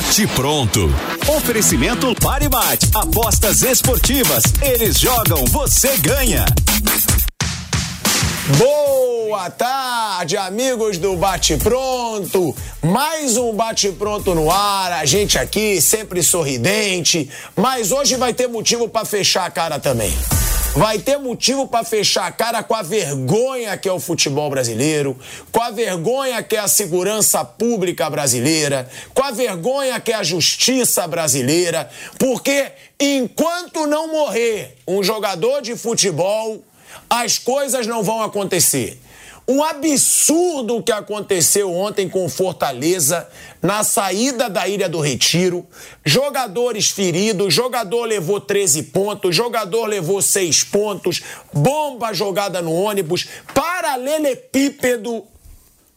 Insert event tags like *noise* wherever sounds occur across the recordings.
Bate pronto. Oferecimento Pare Bate. Apostas esportivas. Eles jogam, você ganha. Boa tarde, amigos do Bate Pronto. Mais um Bate Pronto no ar. A gente aqui sempre sorridente, mas hoje vai ter motivo para fechar a cara também. Vai ter motivo para fechar a cara com a vergonha que é o futebol brasileiro, com a vergonha que é a segurança pública brasileira, com a vergonha que é a justiça brasileira, porque enquanto não morrer um jogador de futebol, as coisas não vão acontecer. Um absurdo o que aconteceu ontem com Fortaleza na saída da Ilha do Retiro. Jogadores feridos, jogador levou 13 pontos, jogador levou 6 pontos, bomba jogada no ônibus, paralelepípedo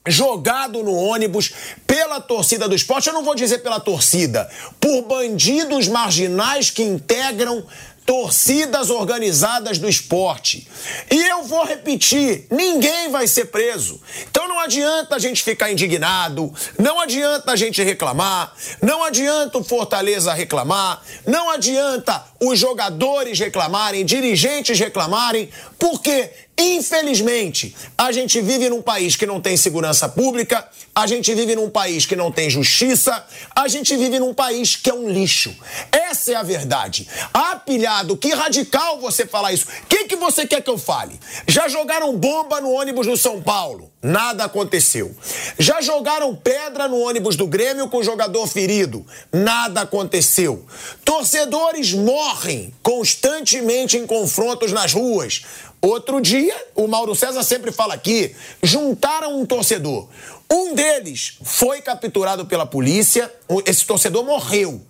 jogado no ônibus pela torcida do esporte. Eu não vou dizer pela torcida, por bandidos marginais que integram torcidas organizadas do esporte. E eu vou repetir: ninguém vai ser preso. Então não adianta a gente ficar indignado, não adianta a gente reclamar, não adianta o Fortaleza reclamar, não adianta os jogadores reclamarem, dirigentes reclamarem, porque Infelizmente, a gente vive num país que não tem segurança pública, a gente vive num país que não tem justiça, a gente vive num país que é um lixo. Essa é a verdade. Ah, pilhado, que radical você falar isso. O que, que você quer que eu fale? Já jogaram bomba no ônibus do São Paulo? Nada aconteceu. Já jogaram pedra no ônibus do Grêmio com jogador ferido? Nada aconteceu. Torcedores morrem constantemente em confrontos nas ruas. Outro dia, o Mauro César sempre fala aqui, juntaram um torcedor. Um deles foi capturado pela polícia, esse torcedor morreu.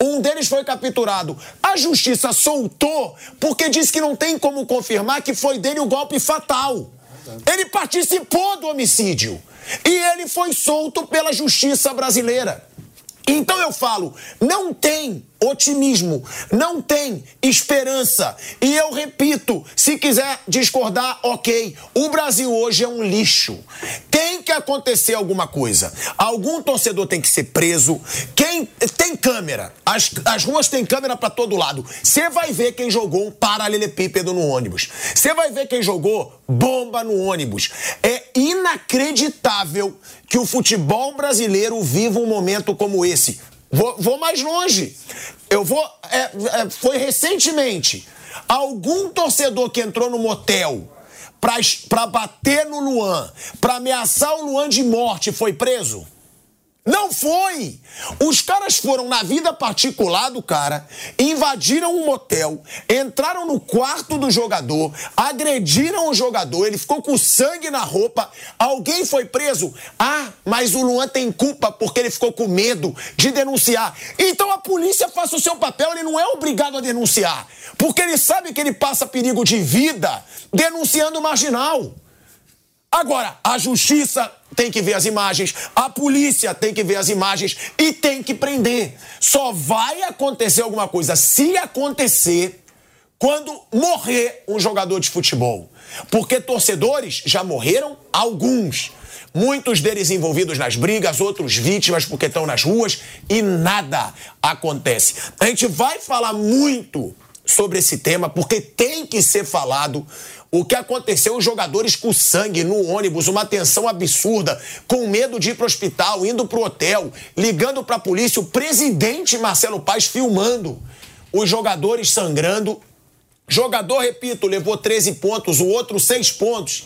Um deles foi capturado. A justiça soltou porque disse que não tem como confirmar que foi dele o golpe fatal. Ele participou do homicídio. E ele foi solto pela justiça brasileira. Então eu falo, não tem otimismo, não tem esperança. E eu repito, se quiser discordar, ok. O Brasil hoje é um lixo. Tem que acontecer alguma coisa. Algum torcedor tem que ser preso. Quem tem câmera, as, as ruas têm câmera para todo lado. Você vai ver quem jogou um paralelepípedo no ônibus. Você vai ver quem jogou bomba no ônibus. É inacreditável que o futebol brasileiro viva um momento como esse. Vou, vou mais longe. Eu vou. É, é, foi recentemente. Algum torcedor que entrou no motel para bater no Luan, para ameaçar o Luan de morte, foi preso? Não foi! Os caras foram na vida particular do cara, invadiram um motel, entraram no quarto do jogador, agrediram o jogador, ele ficou com sangue na roupa. Alguém foi preso? Ah, mas o Luan tem culpa porque ele ficou com medo de denunciar. Então a polícia faça o seu papel, ele não é obrigado a denunciar, porque ele sabe que ele passa perigo de vida denunciando o marginal. Agora, a justiça tem que ver as imagens, a polícia tem que ver as imagens e tem que prender. Só vai acontecer alguma coisa se acontecer quando morrer um jogador de futebol. Porque torcedores já morreram alguns. Muitos deles envolvidos nas brigas, outros vítimas porque estão nas ruas e nada acontece. A gente vai falar muito sobre esse tema porque tem que ser falado o que aconteceu, os jogadores com sangue no ônibus, uma tensão absurda, com medo de ir para o hospital, indo para o hotel, ligando para a polícia, o presidente Marcelo Paz filmando os jogadores sangrando. Jogador, repito, levou 13 pontos, o outro 6 pontos.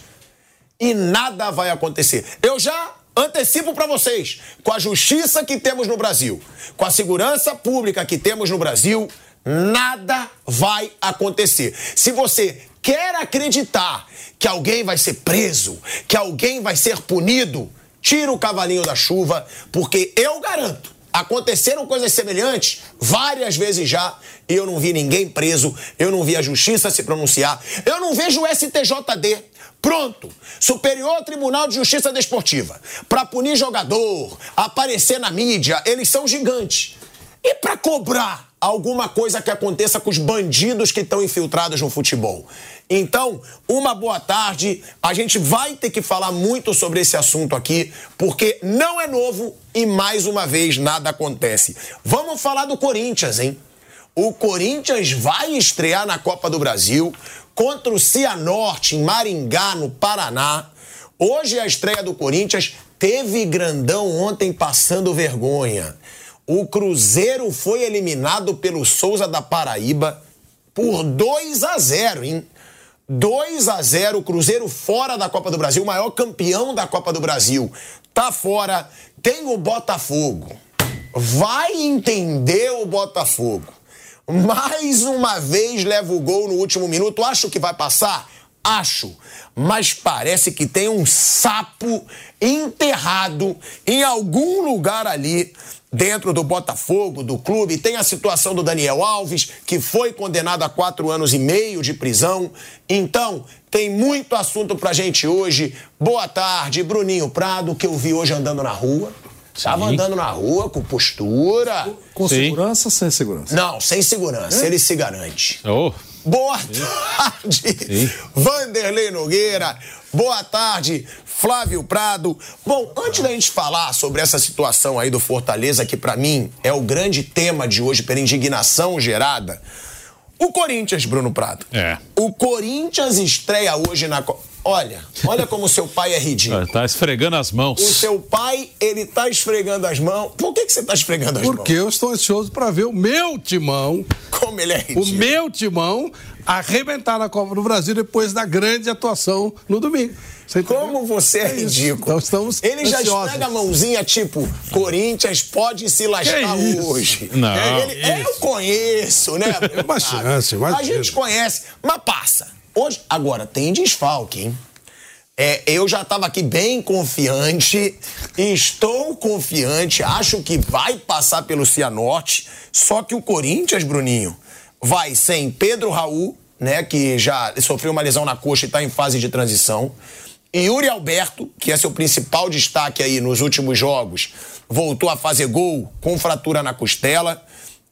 E nada vai acontecer. Eu já antecipo para vocês, com a justiça que temos no Brasil, com a segurança pública que temos no Brasil, nada vai acontecer. Se você quer acreditar que alguém vai ser preso, que alguém vai ser punido, tira o cavalinho da chuva, porque eu garanto, aconteceram coisas semelhantes várias vezes já e eu não vi ninguém preso, eu não vi a justiça se pronunciar, eu não vejo o STJD. Pronto, Superior Tribunal de Justiça Desportiva, para punir jogador, aparecer na mídia, eles são gigantes. E para cobrar alguma coisa que aconteça com os bandidos que estão infiltrados no futebol. Então, uma boa tarde. A gente vai ter que falar muito sobre esse assunto aqui, porque não é novo e mais uma vez nada acontece. Vamos falar do Corinthians, hein? O Corinthians vai estrear na Copa do Brasil contra o Cianorte em Maringá, no Paraná. Hoje é a estreia do Corinthians. Teve grandão ontem passando vergonha. O Cruzeiro foi eliminado pelo Souza da Paraíba por 2 a 0, hein? 2 a 0, o Cruzeiro fora da Copa do Brasil, o maior campeão da Copa do Brasil. Tá fora. Tem o Botafogo. Vai entender o Botafogo. Mais uma vez leva o gol no último minuto. Acho que vai passar? Acho. Mas parece que tem um sapo enterrado em algum lugar ali dentro do Botafogo, do clube. Tem a situação do Daniel Alves, que foi condenado a quatro anos e meio de prisão. Então, tem muito assunto pra gente hoje. Boa tarde, Bruninho Prado, que eu vi hoje andando na rua. Tava andando na rua com postura. Com Sim. segurança ou sem segurança? Não, sem segurança. É? Ele se garante. Oh. Boa tarde. Vanderlei Nogueira. Boa tarde, Flávio Prado. Bom, antes da gente falar sobre essa situação aí do Fortaleza, que para mim é o grande tema de hoje pela indignação gerada, o Corinthians, Bruno Prado. É. O Corinthians estreia hoje na Olha, olha como seu pai é ridículo. Tá esfregando as mãos. O seu pai, ele tá esfregando as mãos. Por que, que você tá esfregando as Porque mãos? Porque eu estou ansioso para ver o meu timão. Como ele é ridículo. O meu timão arrebentar na Copa do Brasil depois da grande atuação no domingo. Você Como você é, é ridículo. Então estamos Ele já esfrega a mãozinha tipo, Corinthians pode se lascar hoje. Não. É, ele, eu conheço, né? Uma chance, uma A gente conhece, mas passa. Hoje, agora, tem desfalque, hein? É, eu já estava aqui bem confiante, estou confiante, acho que vai passar pelo Cianorte, só que o Corinthians, Bruninho, vai sem Pedro Raul, né, que já sofreu uma lesão na coxa e está em fase de transição, e Yuri Alberto, que é seu principal destaque aí nos últimos jogos, voltou a fazer gol com fratura na costela,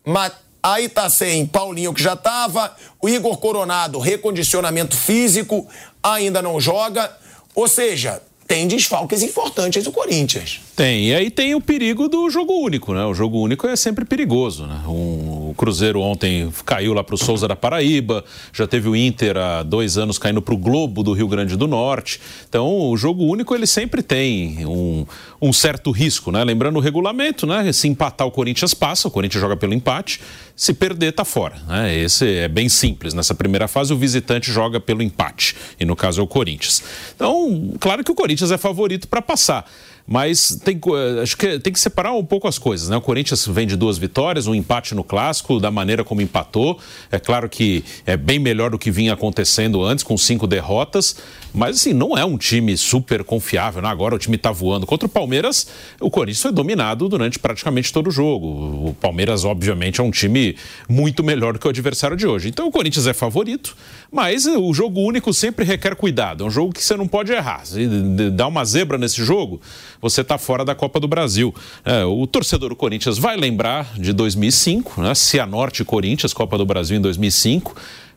mas Aí tá sem Paulinho, que já tava. O Igor Coronado, recondicionamento físico, ainda não joga. Ou seja, tem desfalques importantes o Corinthians. Tem, e aí tem o perigo do jogo único, né? O jogo único é sempre perigoso, né? O Cruzeiro ontem caiu lá para o Souza da Paraíba, já teve o Inter há dois anos caindo para o Globo do Rio Grande do Norte. Então, o jogo único ele sempre tem um, um certo risco, né? Lembrando o regulamento, né? Se empatar o Corinthians passa, o Corinthians joga pelo empate, se perder tá fora, né? Esse é bem simples. Nessa primeira fase o visitante joga pelo empate, e no caso é o Corinthians. Então, claro que o Corinthians é favorito para passar. Mas tem, eh, acho que tem que separar um pouco as coisas, né? O Corinthians vem de duas vitórias, um empate no clássico, da maneira como empatou. É claro que é bem melhor do que vinha acontecendo antes, com cinco derrotas. Mas assim, não é um time super confiável. Né? Agora o time está voando. Contra o Palmeiras, o Corinthians foi dominado durante praticamente todo o jogo. O Palmeiras, obviamente, é um time muito melhor do que o adversário de hoje. Então o Corinthians é favorito, mas o jogo único sempre requer cuidado. É um jogo que você não pode errar. Se dá uma zebra nesse jogo, você está fora da Copa do Brasil. É, o torcedor do Corinthians vai lembrar de 2005, né? Cianorte Corinthians, Copa do Brasil em 2005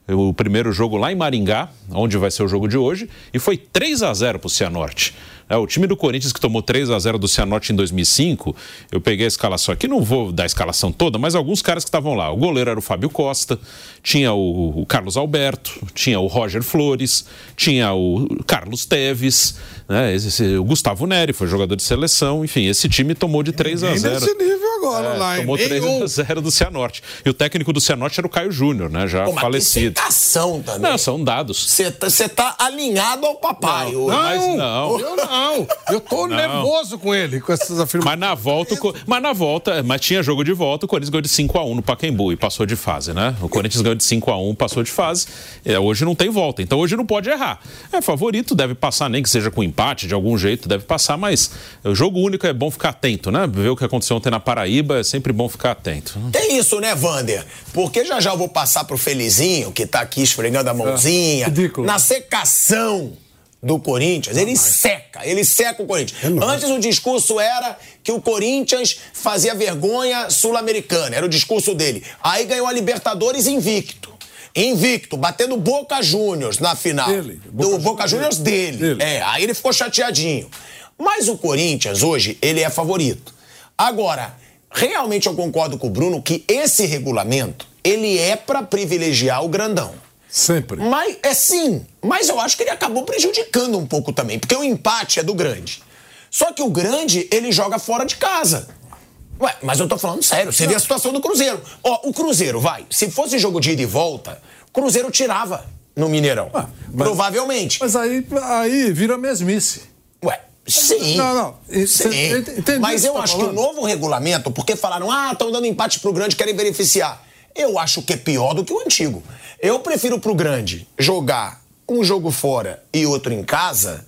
o primeiro jogo lá em Maringá, onde vai ser o jogo de hoje, e foi 3 a 0 para o Cianorte. É, o time do Corinthians que tomou 3 a 0 do Cianorte em 2005, eu peguei a escalação aqui, não vou dar a escalação toda, mas alguns caras que estavam lá. O goleiro era o Fábio Costa, tinha o, o Carlos Alberto, tinha o Roger Flores, tinha o Carlos Teves, né, esse, esse, o Gustavo Neri foi jogador de seleção, enfim, esse time tomou de 3 a 0. Esse nível agora é, lá, Tomou 3 a 0 do Cianorte. E o técnico do Cianorte era o Caio Júnior, né, já Pô, falecido. Mas também. Não, são dados. Você tá, tá, alinhado ao papai. Não, mas não. Eu não. Não, eu tô Não. nervoso com ele, com essas afirmações. Mas na volta, o mas na volta, mas tinha jogo de volta, o Corinthians ganhou de 5 a 1 no Pacaembu e passou de fase, né? O Corinthians ganhou de 5 a 1, passou de fase. É, hoje não tem volta, então hoje não pode errar. É favorito, deve passar nem que seja com empate, de algum jeito deve passar, mas o jogo único é bom ficar atento, né? Ver o que aconteceu ontem na Paraíba é sempre bom ficar atento. Tem isso, né, Vander? Porque já já eu vou passar pro Felizinho, que tá aqui esfregando a mãozinha. ridículo. Na secação do Corinthians, ele seca, ele seca o Corinthians. Antes o discurso era que o Corinthians fazia vergonha sul-americana, era o discurso dele. Aí ganhou a Libertadores invicto. Invicto, batendo Boca Juniors na final. Dele, do Boca Boca Juniors dele. dele. É, aí ele ficou chateadinho. Mas o Corinthians hoje, ele é favorito. Agora, realmente eu concordo com o Bruno que esse regulamento, ele é pra privilegiar o grandão. Sempre. Mas, é sim, mas eu acho que ele acabou prejudicando um pouco também, porque o empate é do grande. Só que o grande, ele joga fora de casa. Ué, mas eu tô falando sério, você vê a situação do Cruzeiro. Ó, o Cruzeiro, vai, se fosse jogo de ida e volta, o Cruzeiro tirava no Mineirão. Ah, mas- Provavelmente. Mas aí, aí vira mesmice. Ué, sim. Não, não. Sim. Ent- entendi Mas eu tá acho que o falando. novo regulamento, porque falaram, ah, estão dando empate pro grande, querem beneficiar. Eu acho que é pior do que o antigo. Eu prefiro pro grande jogar um jogo fora e outro em casa,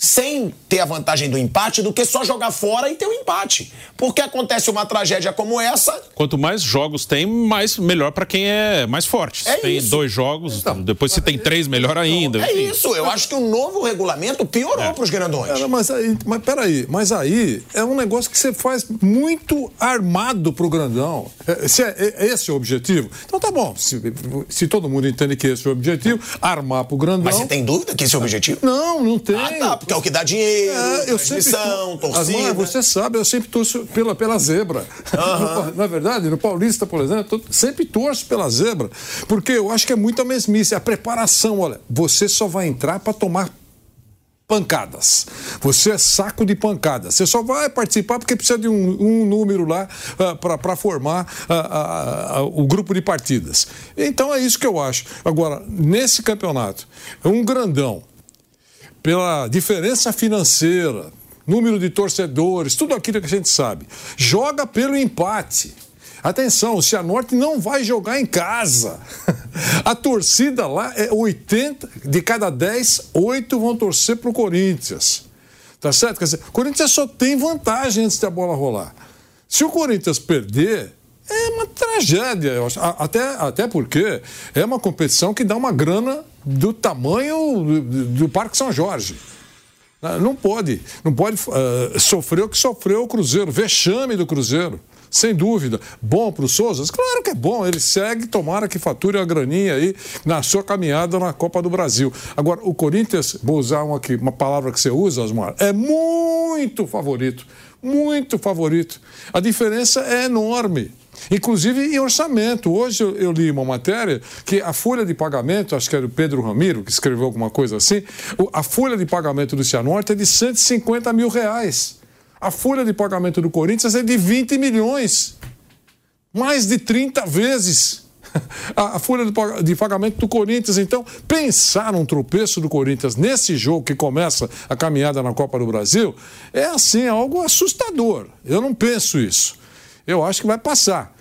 sem ter a vantagem do empate, do que só jogar fora e ter o empate. Porque acontece uma tragédia como essa, Quanto mais jogos tem, mais melhor pra quem é mais forte. Se É tem isso. dois jogos, depois se tem três, melhor ainda. é isso. Eu acho que o novo regulamento piorou pros grandões. Cara, mas aí, mas peraí, mas aí é um negócio que você faz muito armado pro grandão. É, se é, é esse é o objetivo, então tá bom. Se, se todo mundo entende que esse é o objetivo, armar pro grandão. Mas você tem dúvida que esse é o objetivo? Não, não tem. Ah, tá, porque é o que dá dinheiro, É, eu transmissão, torcida. Asmar, você sabe, eu sempre torço pela, pela zebra. No- *laughs* Na verdade, no Paulista, por exemplo, eu sempre torço pela zebra, porque eu acho que é muita mesmice. A preparação, olha, você só vai entrar para tomar pancadas. Você é saco de pancadas. Você só vai participar porque precisa de um, um número lá para formar ah, ah, ah, o grupo de partidas. Então é isso que eu acho. Agora, nesse campeonato, um grandão pela diferença financeira, número de torcedores, tudo aquilo que a gente sabe. Joga pelo empate. Atenção, o Cianorte não vai jogar em casa. *laughs* A torcida lá é 80, de cada 10, 8 vão torcer pro Corinthians. Tá certo? Quer dizer, o Corinthians só tem vantagem antes da bola rolar. Se o Corinthians perder, é uma tragédia. A- Até, até porque é uma competição que dá uma grana do tamanho do, do Parque São Jorge. Ah, Não pode, não pode ah, sofrer o que sofreu o Cruzeiro, vexame do Cruzeiro. Sem dúvida. Bom para o Souza? Claro que é bom. Ele segue, tomara que fature a graninha aí na sua caminhada na Copa do Brasil. Agora, o Corinthians, vou usar uma, aqui, uma palavra que você usa, Osmar, é muito favorito. Muito favorito. A diferença é enorme. Inclusive em orçamento. Hoje eu, eu li uma matéria que a folha de pagamento, acho que era o Pedro Ramiro que escreveu alguma coisa assim, a folha de pagamento do Cianorte é de 150 mil reais. A folha de pagamento do Corinthians é de 20 milhões. Mais de 30 vezes *laughs* a, folha de pagamento do Corinthians. Então, pensar um tropeço do Corinthians nesse jogo que começa a caminhada na Copa do Brasil é assim, algo assustador. Eu não penso isso. Eu acho que vai passar.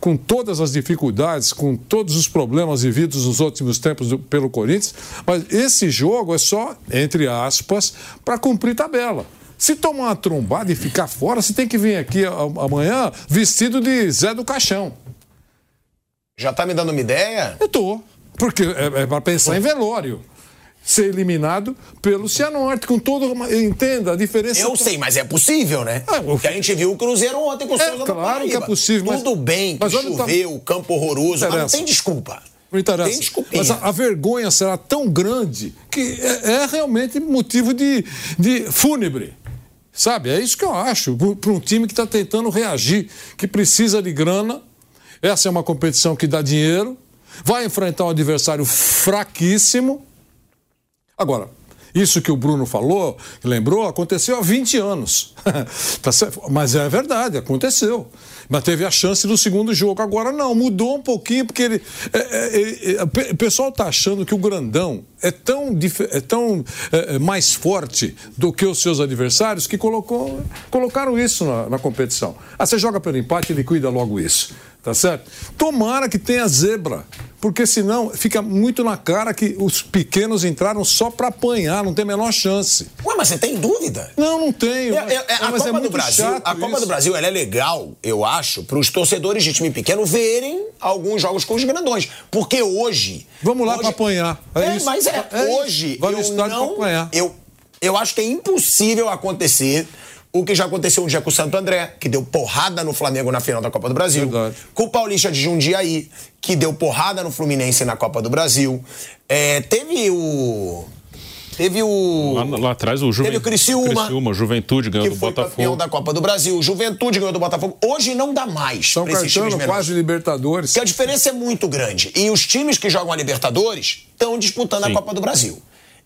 Com todas as dificuldades, com todos os problemas vividos nos últimos tempos do- pelo Corinthians, mas esse jogo é só, entre aspas, para cumprir tabela. Se tomar uma trombada e ficar fora, você tem que vir aqui amanhã vestido de Zé do Caixão. Já tá me dando uma ideia? Eu tô. Porque é, é para pensar em velório. Ser eliminado pelo Cianorte, com todo. uma- Entenda a diferença. Eu sei, mas é possível, né? Ah, Porque a gente viu o Cruzeiro ontem com o É, Souza claro que é possível, mas- Tudo bem que mas choveu, campo horroroso, mas não tem desculpa. Não interessa. Tem desculpinha. Mas a, a vergonha será tão grande que é, é realmente motivo de, de fúnebre. Sabe? É isso que eu acho. Para um time que está tentando reagir, que precisa de grana. Essa é uma competição que dá dinheiro. Vai enfrentar um adversário fraquíssimo. Agora, isso que o Bruno falou, lembrou, aconteceu há 20 anos. *laughs* Tá? Mas é verdade, aconteceu. Mas teve a chance no segundo jogo. Agora não, mudou um pouquinho, porque ele. É, é, é, o pessoal está achando que o grandão é tão, é tão é, mais forte do que os seus adversários que colocou, colocaram isso na, na competição. Ah, você joga pelo empate e liquida logo isso. Tá certo? Tomara que tenha zebra, porque senão fica muito na cara que os pequenos entraram só para apanhar, não tem a menor chance. Ué, mas você tem dúvida? Não, não tenho. É, é, a mas Copa do Brasil, a Copa isso. do Brasil, ela é legal, eu acho, para os torcedores de time pequeno verem alguns jogos com os grandões, porque hoje. Vamos lá hoje, para apanhar. É, é isso. mas é, é hoje no eu não, pra apanhar. eu eu acho que é impossível acontecer o que já aconteceu um dia com o Santo André, que deu porrada no Flamengo na final da Copa do Brasil. Verdade. Com o Paulista de Jundiaí, que deu porrada no Fluminense na Copa do Brasil. É, teve o. Teve o. Lá, lá atrás o Juventude. Teve o Criciúma. Criciúma, Juventude ganhou que do foi campeão Botafogo. da Copa do Brasil. Juventude ganhou do Botafogo. Hoje não dá mais. São Caetano, quase Libertadores. Porque a diferença é muito grande. E os times que jogam a Libertadores estão disputando Sim. a Copa do Brasil.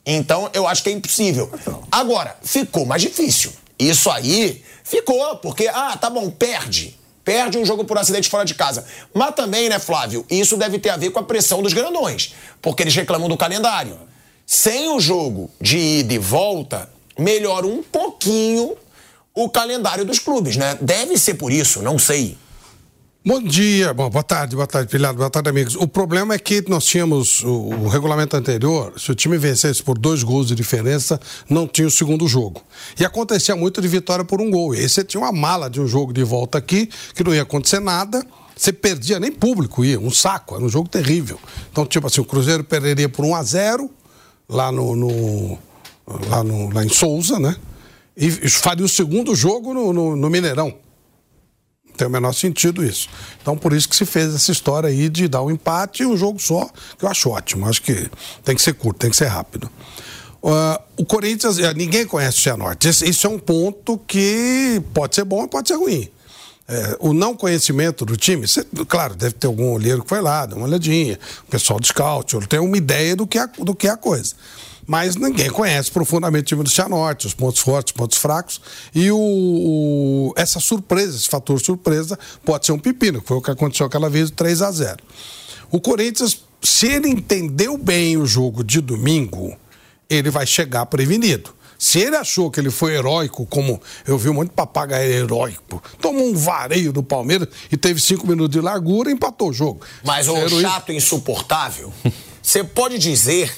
Então, eu acho que é impossível. Agora, ficou mais difícil. Isso aí ficou, porque, ah, tá bom, perde. Perde um jogo por acidente fora de casa. Mas também, né, Flávio, isso deve ter a ver com a pressão dos grandões. Porque eles reclamam do calendário. Sem o jogo de ida e volta, melhora um pouquinho o calendário dos clubes, né? Deve ser por isso, não sei. Bom dia, bom, boa tarde, boa tarde, filhado, boa tarde, amigos. O problema é que nós tínhamos o, o regulamento anterior, se o time vencesse por dois gols de diferença, não tinha o segundo jogo. E acontecia muito de vitória por um gol. E aí você tinha uma mala de um jogo de volta aqui, que não ia acontecer nada, você perdia, nem público ia, um saco, era um jogo terrível. Então, tipo assim, o Cruzeiro perderia por 1 a 0 lá no, no- lá, no lá em Souza, né? E faria o segundo jogo no- no- no Mineirão. Tem o menor sentido isso. Então, por isso que se fez essa história aí de dar um empate e um jogo só, que eu acho ótimo. Acho que tem que ser curto, tem que ser rápido. Ah, o Corinthians, eh, ninguém conhece o Cianorte. Esse- Isso é um ponto que pode ser bom e pode ser ruim. É, o não conhecimento do time, cê- claro, deve ter algum olheiro que foi lá, dá uma olhadinha, o pessoal do scout, tem uma ideia do que é, do que é a coisa. Mas ninguém conhece profundamente o time do Cianorte, os pontos fortes, os pontos fracos. E o, o- essa surpresa, esse fator surpresa, pode ser um pepino, que foi o que aconteceu aquela vez, 3 a 0 O Corinthians, se ele entendeu bem o jogo de domingo, ele vai chegar prevenido. Se ele achou que ele foi heróico, como eu vi um monte de papagaio heróico, tomou um vareio do Palmeiras e teve cinco minutos de largura e empatou o jogo. Mas o Heroísmo. chato insuportável, *laughs* você pode dizer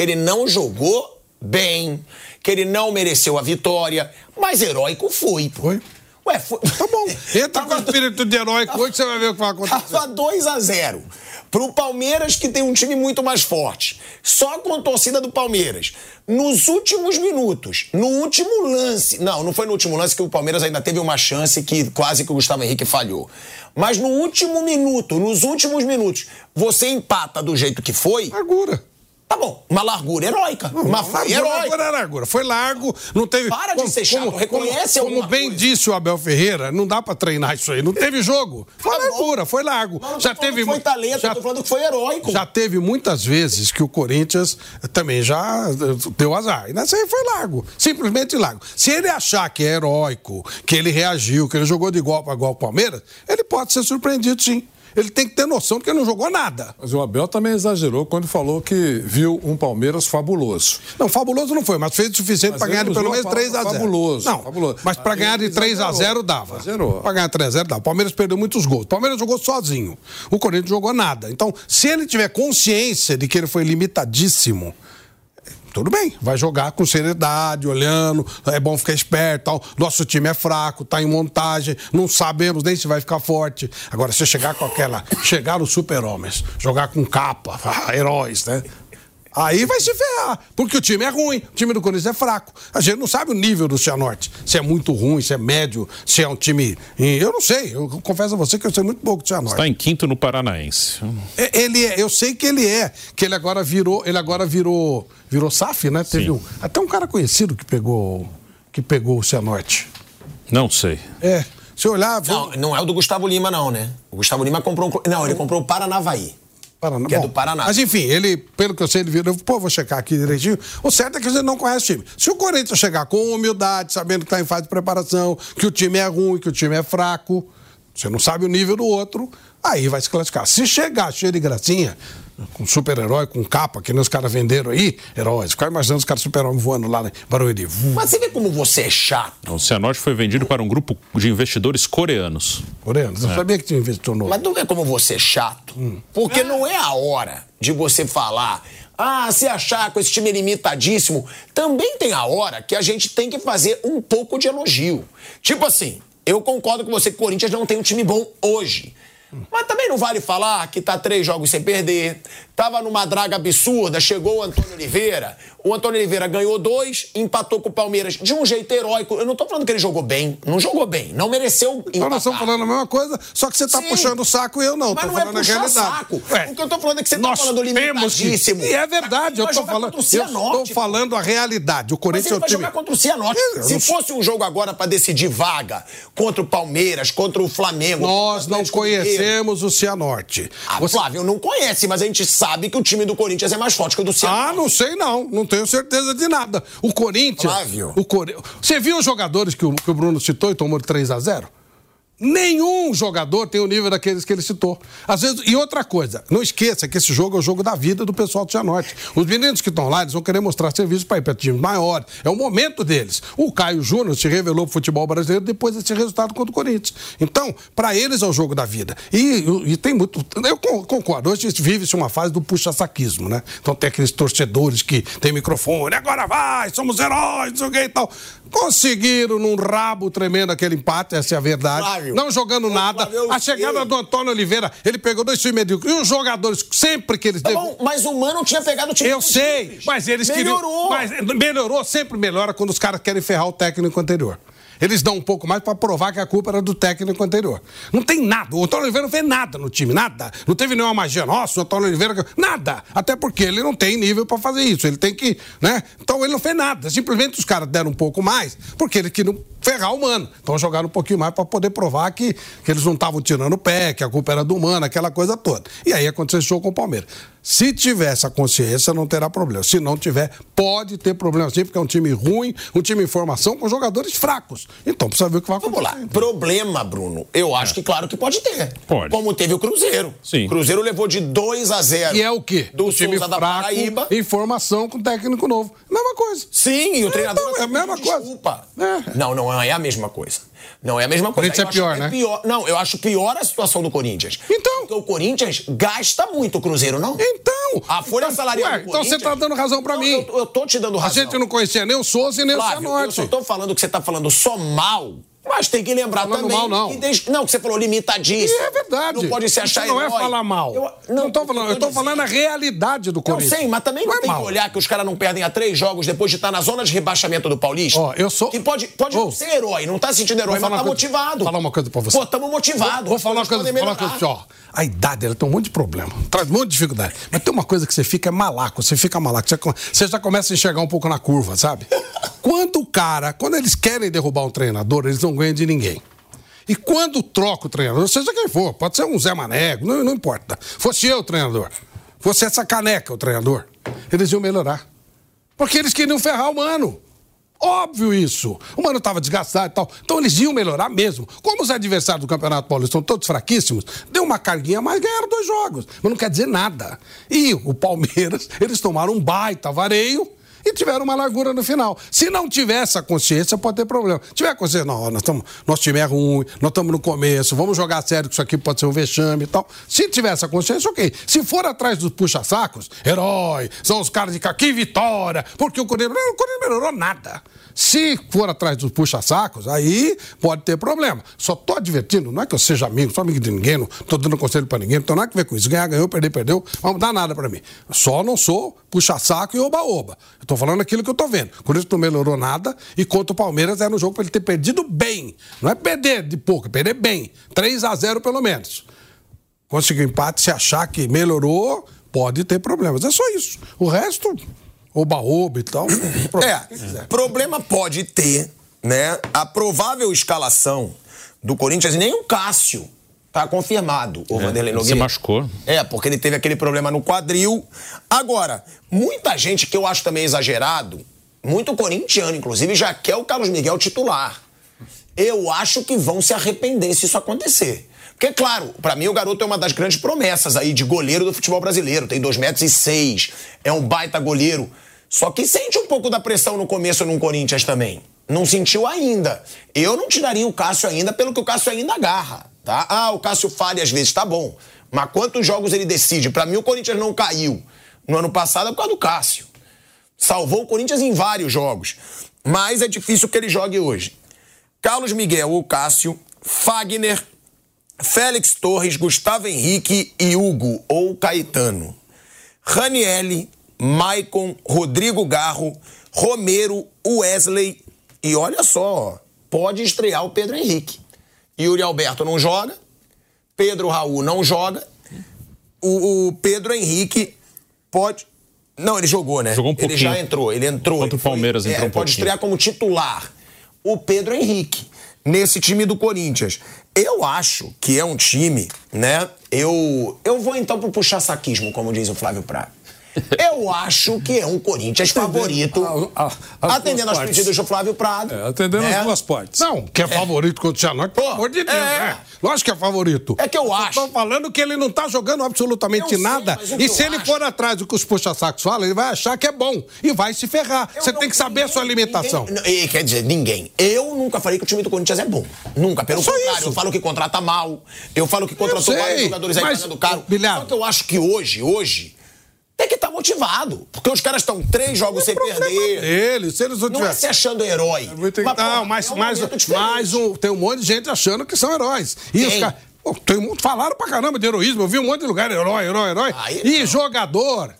que ele não jogou bem, que ele não mereceu a vitória, mas heróico foi. pô. Foi. Ué, foi. Tá bom. *laughs* Entra com o espírito de heróico hoje, você vai ver o que vai acontecer. Tava 2 a 0 pro Palmeiras, que tem um time muito mais forte. Só com a torcida do Palmeiras. Nos últimos minutos, no último lance. Não, não foi no último lance que o Palmeiras ainda teve uma chance que quase que o Gustavo Henrique falhou. Mas no último minuto, nos últimos minutos, você empata do jeito que foi. Largura. Tá bom, uma largura heróica. Foi largura, heróica. largura, é largura. Foi largo, não teve. Para de ser chato, reconhece como, como bem coisa. disse o Abel Ferreira, não dá pra treinar isso aí. Não teve jogo. Foi Tá bom. largura, foi largo. Não tô já teve que foi talento, já, tô falando que foi heróico. já teve muitas vezes que o Corinthians também já eh, deu azar. E nessa aí foi largo. Simplesmente largo. Se ele achar que é heróico, que ele reagiu, que ele jogou de igual para igual o Palmeiras, ele pode ser surpreendido sim. Ele tem que ter noção de que ele não jogou nada. Mas o Abel também exagerou quando falou que viu um Palmeiras fabuloso. Não, fabuloso não foi, mas fez o suficiente para ganhar de pelo menos a 3 a palavra 0 fabuloso, Não, fabuloso. mas para ganhar de ele 3 a 0 exagerou. dava. Exagerou. Para ganhar 3 a 0 dava. O Palmeiras perdeu muitos gols. O Palmeiras jogou sozinho. O Corinthians jogou nada. Então, se ele tiver consciência de que ele foi limitadíssimo, tudo bem, vai jogar com seriedade, olhando, é bom ficar esperto, tal. nosso time é fraco, tá em montagem, não sabemos nem se vai ficar forte. Agora, se chegar com aquela, chegar os super-homens, jogar com capa, *laughs* heróis, né? Aí vai se ferrar, porque o time é ruim, o time do Corinthians é fraco. A gente não sabe o nível do Cianorte, se é muito ruim, se é médio, se é um time... Eu não sei, eu confesso a você que eu sei muito pouco do Cianorte. Está em quinto no Paranaense. É, Ele é, eu sei que ele é, que ele agora virou, ele agora virou, virou SAF, né? Teve Sim. um, até um cara conhecido que pegou, que pegou o Cianorte. Não sei. É, se olhar, Não, não é o do Gustavo Lima, não, né? O Gustavo Lima comprou um. Não, ele comprou o Paranavaí. Paraná, que é do Paraná. Mas enfim, ele, pelo que eu sei, ele virou, pô, vou checar aqui direitinho. O certo é que você não conhece o time. Se o Corinthians chegar com humildade, sabendo que está em fase de preparação, que o time é ruim, que o time é fraco, Você não sabe o nível do outro, aí vai se classificar. Se chegar cheio de gracinha, com super-herói, com capa, que nem os caras venderam aí, heróis. Ficar imaginando os caras super-herói voando lá em Barueri. Mas você vê como você é chato. O Cianorte foi vendido para um grupo de investidores coreanos. Coreanos? Eu É. sabia que tinha investidor novo. Mas não vê como você é chato. Porque não é a hora de você falar. Ah, se achar com esse time limitadíssimo. Também tem a hora que a gente tem que fazer um pouco de elogio. Tipo assim, eu concordo com você que o Corinthians não tem um time bom hoje. Mas também não vale falar que tá três jogos sem perder. Tava numa draga absurda, chegou o Antônio Oliveira. O Antônio Oliveira ganhou dois, empatou com o Palmeiras de um jeito heróico. Eu não tô falando que ele jogou bem. Não jogou bem. Não mereceu Então nós estamos falando a mesma coisa, só que você está Sim. puxando o saco e eu não. Mas Tô não é falando a puxar saco. Ué, O que eu tô falando é que você tá nós falando temos que- limitadíssimo. E é verdade, eu tô falando. Eu estou falando a realidade. O Mas Corinthians ele é o vai time. jogar contra o Cianorte. Eu Se não- fosse um jogo agora pra decidir vaga contra o Palmeiras, contra o Flamengo. Nós não Mineiro. Conhecemos o Cianorte. Ah, Você- Flávio, não conhece, mas a gente sabe que o time do Corinthians é mais forte que o do Cianorte. Ah, não sei não, não tenho certeza de nada. O Corinthians. Flávio. O Core... Você viu os jogadores que o, que o Bruno citou e tomou de 3 a 0 Nenhum jogador tem o nível daqueles que ele citou. Às vezes, e outra coisa, não esqueça que esse jogo é o jogo da vida do pessoal do Cianorte. Os meninos que estão lá, eles vão querer mostrar serviço para ir para times maiores. É o momento deles. O Caio Júnior se revelou pro futebol brasileiro depois desse resultado contra o Corinthians. Então, para eles é o jogo da vida. E, e tem muito. Eu con- concordo. Hoje vive-se uma fase do puxa-saquismo, né? Então tem aqueles torcedores que tem microfone, agora vai, somos heróis, que e tal. Conseguiram num rabo tremendo aquele empate, essa é a verdade. Flávio. Não jogando Ô, nada. Flávio, a chegada do Antônio Oliveira, ele pegou dois times medíocres. E os jogadores, sempre que eles. Tá bom, mas o Mano tinha pegado o time eu sei, times. mas eles Melhorou. queriam. Mas melhorou, sempre melhora quando os caras querem ferrar o técnico anterior. Eles dão um pouco mais pra provar que a culpa era do técnico anterior. Não tem nada. O Antônio Oliveira não fez nada no time, nada. Não teve nenhuma magia. Nossa, o Antônio Oliveira. Nada. Até porque ele não tem nível pra fazer isso. Ele tem que. né? Então ele não fez nada. Simplesmente os caras deram um pouco mais porque eles queriam ferrar o mano. Então jogaram um pouquinho mais pra poder provar que, que eles não estavam tirando o pé, que a culpa era do mano, aquela coisa toda. E aí aconteceu esse jogo com o Palmeiras. Se tiver essa consciência, não terá problema. Se não tiver, pode ter problema sim, porque é um time ruim, um time em formação com jogadores fracos. Então precisa ver o que vai Vamos acontecer. lá. Problema, Bruno. Eu acho que claro que pode ter. Pode. Como teve o Cruzeiro. Sim. O Cruzeiro levou de 2 a 0. E é o quê? Do um time Souza da fraco Paraíba. em formação com técnico novo. Mesma coisa. Sim, e o treinador Então, é a mesma pediu coisa. Desculpa. É. Não, não é a mesma coisa. Não é a mesma coisa. Corinthians Eu é pior, né? pior- Não, eu acho pior a situação do Corinthians. Então. Porque o Corinthians gasta muito o Cruzeiro, não? Então. A folha então, salarial ué, do Então você tá dando razão pra Não, mim. Eu, eu tô te dando A razão. gente não conhecia nem o Souza e nem o Flávio, eu Cianorte. só tô falando que você tá falando só mal, mas tem que lembrar Falando também mal, não. que desde- não, que você falou limitadíssimo. E é verdade. Não pode se Isso achar não é herói. falar mal. Eu, não, tô falando, eu tô falando a realidade do Eu Corinthians. sei, mas também não, é tem mal. que olhar que os caras não perdem a três jogos depois de estar na zona de rebaixamento do Paulista. Ó, eu sou- Que pode, pode não ser herói, não tá se sentindo herói, Vou mas tá motivado. falar uma coisa pra você. Pô, tamo motivados. Vou falar uma coisa, falar uma coisa ó. A idade, ela tem um monte de problema. Traz um monte de dificuldade. Mas tem uma coisa que você fica é malaco. Você fica malaco. Você, co- você já começa a enxergar um pouco na curva, sabe? *laughs* Quando o cara, quando eles querem derrubar um treinador, eles não ganham de ninguém. E quando troca o treinador, seja quem for, pode ser um Zé Manego, não, não importa. Fosse eu o treinador, fosse essa caneca o treinador, eles iam melhorar. Porque eles queriam ferrar o mano. Óbvio isso. O mano estava desgastado e tal. Então eles iam melhorar mesmo. Como os adversários do Campeonato Paulista são todos fraquíssimos, deu uma carguinha, mas ganharam dois jogos. Mas não quer dizer nada. E o Palmeiras, *laughs* eles tomaram um baita vareio e tiveram uma largura no final. Se não tiver essa consciência, pode ter problema. Se tiver consciência, não, nós estamos, nosso time é ruim, nós estamos no começo, vamos jogar sério que isso aqui pode ser um vexame e tal. Se tiver essa consciência, ok. Se for atrás dos puxa-sacos, herói, são os caras de cá, que vitória, porque o Corinthians, o melhorou nada. Se for atrás dos puxa-sacos, aí pode ter problema. Só tô advertindo, não é que eu seja amigo, sou amigo de ninguém, não tô dando conselho pra ninguém, não tem nada a ver com isso. Ganhar, ganhou, perder, perdeu, não dá nada pra mim. Só não sou puxa-saco e oba-oba. Eu tô falando aquilo que eu tô vendo. O Corinthians não melhorou nada e contra o Palmeiras era um jogo pra ele ter perdido bem. Não é perder de pouco, é perder bem. 3 a 0 pelo menos. Conseguiu empate, se achar que melhorou, pode ter problemas. É só isso. O resto, oba-oba e tal. *coughs* É, problema pode ter, né? A provável escalação do Corinthians, nem o Cássio tá confirmado, o Vanderlei ele se Nogueira. machucou. É, porque ele teve aquele problema no quadril. Agora, muita gente que eu acho também exagerado, muito corintiano, inclusive, já quer o Carlos Miguel titular. Eu acho que vão se arrepender se isso acontecer. Porque, claro, para mim o garoto é uma das grandes promessas aí de goleiro do futebol brasileiro. Tem 2 metros e seis, é um baita goleiro. Só que sente um pouco da pressão no começo no Corinthians também. Não sentiu ainda. Eu não tiraria o Cássio ainda pelo que o Cássio ainda agarra, tá? Ah, o Cássio falha às vezes, tá bom. Mas quantos jogos ele decide? Para mim o Corinthians não caiu no ano passado é por causa do Cássio. Salvou o Corinthians em vários jogos. Mas é difícil que ele jogue hoje. Carlos Miguel ou Cássio, Fagner, Félix Torres, Gustavo Henrique e Hugo ou Caetano. Ranielli, Maicon, Rodrigo Garro, Romero, Wesley e olha só, pode estrear o Pedro Henrique. Yuri Alberto não joga, Pedro Raul não joga, o, o Pedro Henrique pode. Não, ele jogou, né? Jogou um Ele já entrou, ele entrou. Contra o Palmeiras foi, entrou é, um Pode pouquinho. estrear como titular. O Pedro Henrique, nesse time do Corinthians. Eu acho que é um time, né? Eu, eu vou então pro puxar saquismo, como diz o Flávio Prado. Eu acho que é um Corinthians favorito. a- a- as atendendo aos partes. pedidos do Flávio Prado. É, atendendo né? as duas partes. Não, que é favorito contra o Cianorte, pelo amor de Deus, é. né? Lógico que é favorito. É que eu acho. Estou falando que ele não tá jogando absolutamente Eu sei, nada. que e se ele acho- for atrás do que os puxa-sacos falam, ele vai achar que é bom. E vai se ferrar. Eu Você não- tem que saber a sua ninguém- alimentação. ninguém- e, quer dizer, ninguém. Eu nunca falei que o time do Corinthians é bom. Nunca. Pelo É só contrário, isso. eu falo que contrata mal. Eu falo que contratou sei, vários jogadores aí mas, pagando caro. Bilhar- Só que eu acho que hoje, hoje, tem que estar motivado. Porque os caras estão três jogos sem perder. Ele, se eles não Não é se achando herói. Mas, Não, mas, é um mas, mas um- tem um monte de gente achando que são heróis. E os caras. Tem muito, falaram pra caramba de heroísmo. Eu vi um monte de lugar, herói, herói, herói. Aí e não. jogador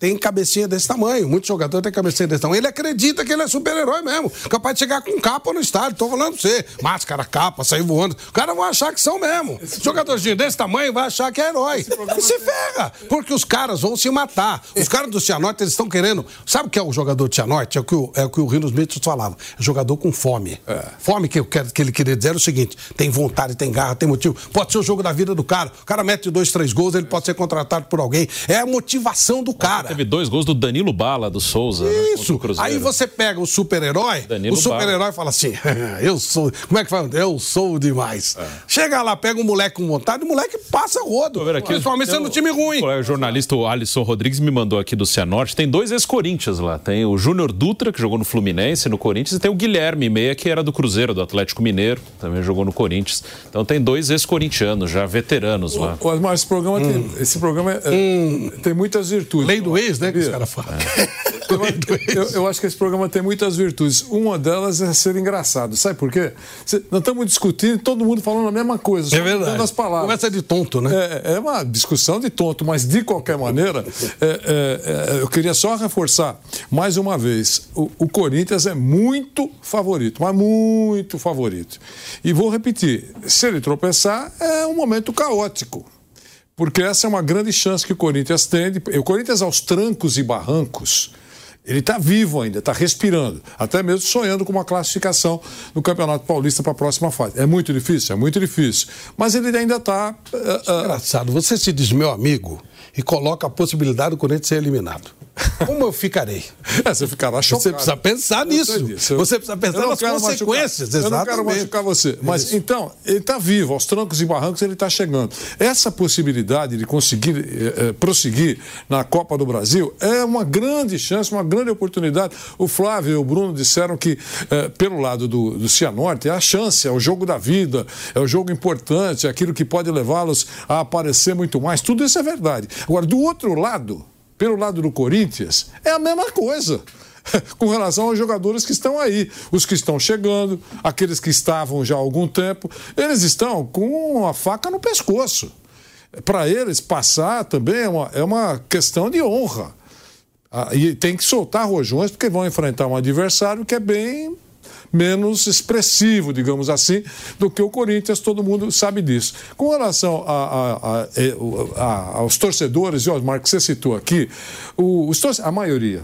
tem cabecinha desse tamanho. Muitos jogadores têm cabecinha desse tamanho. Ele acredita que ele é super-herói mesmo. Capaz de chegar com capa no estádio. Tô falando pra você. Máscara, capa, sair voando. Os caras vão achar que são mesmo. Jogadorzinho desse tamanho vai achar que é herói. E se ferra. Porque os caras vão se matar. Os caras do Cianorte, eles estão querendo. Sabe o que é o jogador do Cianorte? É o que o, é o, que o Rinos Mitchell falava. É jogador com fome. Fome que, eu quero, que ele queria dizer era o seguinte: tem vontade, tem garra, tem motivo. Pode ser o jogo da vida do cara. O cara mete dois, três gols, ele pode ser contratado por alguém. É a motivação do cara. Teve dois gols do Danilo Bala, do Souza. né, Isso. o Cruzeiro. Aí você pega o super-herói, o super-herói fala assim: *laughs* eu sou. Como é que fala? Eu sou demais. Chega lá, pega um moleque com vontade, o moleque passa rodo. Aqui, Principalmente sendo um time ruim. O jornalista o Alisson Rodrigues me mandou aqui do Cianorte. Tem dois ex-Corinthians lá. Tem o Júnior Dutra, que jogou no Fluminense, no Corinthians, e tem o Guilherme Meia, que era do Cruzeiro, do Atlético Mineiro, também jogou no Corinthians. Então tem dois ex-corintianos, já veteranos lá. Osmar, esse programa, Hum. tem, esse programa é- é- tem muitas virtudes. Lei do né? Que os caras falam. *laughs* Eu, eu- eu acho que esse programa tem muitas virtudes. Uma delas é ser engraçado. Sabe por quê? Nós estamos discutindo todo mundo falando a mesma coisa. É verdade. as palavras. Conversa de tonto, né? É, é uma discussão de tonto, mas de qualquer maneira, é, é, é, eu queria só reforçar mais uma vez: o, o Corinthians é muito favorito, mas muito favorito. E vou repetir: se ele tropeçar, é um momento caótico. Porque essa é uma grande chance que o Corinthians tem. De, o Corinthians, aos trancos e barrancos, ele está vivo ainda, está respirando, até mesmo sonhando com uma classificação no Campeonato Paulista para a próxima fase. É muito difícil, é muito difícil. Mas ele ainda está. Engraçado, você se diz meu amigo e coloca a possibilidade do Corinthians ser eliminado. Como eu ficarei? *laughs* É, você ficará chocado. Você precisa pensar nisso. Você precisa pensar nas consequências. Eu não quero machucar você. Mas então, ele está vivo, aos trancos e barrancos ele está chegando. Essa possibilidade de conseguir eh, eh, prosseguir na Copa do Brasil é uma grande chance, uma grande oportunidade. O Flávio e o Bruno disseram que, eh, pelo lado do, do Cianorte, é a chance, é o jogo da vida, é o jogo importante, é aquilo que pode levá-los a aparecer muito mais. Tudo isso é verdade. Agora, do outro lado, pelo lado do Corinthians, é a mesma coisa. *laughs* Com relação aos jogadores que estão aí, os que estão chegando, aqueles que estavam já há algum tempo, eles estão com a faca no pescoço. Para eles, passar também é uma, é uma questão de honra. Ah, e tem que soltar rojões, porque vão enfrentar um adversário que é bem menos expressivo, digamos assim, do que o Corinthians, todo mundo sabe disso. Com relação a- a- a- aos torcedores, e Osmar, que você citou aqui, o- a maioria,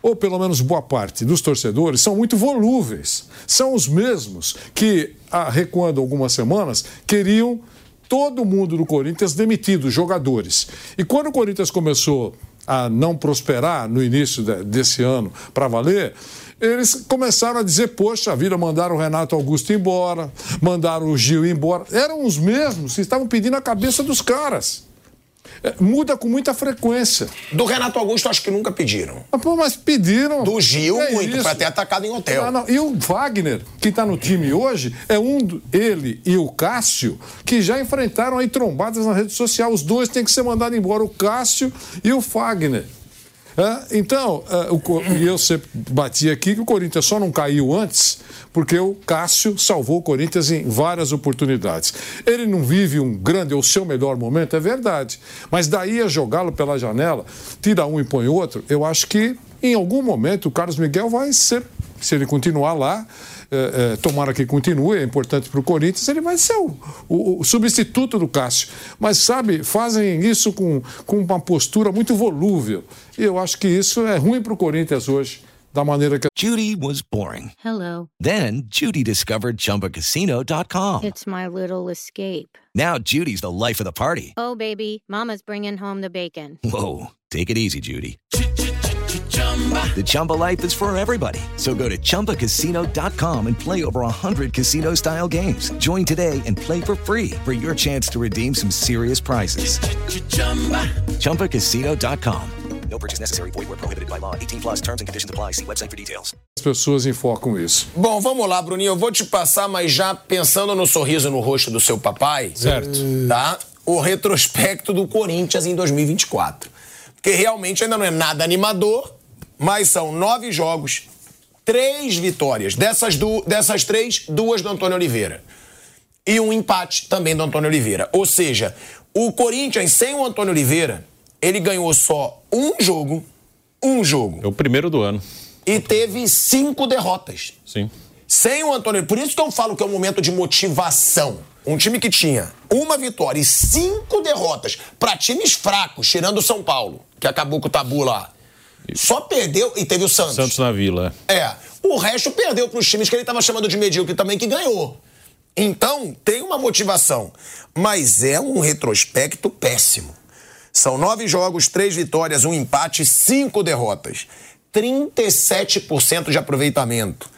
ou pelo menos boa parte dos torcedores, são muito volúveis. São os mesmos que, ah, recuando algumas semanas, queriam todo mundo do Corinthians demitido, jogadores. E quando o Corinthians começou a não prosperar no início de, desse ano para valer, eles começaram a dizer, poxa vida, mandaram o Renato Augusto embora, mandaram o Gil embora. Eram os mesmos que estavam pedindo a cabeça dos caras. É, muda com muita frequência. Do Renato Augusto, acho que nunca pediram. Ah, pô, mas pediram. Do Gil, é muito, foi até atacado em hotel. Ah, e o Wagner, que está no time hoje, é um, ele e o Cássio, que já enfrentaram aí trombadas na rede social. Os dois têm que ser mandados embora, o Cássio e o Wagner. Então, o, e eu sempre bati aqui que o Corinthians só não caiu antes porque o Cássio salvou o Corinthians em várias oportunidades. Ele não vive um grande ou seu melhor momento, é verdade. Mas daí a jogá-lo pela janela, tira um e põe outro, eu acho que em algum momento o Carlos Miguel vai ser, se ele continuar lá, é, é, tomara que continue, é importante para o Corinthians, ele vai ser o, o, o, substituto do Cássio. Mas, sabe, fazem isso com, com uma postura muito volúvel. E eu acho que isso é ruim para o Corinthians hoje. Da maneira que... Judy was boring. Hello. Then, Judy discovered ChumbaCasino.com. It's my little escape. Now, Judy's the life of the party. Oh, baby, mama's bringing home the bacon. Whoa, take it easy, Judy. The Chumba life is for everybody. So go to ChumbaCasino.com and play over 100 casino style games. Join today and play for free for your chance to redeem some serious prizes. ChumbaCasino.com. No purchase necessary. Void where prohibited by law. 18 plus terms and conditions apply. See website for details. As pessoas enfocam isso. Bom, vamos lá, Bruninho. Eu vou te passar, mas já pensando no sorriso no rosto do seu papai. Certo. Tá? O retrospecto do Corinthians em 2024. Porque realmente ainda não é nada animador, mas são nove jogos, três vitórias. Dessas, du dessas três, duas do Antônio Oliveira. E um empate também do Antônio Oliveira. Ou seja, o Corinthians sem o Antônio Oliveira, ele ganhou só um jogo, um jogo. É o primeiro do ano. E teve cinco derrotas. Sim. Sem o Antônio. Por isso que eu falo que é um momento de motivação. Um time que tinha uma vitória e cinco derrotas para times fracos, tirando o São Paulo, que acabou com o tabu lá. Só perdeu e teve o Santos. Santos na Vila. É. O resto perdeu para os times que ele estava chamando de medíocre também, que ganhou. Então, tem uma motivação. Mas é um retrospecto péssimo. São nove jogos, três vitórias, um empate, cinco derrotas. 37% de aproveitamento.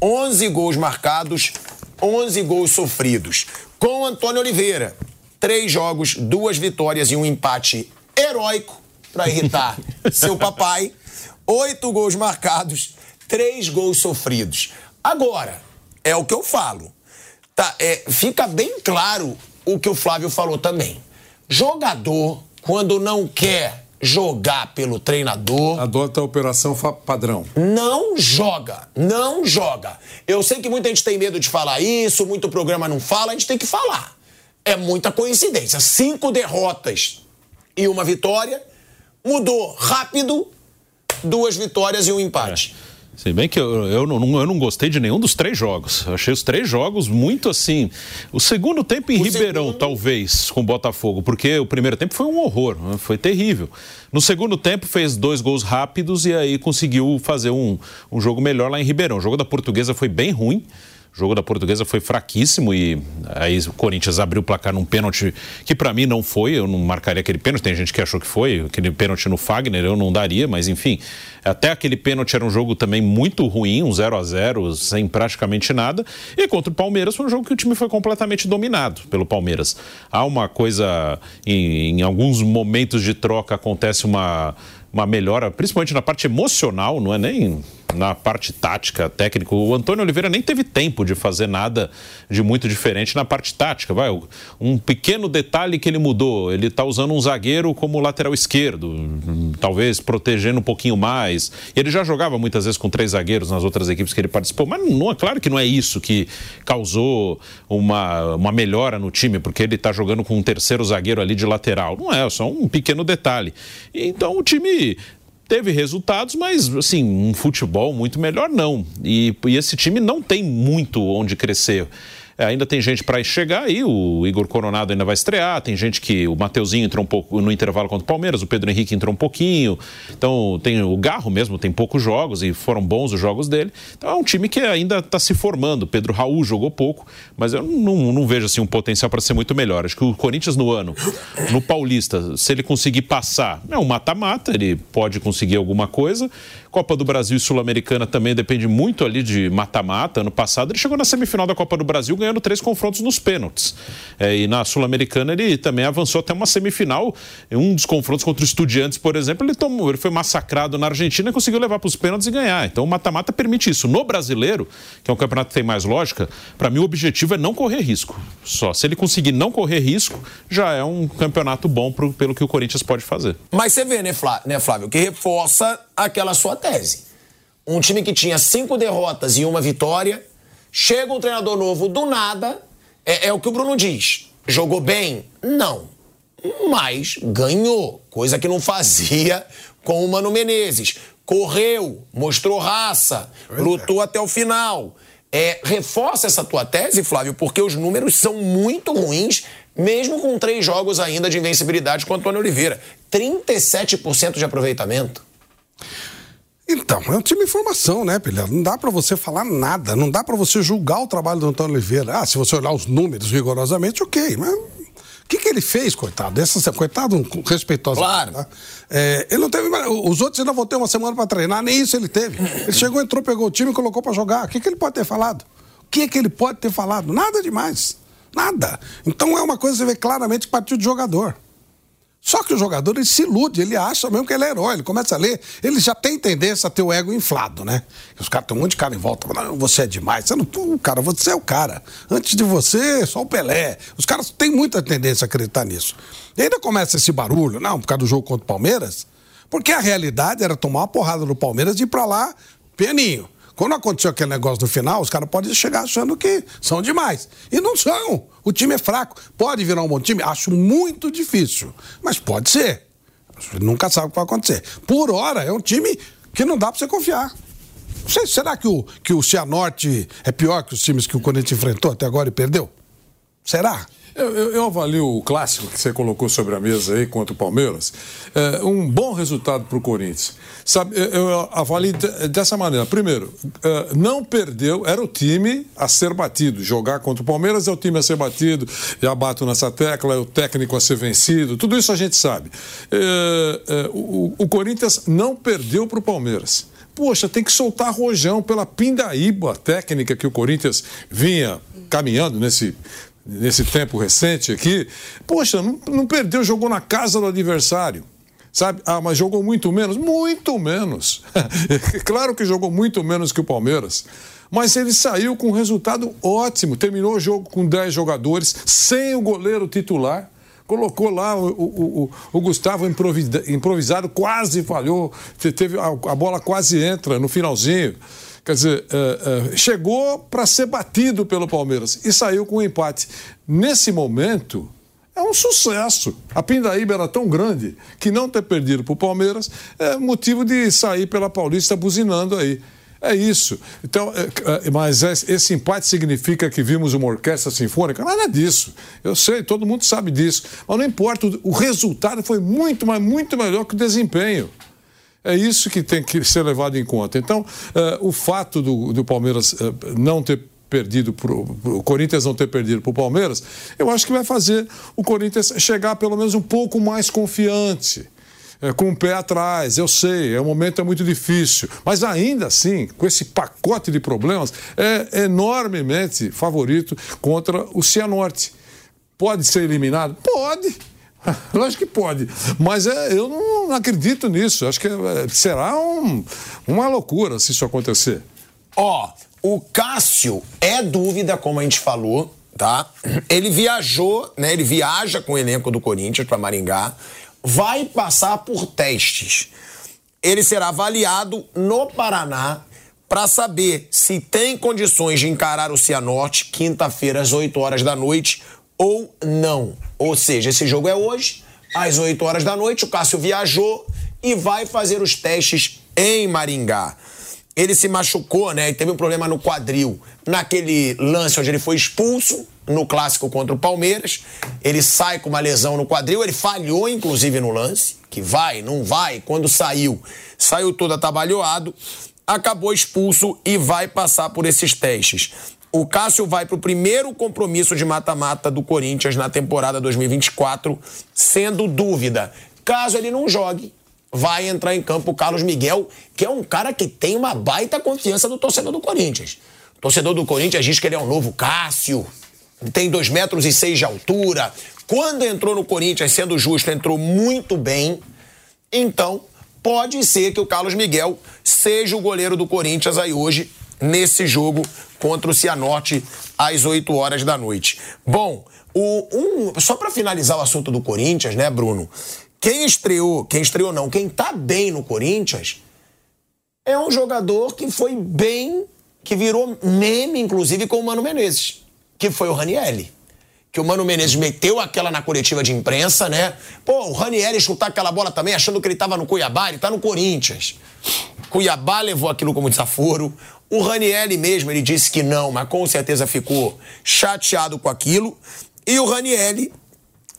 11 gols marcados, 11 gols sofridos. Com Antônio Oliveira, três jogos, duas vitórias e um empate heróico para irritar *laughs* seu papai. Oito gols marcados, três gols sofridos. Agora, é o que eu falo. Tá, é, fica bem claro o que o Flávio falou também. Jogador, quando não quer jogar pelo treinador. Adota a operação padrão. Não joga, não joga. Eu sei que muita gente tem medo de falar isso, muito programa não fala, a gente tem que falar. É muita coincidência. Cinco derrotas e uma vitória. Mudou rápido, duas vitórias e um empate. É. Se bem que eu, eu, não, eu não gostei de nenhum dos três jogos. Eu achei os três jogos muito assim. O segundo tempo em o Ribeirão, segundo... talvez, com o Botafogo, porque o primeiro tempo foi um horror, né? foi terrível. No segundo tempo fez dois gols rápidos e aí conseguiu fazer um, um jogo melhor lá em Ribeirão. O jogo da Portuguesa foi bem ruim. O jogo da Portuguesa foi fraquíssimo e aí o Corinthians abriu o placar num pênalti que para mim não foi, eu não marcaria aquele pênalti, tem gente que achou que foi, aquele pênalti no Fagner eu não daria, mas enfim, até aquele pênalti era um jogo também muito ruim, um 0 a 0 sem praticamente nada, e contra o Palmeiras foi um jogo que o time foi completamente dominado pelo Palmeiras. Há uma coisa, em, em alguns momentos de troca acontece uma uma melhora, principalmente na parte emocional, não é nem na parte tática, técnica. O Antônio Oliveira nem teve tempo de fazer nada de muito diferente na parte tática. Vai, um pequeno detalhe que ele mudou, ele está usando um zagueiro como lateral esquerdo, talvez protegendo um pouquinho mais. Ele já jogava muitas vezes com três zagueiros nas outras equipes que ele participou, mas não é claro que não é isso que causou uma, uma melhora no time, porque ele está jogando com um terceiro zagueiro ali de lateral. Não é, é só um pequeno detalhe. Então o time teve resultados, mas assim, um futebol muito melhor não. E, e esse time não tem muito onde crescer. É, ainda tem gente para chegar aí, o Igor Coronado ainda vai estrear, tem gente que o Mateuzinho entrou um pouco no intervalo contra o Palmeiras, o Pedro Henrique entrou um pouquinho. Então tem o Garro mesmo, tem poucos jogos e foram bons os jogos dele. Então é um time que ainda está se formando. Pedro Raul jogou pouco, mas eu não, não vejo assim um potencial para ser muito melhor. Acho que o Corinthians no ano, no Paulista, se ele conseguir passar, é um mata-mata, ele pode conseguir alguma coisa. Copa do Brasil e Sul-Americana também depende muito ali de mata-mata. Ano passado ele chegou na semifinal da Copa do Brasil ganhando três confrontos nos pênaltis. É, e na Sul-Americana ele também avançou até uma semifinal. Um dos confrontos contra o Estudiantes, por exemplo, ele, tomou, ele foi massacrado na Argentina e conseguiu levar para os pênaltis e ganhar. Então o mata-mata permite isso. No brasileiro, que é um campeonato que tem mais lógica, para mim o objetivo é não correr risco. Só se ele conseguir não correr risco, já é um campeonato bom pro, pelo que o Corinthians pode fazer. Mas você vê, né, né Flávio, que reforça aquela sua tese. Um time que tinha cinco derrotas e uma vitória, chega um treinador novo do nada, é, é o que o Bruno diz. Jogou bem? Não. Mas ganhou, coisa que não fazia com o Mano Menezes. Correu, mostrou raça, lutou até o final. É, reforça essa tua tese, Flávio, porque os números são muito ruins, mesmo com três jogos ainda de invencibilidade com o Antônio Oliveira. 37% de aproveitamento. Então, é um time em formação, né, Pelé? Não dá para você falar nada, não dá para você julgar o trabalho do Antônio Oliveira. Ah, se você olhar os números rigorosamente, ok, mas o que, que ele fez, coitado? Essa, coitado, respeitoso. Claro. Tá? É, ele não teve. Os outros ainda vão ter uma semana para treinar, nem isso ele teve. Ele chegou, entrou, pegou o time e colocou para jogar. O que, que ele pode ter falado? O que, que ele pode ter falado? Nada demais. Nada. Então é uma coisa que você vê claramente que partiu de jogador. Só que o jogador ele se ilude, ele acha mesmo que ele é herói, ele começa a ler, ele já tem tendência a ter o ego inflado, né? Os caras tem um monte de cara em volta, falando, você é demais, você não, pô, cara, você é o cara. Antes de você, só o Pelé. Os caras têm muita tendência a acreditar nisso. E ainda começa esse barulho, não, por causa do jogo contra o Palmeiras, porque a realidade era tomar uma porrada do Palmeiras e ir pra lá pianinho. Quando aconteceu aquele negócio no final, os caras podem chegar achando que são demais. E não são. O time é fraco. Pode virar um bom time? Acho muito difícil. Mas pode ser. Nunca sabe o que vai acontecer. Por hora, é um time que não dá para você confiar. Sei, será que o, que o Cianorte é pior que os times que o Corinthians enfrentou até agora e perdeu? Será? Eu, eu, eu, avalio o clássico que você colocou sobre a mesa aí contra o Palmeiras. É, um bom resultado para o Corinthians. Sabe, eu, eu avalio dessa maneira. Primeiro, é, não perdeu, era o time a ser batido. Jogar contra o Palmeiras é o time a ser batido, já bato nessa tecla, é o técnico a ser vencido. Tudo isso a gente sabe. É, é o, o Corinthians não perdeu para o Palmeiras poxa, tem que soltar rojão pela pindaíba técnica que o Corinthians vinha caminhando nesse nesse tempo recente aqui, poxa, não, não perdeu, jogou na casa do adversário. Sabe? Ah, mas jogou muito menos? Muito menos. *laughs* claro que jogou muito menos que o Palmeiras. Mas ele saiu com um resultado ótimo. Terminou o jogo com 10 jogadores, sem o goleiro titular. Colocou lá o, o, o, o Gustavo improvisado, quase falhou. Teve, a, a bola quase entra no finalzinho. Quer dizer, uh, uh, chegou para ser batido pelo Palmeiras e saiu com um empate. Nesse momento, é um sucesso. A Pindaíba era tão grande que não ter perdido para o Palmeiras é motivo de sair pela Paulista buzinando aí. É isso. Então, é, mas esse empate significa que vimos uma orquestra sinfônica? Nada disso. Eu sei, todo mundo sabe disso. Mas não importa, o resultado foi muito, mas muito melhor que o desempenho. É isso que tem que ser levado em conta. Então, uh, o fato do, do Palmeiras uh, não ter perdido pro, o Corinthians não ter perdido para o Palmeiras, eu acho que vai fazer o Corinthians chegar pelo menos um pouco mais confiante. É, com o pé atrás, eu sei, é um momento é muito difícil, mas ainda assim, com esse pacote de problemas, é enormemente favorito contra o Cianorte. Pode ser eliminado? Pode. *laughs* Lógico que pode, mas é, eu não acredito nisso. Acho que é, será um, uma loucura se isso acontecer. Ó, oh, o Cássio é dúvida, como a gente falou, tá? Ele viajou, né? Ele viaja com o elenco do Corinthians para Maringá, vai passar por testes. Ele será avaliado no Paraná para saber se tem condições de encarar o Cianorte quinta-feira às 8 horas da noite ou não. Ou seja, esse jogo é hoje, às 8 horas da noite. O Cássio viajou e vai fazer os testes em Maringá. ele se machucou, né? E teve um problema no quadril. Naquele lance onde ele foi expulso, no clássico contra o Palmeiras. Ele sai com uma lesão no quadril, ele falhou, inclusive, no lance, que vai, não vai. Quando saiu, saiu todo atabalhoado, acabou expulso e vai passar por esses testes. O Cássio vai para o primeiro compromisso de mata-mata do Corinthians na temporada 2024, sendo dúvida. Caso ele não jogue, vai entrar em campo o Carlos Miguel, que é um cara que tem uma baita confiança do torcedor do Corinthians. O torcedor do Corinthians diz que ele é um novo Cássio, tem dois metros e seis de altura. Quando entrou no Corinthians, sendo justo, entrou muito bem. Então, pode ser que o Carlos Miguel seja o goleiro do Corinthians aí hoje, nesse jogo contra o Cianorte, às 8 horas da noite. Bom, o, um, só para finalizar o assunto do Corinthians, né, Bruno? Quem estreou, quem estreou não, quem tá bem no Corinthians é um jogador que foi bem, que virou meme, inclusive, com o Mano Menezes, que foi o Ranielli. Que o Mano Menezes meteu aquela na coletiva de imprensa, né? Pô, o Ranielli chutar aquela bola também, achando que ele tava no Cuiabá, ele tá no Corinthians. Cuiabá levou aquilo como desaforo. O Ranielli mesmo, ele disse que não, mas com certeza ficou chateado com aquilo. E o Ranielli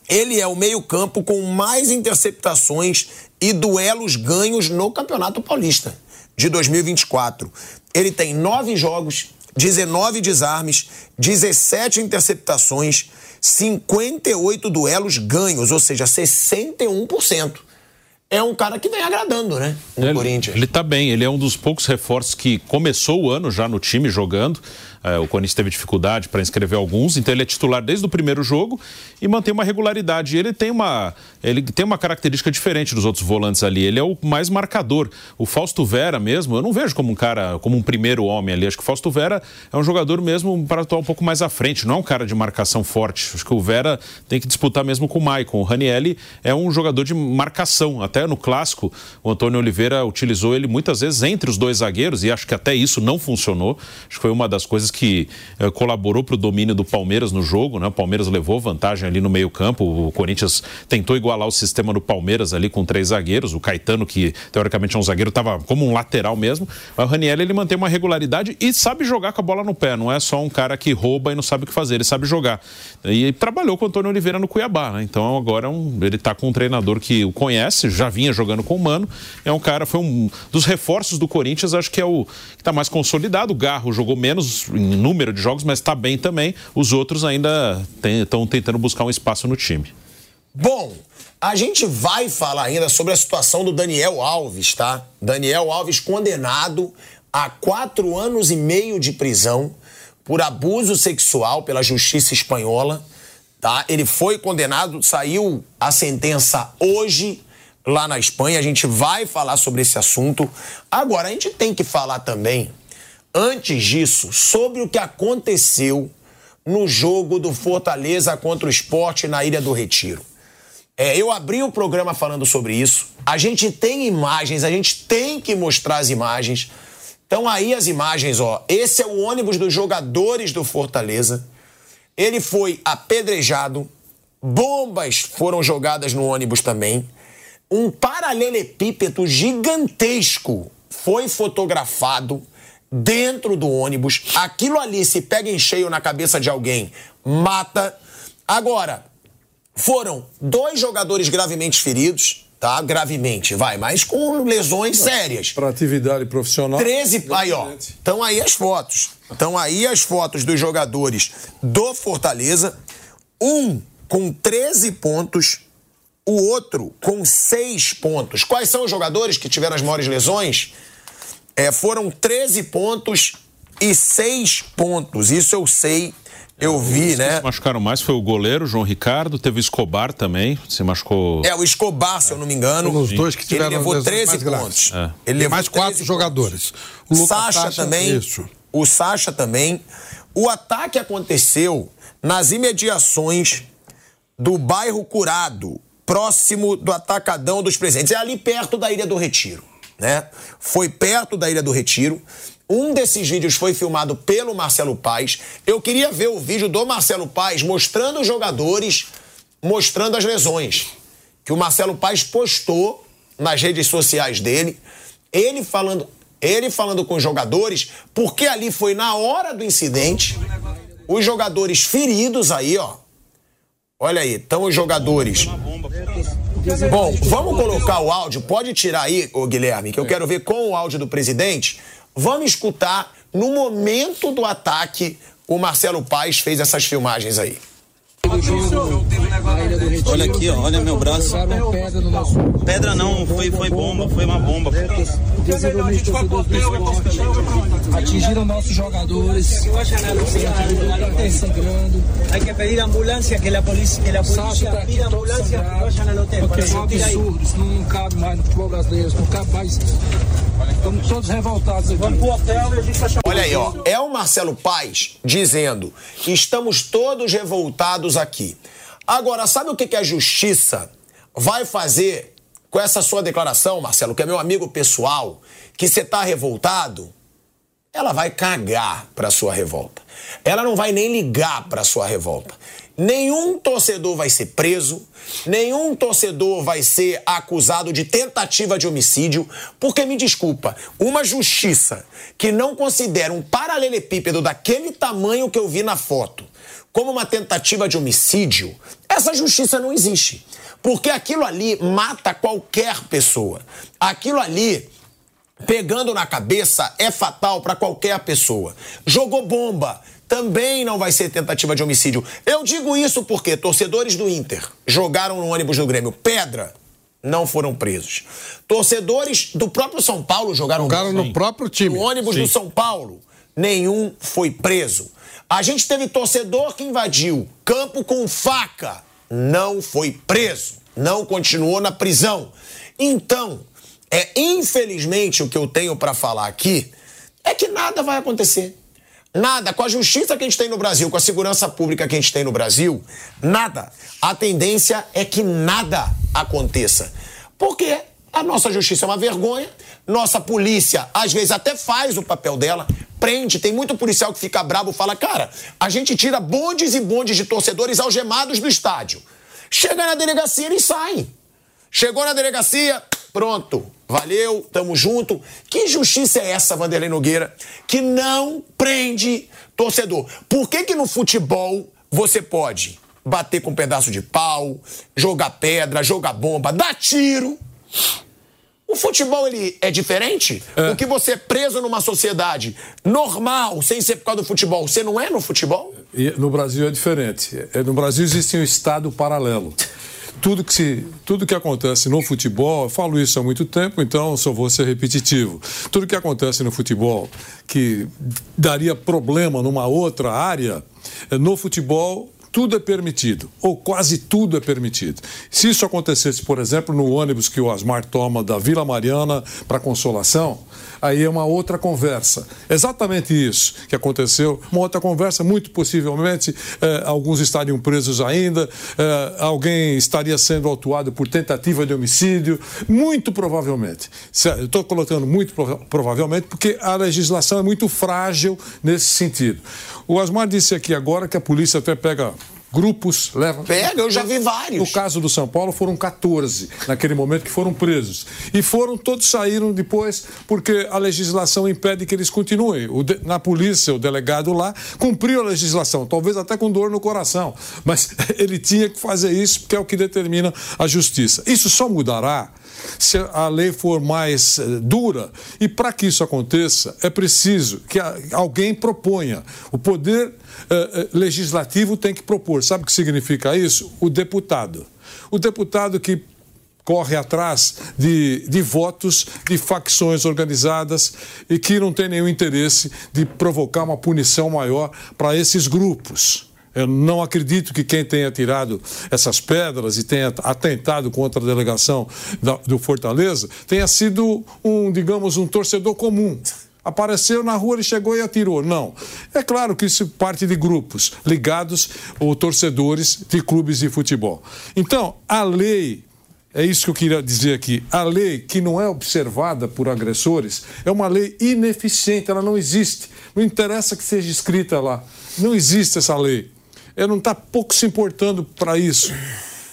ele é o meio-campo com mais interceptações e duelos ganhos no Campeonato Paulista de 2024. Ele tem nove jogos, 19 desarmes, 17 interceptações, 58 duelos ganhos, ou seja, 61%. É um cara que vem agradando, né? No ele, Corinthians. Ele tá bem, ele é um dos poucos reforços que começou o ano já no time jogando. É, o Corinthians teve dificuldade para inscrever alguns, então ele é titular desde o primeiro jogo e mantém uma regularidade. Ele tem uma, ele tem uma característica diferente dos outros volantes ali. Ele é o mais marcador. O Fausto Vera mesmo, eu não vejo como um cara, como um primeiro homem ali. Acho que o Fausto Vera é um jogador mesmo para atuar um pouco mais à frente, não é um cara de marcação forte. Acho que o Vera tem que disputar mesmo com o Maicon. O Ranielli é um jogador de marcação. Até no clássico, o Antônio Oliveira utilizou ele muitas vezes entre os dois zagueiros e acho que até isso não funcionou. Acho que foi uma das coisas que eh, colaborou para o domínio do Palmeiras no jogo. Né? O Palmeiras levou vantagem ali no meio-campo. O Corinthians tentou igualar o sistema do Palmeiras ali com três zagueiros. O Caetano, que teoricamente é um zagueiro, estava como um lateral mesmo. Mas o Raniel ele mantém uma regularidade e sabe jogar com a bola no pé. Não é só um cara que rouba e não sabe o que fazer. Ele sabe jogar. E trabalhou com o Antônio Oliveira no Cuiabá. Né? Então agora é um, ele está com um treinador que o conhece, já vinha jogando com o Mano. É um cara, foi um dos reforços do Corinthians, acho que é o que está mais consolidado. O Garro jogou menos em número de jogos, mas está bem também. Os outros ainda estão tentando buscar um espaço no time. Bom, a gente vai falar ainda sobre a situação do Daniel Alves, tá? Daniel Alves condenado a quatro anos e meio de prisão por abuso sexual pela justiça espanhola, tá? Ele foi condenado, saiu a sentença hoje lá na Espanha. A gente vai falar sobre esse assunto. Agora, a gente tem que falar também, antes disso, sobre o que aconteceu no jogo do Fortaleza contra o esporte na Ilha do Retiro. É, eu abri o programa falando sobre isso. A gente tem imagens, a gente tem que mostrar as imagens. Então aí as imagens, ó. Esse é o ônibus dos jogadores do Fortaleza. Ele foi apedrejado, bombas foram jogadas no ônibus também um paralelepípedo gigantesco foi fotografado dentro do ônibus. Aquilo ali, se pega em cheio na cabeça de alguém, mata. Agora, foram dois jogadores gravemente feridos, tá? Gravemente, vai, mas com lesões sérias. Para atividade profissional. 13. Aí, ó. Estão aí as fotos. Estão aí as fotos dos jogadores do Fortaleza. Um com 13 pontos o outro com seis pontos. Quais são os jogadores que tiveram as maiores lesões? É, foram 13 pontos e seis pontos. Isso eu sei, eu vi, Os né? que se machucaram mais foi o goleiro, João Ricardo, teve o Escobar também, se machucou. É, o Escobar, se eu não me engano. Foram os dois que tiveram Ele levou lesões 13 mais graves. pontos. É. Ele levou mais quatro 13 jogadores. O Lucas Sacha Sacha, também. isso. O Sacha também. O ataque aconteceu nas imediações do bairro Curado, próximo do Atacadão dos Presentes. É ali perto da Ilha do Retiro, né? Foi perto da Ilha do Retiro. Um desses vídeos foi filmado pelo Marcelo Paes. Eu queria ver o vídeo do Marcelo Paes mostrando os jogadores, mostrando as lesões. Que o Marcelo Paes postou nas redes sociais dele. Ele falando. Ele falando com os jogadores, porque ali foi na hora do incidente, os jogadores feridos aí, ó. Olha aí, estão os jogadores. Bom, vamos colocar o áudio, pode tirar aí, ô Guilherme, que eu quero ver com o áudio do presidente. Vamos escutar no momento do ataque, o Marcelo Paes fez essas filmagens aí. Olha aqui, ó, olha meu braço. Pedra não, foi, foi bomba, foi uma bomba. Atingiram nossos jogadores. Está sangrando. Hay que pedir ambulancia, que la policía, que la policía pida ambulancia, que vayan al hotel. Porque é um absurdo, isso não cabe mais no futebol brasileiro, não cabe mais. Estamos todos revoltados aqui. Vamos pro hotel e a gente vai chamar. Olha aí, ó. É o Marcelo Paes dizendo: estamos todos revoltados aqui. Agora, sabe o que, a justiça vai fazer com essa sua declaração, Marcelo, que é meu amigo pessoal, que você tá revoltado? Ela vai cagar pra sua revolta. Ela não vai nem ligar pra sua revolta. Nenhum torcedor vai ser preso, nenhum torcedor vai ser acusado de tentativa de homicídio, porque me desculpa, uma justiça que não considera um paralelepípedo daquele tamanho que eu vi na foto como uma tentativa de homicídio, essa justiça não existe. Porque aquilo ali mata qualquer pessoa. Aquilo ali pegando na cabeça é fatal para qualquer pessoa. Jogou bomba, também não vai ser tentativa de homicídio. Eu digo isso porque torcedores do Inter jogaram no ônibus do Grêmio pedra, não foram presos. Torcedores do próprio São Paulo jogaram, Jogaram no próprio time. no ônibus Sim. do São Paulo, nenhum foi preso. A gente teve torcedor que invadiu campo com faca, não foi preso, não continuou na prisão. Então, é infelizmente o que eu tenho para falar aqui é que nada vai acontecer. Nada. Com a justiça que a gente tem no Brasil, com a segurança pública que a gente tem no Brasil, nada. A tendência é que nada aconteça. Porque a nossa justiça é uma vergonha, nossa polícia às vezes até faz o papel dela, prende. Tem muito policial que fica bravo, fala, cara, a gente tira bondes e bondes de torcedores algemados do estádio. Chega na delegacia, eles saem. Chegou na delegacia, pronto. Valeu, tamo junto. Que justiça é essa, Vanderlei Nogueira, que não prende torcedor? Por que que no futebol você pode bater com um pedaço de pau, jogar pedra, jogar bomba, dar tiro? O futebol ele é diferente? Porque você é preso numa sociedade normal, sem ser por causa do futebol, você não é no futebol? E no Brasil é diferente. É, No Brasil existe um estado paralelo. Tudo que, se, tudo que acontece no futebol, eu falo isso há muito tempo, então só vou ser repetitivo. Tudo que acontece no futebol que daria problema numa outra área, eh, no futebol tudo é permitido, ou quase tudo é permitido. Se isso acontecesse, por exemplo, no ônibus que o Osmar toma da Vila Mariana para Consolação, aí é uma outra conversa. Exatamente isso que aconteceu, uma outra conversa, muito possivelmente eh, alguns estariam presos ainda, eh, alguém estaria sendo autuado por tentativa de homicídio, muito provavelmente. Estou colocando muito prova- provavelmente porque a legislação é muito frágil nesse sentido. O Osmar disse aqui agora que a polícia até pega grupos, leva. Pega, eu já vi vários. No caso do São Paulo foram 14 naquele momento que foram presos. E foram, todos saíram depois porque a legislação impede que eles continuem. De- na polícia, o delegado lá cumpriu a legislação, talvez até com dor no coração. Mas *laughs* ele tinha que fazer isso porque é o que determina a justiça. Isso só mudará se a lei for mais eh, dura. E para que isso aconteça, é preciso que alguém proponha. O poder eh, eh, legislativo tem que propor. Sabe o que significa isso? O deputado. O deputado que corre atrás de, de votos de facções organizadas e que não tem nenhum interesse de provocar uma punição maior para esses grupos. Eu não acredito que quem tenha tirado essas pedras e tenha atentado contra a delegação da- do Fortaleza tenha sido um, digamos, um torcedor comum. Apareceu na rua, ele chegou e atirou. Não. É claro que isso parte de grupos ligados ou torcedores de clubes de futebol. Então, a lei é isso que eu queria dizer aqui. A lei que não é observada por agressores é uma lei ineficiente, ela não existe. Não interessa que seja escrita lá. Não existe essa lei. Ela não está pouco se importando para isso.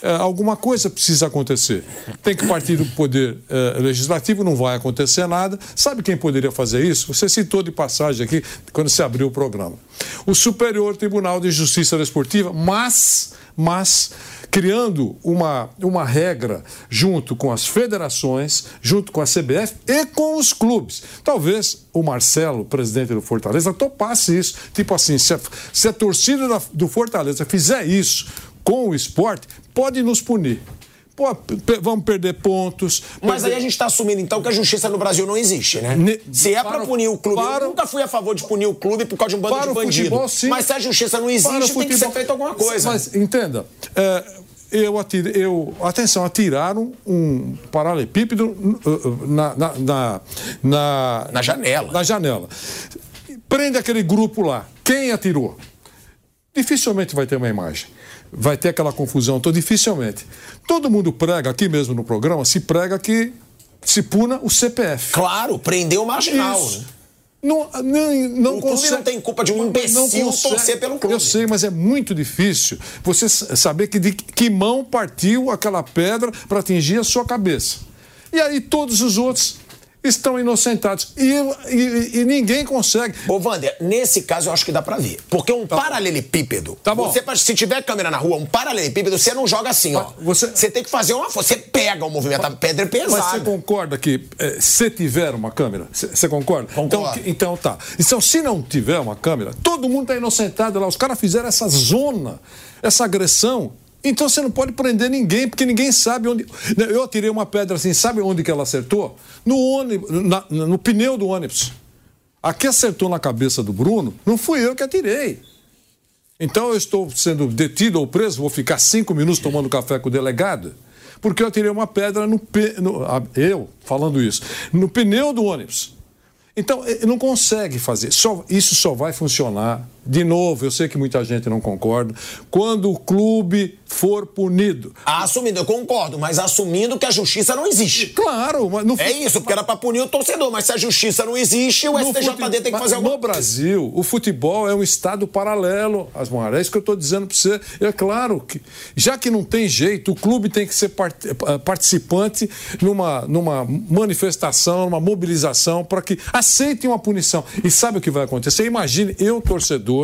é, alguma coisa precisa acontecer. Tem que partir do poder é, legislativo, não vai acontecer nada. Sabe quem poderia fazer isso? Você citou de passagem aqui, quando você abriu o programa. O Superior Tribunal de Justiça Desportiva, mas, mas criando uma, uma regra junto com as federações, junto com a CBF e com os clubes. Talvez o Marcelo, presidente do Fortaleza, topasse isso. Tipo assim, se a, se a torcida do Fortaleza fizer isso com o esporte, pode nos punir. Pô, vamos perder pontos. Mas perder... aí a gente está assumindo então que a justiça no Brasil não existe, né? Ne... Se é para punir o clube, para... eu nunca fui a favor de punir o clube por causa de um bando para de bandido. Futebol, sim. Mas se a justiça não existe, tem futebol... que ser feito alguma coisa. Mas entenda, é, eu, atirei, eu atenção, atiraram um paralelepípedo na, na, na, na, na janela. Na janela. Prende aquele grupo lá. Quem atirou? Dificilmente vai ter uma imagem vai ter aquela confusão toda, dificilmente. Todo mundo prega, aqui mesmo no programa, se prega que se puna o CPF. Claro, prendeu o marginal. Isso. Né? Não, não, não o clube consegue, não tem culpa de um imbecil torcer pelo clube. Eu sei, mas é muito difícil você saber que de que mão partiu aquela pedra para atingir a sua cabeça. E aí todos os outros estão inocentados. E, e, e, ninguém consegue. Ô, Wander, nesse caso eu acho que dá pra ver. Porque um tá paralelepípedo. Tá bom. Você, se tiver câmera na rua, um paralelepípedo, você não joga assim, ó. Você, você tem que fazer uma. Você pega o movimento. A pedra é pesada. Mas você concorda que é, se tiver uma câmera, você concorda? Concordo. Então, então tá. Então, se não tiver uma câmera, todo mundo tá inocentado lá. Os caras fizeram essa zona, essa agressão então você não pode prender ninguém, porque ninguém sabe onde. Eu atirei uma pedra assim, sabe onde que ela acertou? No ônibus, na, no pneu do ônibus. Aqui acertou na cabeça do Bruno, não fui eu que atirei. Então eu estou sendo detido ou preso, vou ficar cinco minutos tomando café com o delegado, porque eu atirei uma pedra no, no eu falando isso, no pneu do ônibus. Então, não consegue fazer. Só, isso só vai funcionar, de novo, eu sei que muita gente não concorda, quando o clube for punido. Assumindo, eu concordo, mas assumindo que a justiça não existe. Claro, mas no É isso, porque era para punir o torcedor, mas se a justiça não existe, o no STJD tem que fazer alguma No Brasil, o futebol é um estado paralelo, Asmar, é isso que eu estou dizendo para você. É claro que, já que não tem jeito, o clube tem que ser part... Eh, participante numa, numa manifestação, numa mobilização, para que aceitem uma punição. E sabe o que vai acontecer? Imagine eu, torcedor,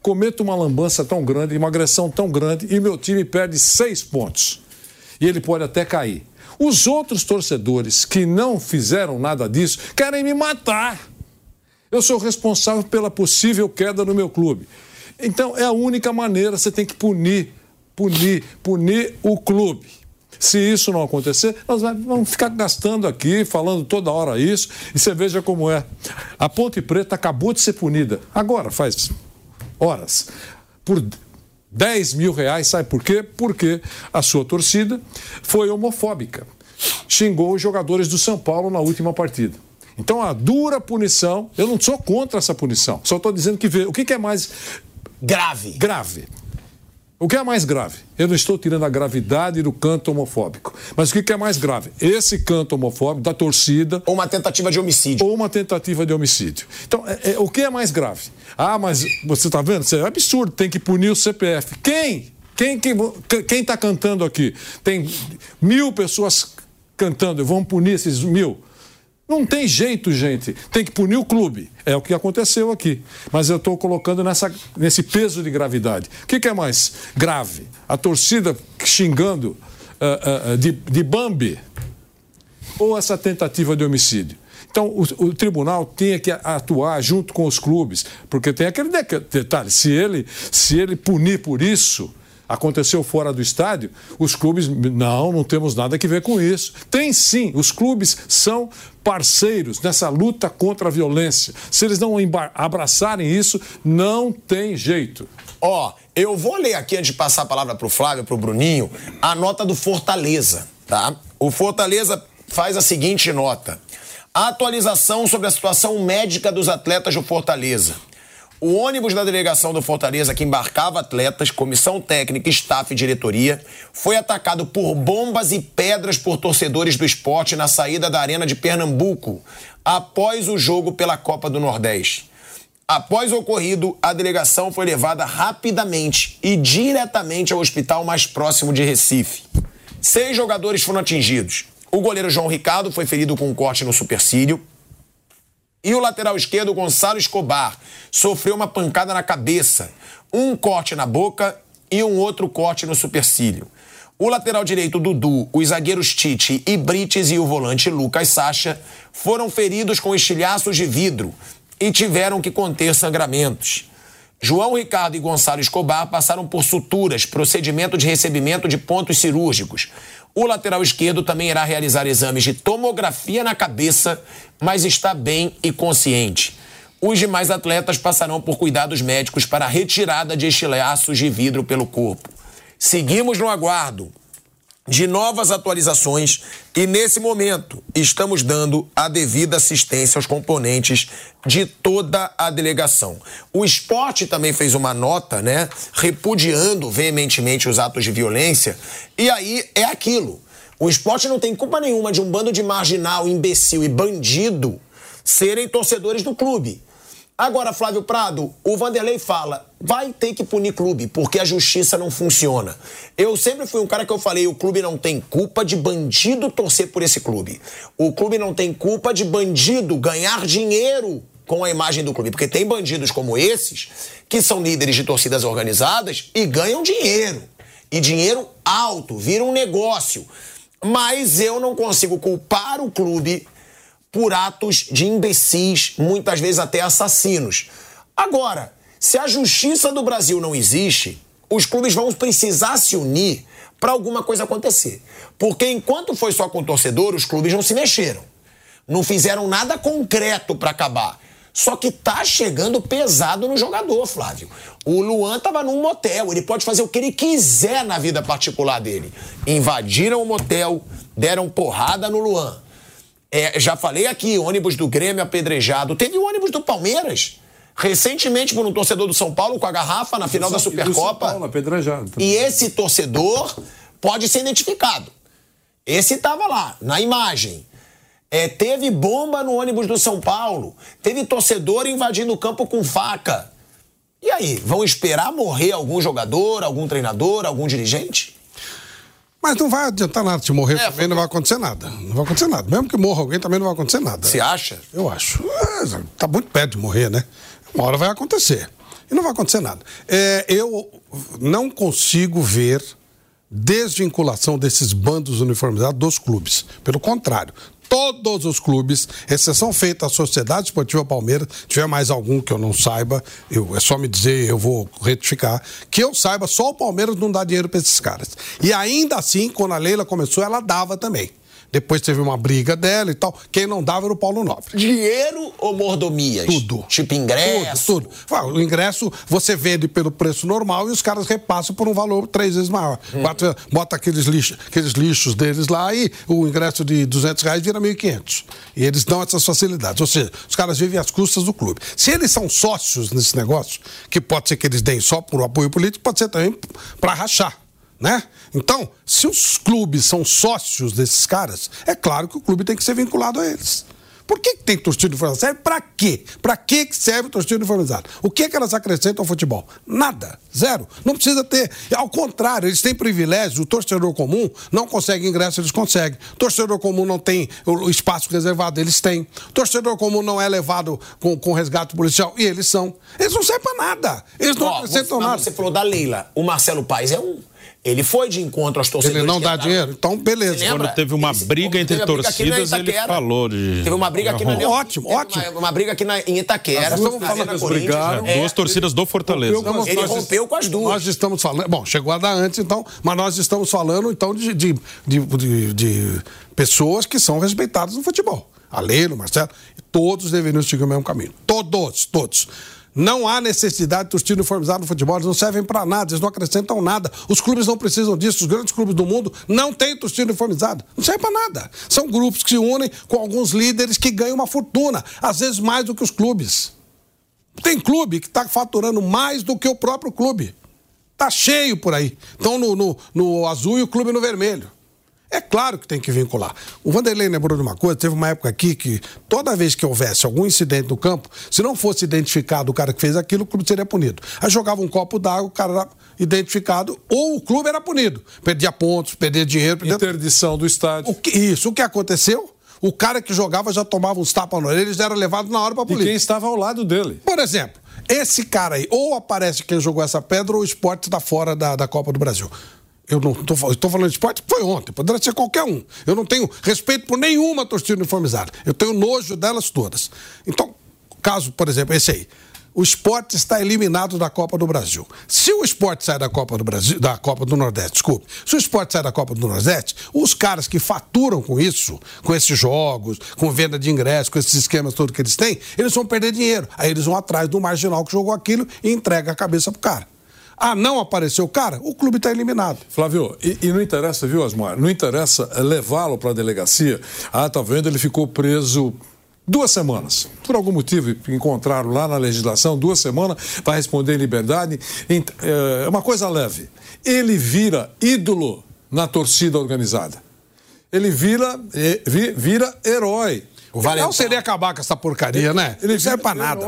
cometo uma lambança tão grande, uma agressão tão grande e meu time perde seis pontos. E ele pode até cair. Os outros torcedores que não fizeram nada disso querem me matar. Eu sou responsável pela possível queda no meu clube. Então é a única maneira, você tem que punir, punir, punir o clube. Se isso não acontecer, nós vamos ficar gastando aqui, falando toda hora isso, e você veja como é. A Ponte Preta acabou de ser punida, agora, faz horas, por 10 mil reais. Sabe por quê? Porque a sua torcida foi homofóbica. Xingou os jogadores do São Paulo na última partida. Então, a dura punição, eu não sou contra essa punição, só estou dizendo que o que, que é mais grave? Grave. O que é mais grave? Eu não estou tirando a gravidade do canto homofóbico. Mas o que é mais grave? Esse canto homofóbico da torcida. Ou uma tentativa de homicídio. Ou uma tentativa de homicídio. Então, é, é, o que é mais grave? Ah, mas você está vendo? Isso é absurdo, tem que punir o CPF. Quem? Quem quem está cantando aqui? Tem mil pessoas cantando, vamos punir esses mil. Não tem jeito, gente. Tem que punir o clube. É o que aconteceu aqui. Mas eu estou colocando nessa, nesse peso de gravidade. O que, que é mais grave? A torcida xingando uh, uh, de, de Bambi ou essa tentativa de homicídio? Então, o, o, tribunal tinha que atuar junto com os clubes, porque tem aquele detalhe: se ele, se ele punir por isso, aconteceu fora do estádio, os clubes, não, não temos nada que ver com isso. Tem sim, os clubes são parceiros nessa luta contra a violência. Se eles não abraçarem isso, não tem jeito. Ó, oh, eu vou ler aqui antes de passar a palavra para o Flávio, para o Bruninho, a nota do Fortaleza, tá? O Fortaleza faz a seguinte nota: a atualização sobre a situação médica dos atletas do Fortaleza. O ônibus da delegação do Fortaleza, que embarcava atletas, comissão técnica, staff e diretoria, foi atacado por bombas e pedras por torcedores do esporte na saída da Arena de Pernambuco, após o jogo pela Copa do Nordeste. Após o ocorrido, a delegação foi levada rapidamente e diretamente ao hospital mais próximo de Recife. Seis jogadores foram atingidos. O goleiro João Ricardo foi ferido com um corte no supercílio. E o lateral esquerdo, Gonçalo Escobar, sofreu uma pancada na cabeça, um corte na boca e um outro corte no supercílio. O lateral direito Dudu, os zagueiros Tite e Brites e o volante Lucas Sacha foram feridos com estilhaços de vidro e tiveram que conter sangramentos. João Ricardo e Gonçalo Escobar passaram por suturas, procedimento de recebimento de pontos cirúrgicos. O lateral esquerdo também irá realizar exames de tomografia na cabeça, mas está bem e consciente. Os demais atletas passarão por cuidados médicos para a retirada de estilhaços de vidro pelo corpo. Seguimos no aguardo de novas atualizações e, nesse momento, estamos dando a devida assistência aos componentes de toda a delegação. O esporte também fez uma nota, né, repudiando veementemente os atos de violência, e aí é aquilo. O esporte não tem culpa nenhuma de um bando de marginal, imbecil e bandido serem torcedores do clube. Agora, Flávio Prado, o Vanderlei fala, vai ter que punir clube, porque a justiça não funciona. Eu sempre fui um cara que eu falei, o clube não tem culpa de bandido torcer por esse clube. O clube não tem culpa de bandido ganhar dinheiro com a imagem do clube, porque tem bandidos como esses que são líderes de torcidas organizadas e ganham dinheiro. E dinheiro alto, vira um negócio. Mas eu não consigo culpar o clube por atos de imbecis, muitas vezes até assassinos. Agora, se a justiça do Brasil não existe, os clubes vão precisar se unir para alguma coisa acontecer. Porque enquanto foi só com torcedor, os clubes não se mexeram. Não fizeram nada concreto para acabar. Só que tá chegando pesado no jogador, Flávio. O Luan tava num motel, ele pode fazer o que ele quiser na vida particular dele. Invadiram o motel, deram porrada no Luan. É, já falei aqui, ônibus do Grêmio apedrejado. Teve o ônibus do Palmeiras. Recentemente, por um torcedor do São Paulo com a garrafa na final da Supercopa. Paulo, apedrejado. E esse torcedor pode ser identificado. Esse estava lá, na imagem. É, teve bomba no ônibus do São Paulo. Teve torcedor invadindo o campo com faca. E aí, vão esperar morrer algum jogador, algum treinador, algum dirigente? Mas não vai adiantar nada. Se morrer é, também não vai acontecer nada. Não vai acontecer nada. Mesmo que morra alguém, também não vai acontecer nada. Você acha? Eu acho. É, tá muito perto de morrer, né? Uma hora vai acontecer. E não vai acontecer nada. É, eu não consigo ver desvinculação desses bandos uniformizados dos clubes. Pelo contrário, todos os clubes, exceção feita a Sociedade Esportiva Palmeiras, tiver mais algum que eu não saiba, eu, é só me dizer, eu vou retificar, que eu saiba, só o Palmeiras não dá dinheiro para esses caras. E ainda assim, quando a Leila começou, ela dava também. Depois teve uma briga dela e tal. Quem não dava era o Paulo Nobre. Dinheiro ou mordomias? Tudo. Tipo ingresso? Tudo, tudo. O ingresso você vende pelo preço normal e os caras repassam por um valor três vezes maior. Hum. Bota, bota aqueles, lixos, aqueles lixos deles lá e o ingresso de 200 reais vira 1.500. E eles dão essas facilidades. Ou seja, os caras vivem às custas do clube. Se eles são sócios nesse negócio, que pode ser que eles deem só por apoio político, pode ser também para rachar né? Então, se os clubes são sócios desses caras, é claro que o clube tem que ser vinculado a eles. Por que, que tem torcida uniformizada? Serve para quê? Para que serve torcida uniformizada? O que, que elas acrescentam ao futebol? Nada. Zero. Não precisa ter. Ao contrário, eles têm privilégios. O torcedor comum não consegue ingresso, eles conseguem. O torcedor comum não tem o espaço reservado, eles têm. O torcedor comum não é levado com, com resgate policial, e eles são. Eles não servem para nada. Eles não acrescentam você, nada. Você falou da Leila. O Marcelo Paes é um. Ele foi de encontro aos torcedores. Ele não dá dinheiro? Então, beleza. Quando teve uma briga entre torcidas, ele falou de. Teve uma briga aqui na Ótimo, ótimo. Uma, uma, briga aqui na, em Itaquera. Nós estamos falando que brigaram. É, duas torcidas do Fortaleza. Rompeu, ele rompeu com as duas. Nós estamos falando. Bom, chegou a dar antes, então, mas nós estamos falando, então, de, de, de, de pessoas que são respeitadas no futebol. A Leila, o Marcelo, todos deveriam seguir o mesmo caminho. Todos, todos. Não há necessidade de torcida uniformizada no futebol, eles não servem para nada, eles não acrescentam nada. Os clubes não precisam disso, os grandes clubes do mundo não têm torcida uniformizada. Não serve para nada. São grupos que se unem com alguns líderes que ganham uma fortuna, às vezes mais do que os clubes. Tem clube que está faturando mais do que o próprio clube. Está cheio por aí. Estão no, no, no azul e o clube no vermelho. É claro que tem que vincular. O Vanderlei lembrou de uma coisa, teve uma época aqui que toda vez que houvesse algum incidente no campo, se não fosse identificado o cara que fez aquilo, o clube seria punido. Aí jogava um copo d'água, o cara era identificado, ou o clube era punido. Perdia pontos, perdia dinheiro. Perdia... Interdição do estádio. O que, isso, o que aconteceu? O cara que jogava já tomava uns tapas no orelha, eles eram levados na hora para polícia. E quem estava ao lado dele. Por exemplo, esse cara aí, ou aparece quem jogou essa pedra, ou o esporte está fora da, da Copa do Brasil. Eu não estou falando de esporte, foi ontem, poderia ser qualquer um. Eu não tenho respeito por nenhuma torcida uniformizada. Eu tenho nojo delas todas. Então, caso, por exemplo, esse aí. O esporte está eliminado da Copa do Brasil. Se o esporte sai da Copa do Brasil, da Copa do Nordeste, desculpe, se o esporte sai da Copa do Nordeste, os caras que faturam com isso, com esses jogos, com venda de ingressos, com esses esquemas todos que eles têm, eles vão perder dinheiro. Aí eles vão atrás do marginal que jogou aquilo e entrega a cabeça pro cara. Ah, não apareceu o cara? O clube está eliminado. Flávio, e, e, não interessa, viu, Asmar? Não interessa levá-lo para a delegacia. Ah, tá vendo? Ele ficou preso duas semanas. Por algum motivo encontraram lá na legislação, duas semanas, vai responder em liberdade. É uma coisa leve. Ele vira ídolo na torcida organizada. Ele vira, vira herói. O Valentão. Não seria acabar com essa porcaria, ele, né? Ele não serve para nada.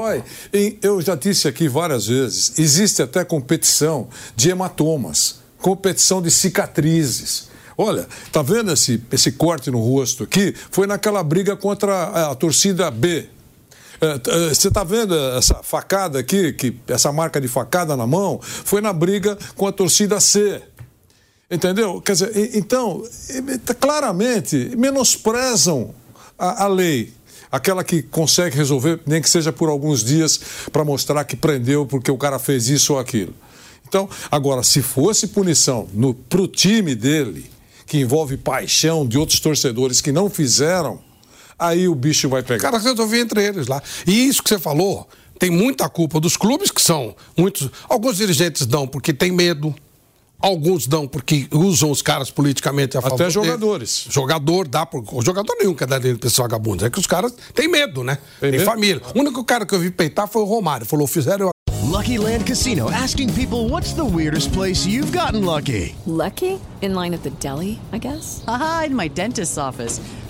Eu já disse aqui várias vezes: existe até competição de hematomas, competição de cicatrizes. Olha, tá vendo esse, esse corte no rosto aqui? Foi naquela briga contra a, a torcida B. É, você está vendo essa facada aqui, que, essa marca de facada na mão? Foi na briga com a torcida C. Entendeu? Quer dizer, então, claramente menosprezam a, a lei aquela que consegue resolver, nem que seja por alguns dias, para mostrar que prendeu porque o cara fez isso ou aquilo. Então, agora, se fosse punição para o time dele, que envolve paixão de outros torcedores que não fizeram, aí o bicho vai pegar. Cara resolvia entre eles lá. E isso que você falou, tem muita culpa dos clubes, que são muitos. Alguns dirigentes dão porque tem medo. Alguns dão porque usam os caras politicamente a favor. Até jogadores. Dele. Jogador dá por. Jogador nenhum quer dar dinheiro pra esses vagabundos. É que os caras têm medo, né? Tem, tem família. O único cara que eu vi peitar foi o Romário. Falou, fizeram. Lucky Land Casino asking people what's the weirdest place you've gotten lucky? Lucky? In line at the deli, I guess? Aha, in my dentist's office.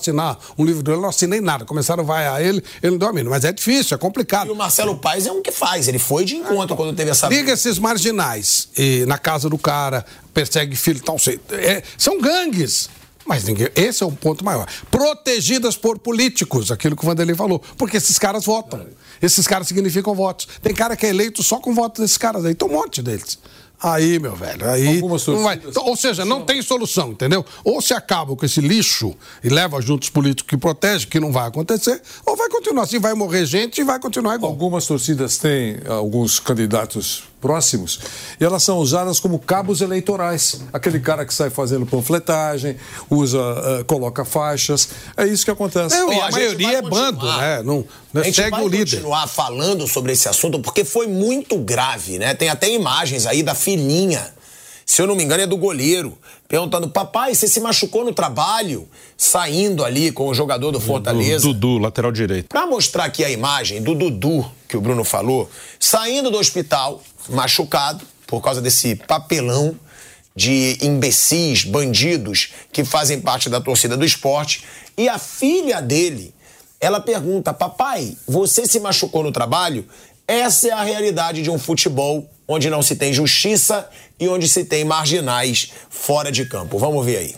Assinar um livro dele, eu não assinei nada. Começaram a vaiar ele, ele não mínima. Mas é difícil, é complicado. E o Marcelo Paes é um que faz, ele foi de encontro quando teve essa. Liga esses marginais e, na casa do cara, persegue filho, tal, sei. É, são gangues. Mas ninguém, esse é o ponto maior. Protegidas por políticos, aquilo que o Vanderlei falou. Porque esses caras votam. Esses caras significam votos. Tem cara que é eleito só com votos desses caras aí. Tem um monte deles. Aí, meu velho, aí. Não vai... Ou seja, não tem solução, entendeu? Ou se acaba com esse lixo e leva junto os políticos que protegem, que não vai acontecer, ou vai continuar assim, vai morrer gente e vai continuar igual. Algumas torcidas têm alguns candidatos próximos e elas são usadas como cabos eleitorais. Aquele cara que sai fazendo panfletagem, usa, uh, coloca faixas. É isso que acontece. É, e a, a maioria é bando, né? Não, não a gente segue vai o líder. continuar falando sobre esse assunto porque foi muito grave, né? Tem até imagens aí da filhinha, se eu não me engano, é do goleiro, perguntando: papai, você se machucou no trabalho? Saindo ali com o jogador do Fortaleza. Dudu, lateral direito. Pra mostrar aqui a imagem do Dudu, que o Bruno falou, saindo do hospital, machucado, por causa desse papelão de imbecis, bandidos que fazem parte da torcida do esporte. E a filha dele, ela pergunta: Papai, você se machucou no trabalho? Essa é a realidade de um futebol onde não se tem justiça e onde se tem marginais fora de campo. Vamos ver aí.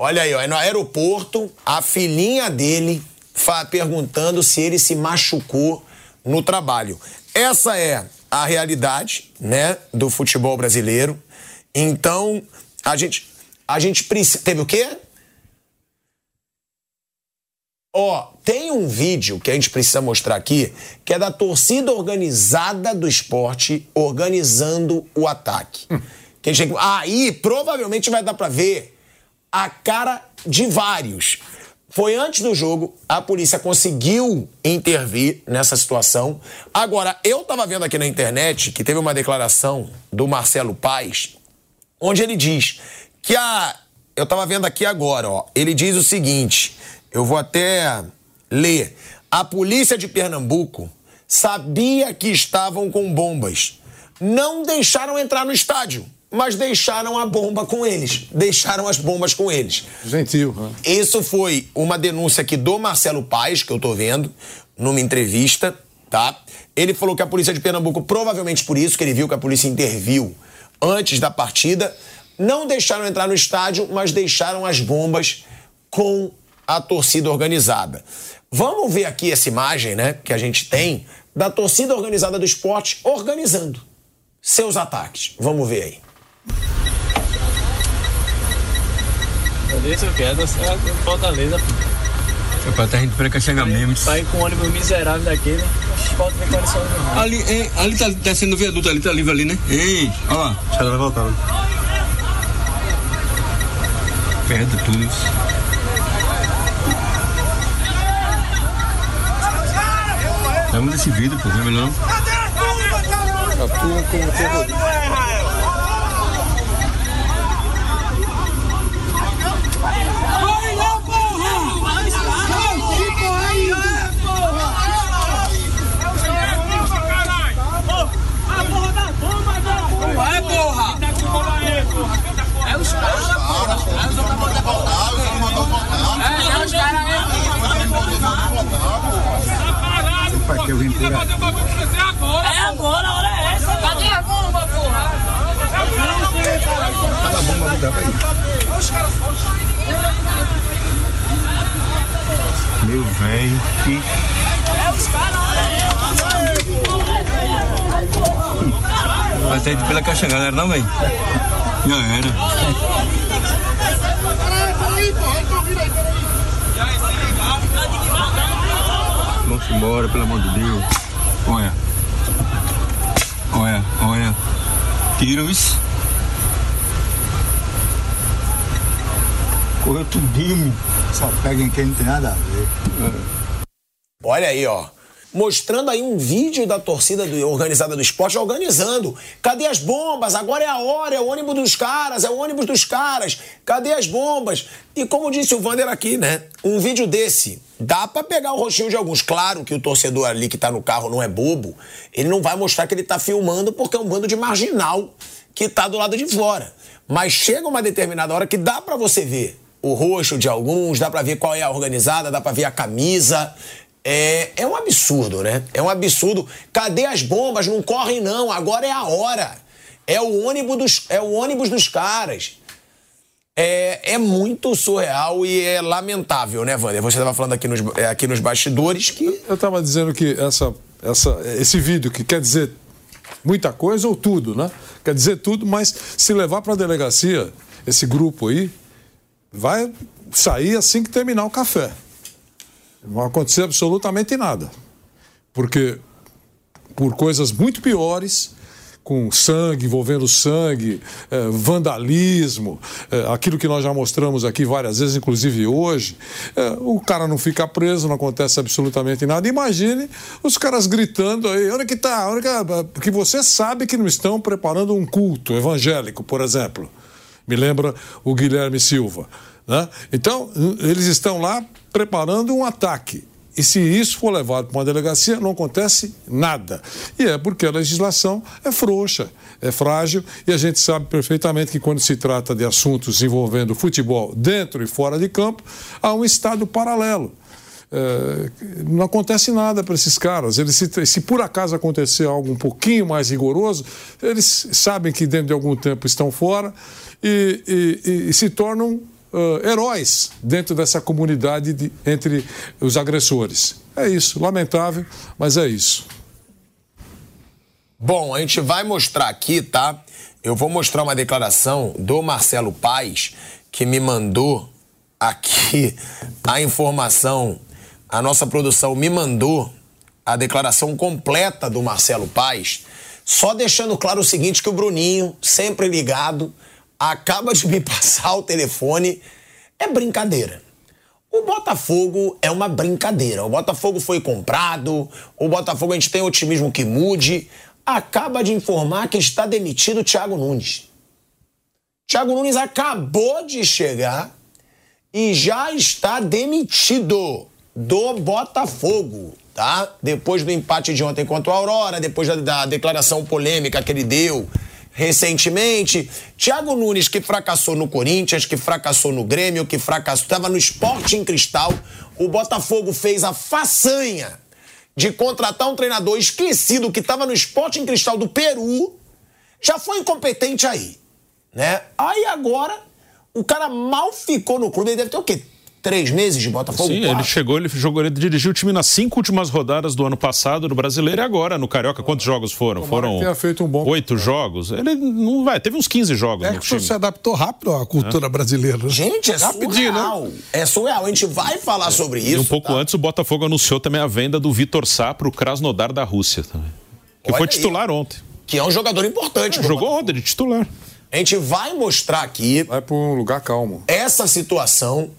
Olha aí, ó, é no aeroporto, a filhinha dele perguntando se ele se machucou no trabalho. Essa é a realidade, né, do futebol brasileiro. Então, a gente a gente precisa teve o quê? Ó, tem um vídeo que a gente precisa mostrar aqui, que é da torcida organizada do esporte organizando o ataque. Hum. Gente... Aí provavelmente vai dar pra ver a cara de vários. Foi antes do jogo, a polícia conseguiu intervir nessa situação. Agora, eu tava vendo aqui na internet que teve uma declaração do Marcelo Paes, onde ele diz que a. Eu tava vendo aqui agora, ó. Ele diz o seguinte: eu vou até ler. A polícia de Pernambuco sabia que estavam com bombas. Não deixaram entrar no estádio, mas deixaram a bomba com eles. Deixaram as bombas com eles. Gentil. Né? Isso foi uma denúncia aqui do Marcelo Paes, que eu tô vendo, numa entrevista, tá? Ele falou que a polícia de Pernambuco, provavelmente por isso, que ele viu que a polícia interviu antes da partida, não deixaram entrar no estádio, mas deixaram as bombas com a torcida organizada. Vamos ver aqui essa imagem, né, que a gente tem da torcida organizada do esporte organizando seus ataques. Vamos ver aí. Fortaleza, eu quero, é Fortaleza. Rapaz, a gente precisa chegar mesmo. Sai com um ônibus miserável daquele, falta ver Ali, é, ali tá descendo o viaduto, ali tá livre ali, né? Ei, olha lá. Os caras vai voltar. Perde tudo isso. Vamos desse vidro, pô, não é melhor não? Atuam como terrorista. De pela caixa, galera, não, velho? Já era. Vamos embora, pelo amor de Deus. Olha. Olha, olha. Tiro isso. Correu tudinho. Só pega em quem não tem nada a ver. Olha aí, ó. Mostrando aí um vídeo da torcida do- organizada do esporte organizando. Cadê as bombas? Agora é a hora, é o ônibus dos caras, é o ônibus dos caras. Cadê as bombas? E como disse o Vander aqui, né? Um vídeo desse dá pra pegar o rostinho de alguns. Claro que o torcedor ali que tá no carro não é bobo. Ele não vai mostrar que ele tá filmando porque é um bando de marginal que tá do lado de fora. Mas chega uma determinada hora que dá pra você ver o rosto de alguns, dá pra ver qual é a organizada, dá pra ver a camisa. É, é um absurdo, né? É um absurdo. Cadê as bombas? Não correm, não. Agora é a hora. É o ônibus dos, é o ônibus dos caras. É, é muito surreal e é lamentável, né, Wander? Você estava falando aqui nos, é, aqui nos bastidores que. Eu estava dizendo que essa, essa, esse vídeo que quer dizer muita coisa ou tudo, né? Quer dizer tudo, mas se levar para a delegacia esse grupo aí, vai sair assim que terminar o café. Não vai acontecer absolutamente nada. Porque por coisas muito piores, com sangue, envolvendo sangue, eh, vandalismo, eh, aquilo que nós já mostramos aqui várias vezes, inclusive hoje, eh, o cara não fica preso, não acontece absolutamente nada. Imagine os caras gritando aí, onde que tá? Onde que... Porque você sabe que não estão preparando um culto evangélico, por exemplo. Me lembra o Guilherme Silva. Né? Então, eles estão lá preparando um ataque. E se isso for levado para uma delegacia, não acontece nada. E é porque a legislação é frouxa, é frágil, e a gente sabe perfeitamente que quando se trata de assuntos envolvendo futebol dentro e fora de campo, há um estado paralelo. É, não acontece nada para esses caras. Eles, se, se por acaso acontecer algo um pouquinho mais rigoroso, eles sabem que dentro de algum tempo estão fora e, e, e, e se tornam uh, heróis dentro dessa comunidade de, entre os agressores. É isso, lamentável, mas é isso. Bom, a gente vai mostrar aqui, tá? Eu vou mostrar uma declaração do Marcelo Paes, que me mandou aqui a informação a nossa produção me mandou a declaração completa do Marcelo Paes, só deixando claro o seguinte que o Bruninho, sempre ligado, acaba de me *laughs* passar o telefone. É brincadeira. O Botafogo é uma brincadeira. O Botafogo foi comprado, o Botafogo a gente tem otimismo que mude. Acaba de informar que está demitido o Thiago Nunes. Thiago Nunes acabou de chegar e já está demitido do Botafogo, tá? Depois do empate de ontem contra o Aurora, depois da, da declaração polêmica que ele deu recentemente. Thiago Nunes, que fracassou no Corinthians, que fracassou no Grêmio, que fracassou, estava no esporte em cristal. O Botafogo fez a façanha de contratar um treinador esquecido que estava no esporte em cristal do Peru. Já foi incompetente aí, né? Aí agora, o cara mal ficou no clube, ele deve ter o quê? Três meses de Botafogo? Sim, quatro? ele chegou, ele jogou, ele dirigiu o time nas cinco últimas rodadas do ano passado no Brasileiro e agora no Carioca. Quantos jogos foram? Tomara foram tenha feito um bom oito jogos. Ele não vai, teve uns 15 jogos É no que time. se adaptou rápido à cultura brasileira. né? Gente, é Rapidinho, né? surreal. É surreal. A gente vai falar sobre E isso. um pouco antes o Botafogo anunciou também a venda do Vitor Sá para o Krasnodar da Rússia também. Que Olha foi aí. titular ontem. Que é um jogador importante. Jogou ontem de titular. A gente vai mostrar aqui. Vai para um lugar calmo. Essa situação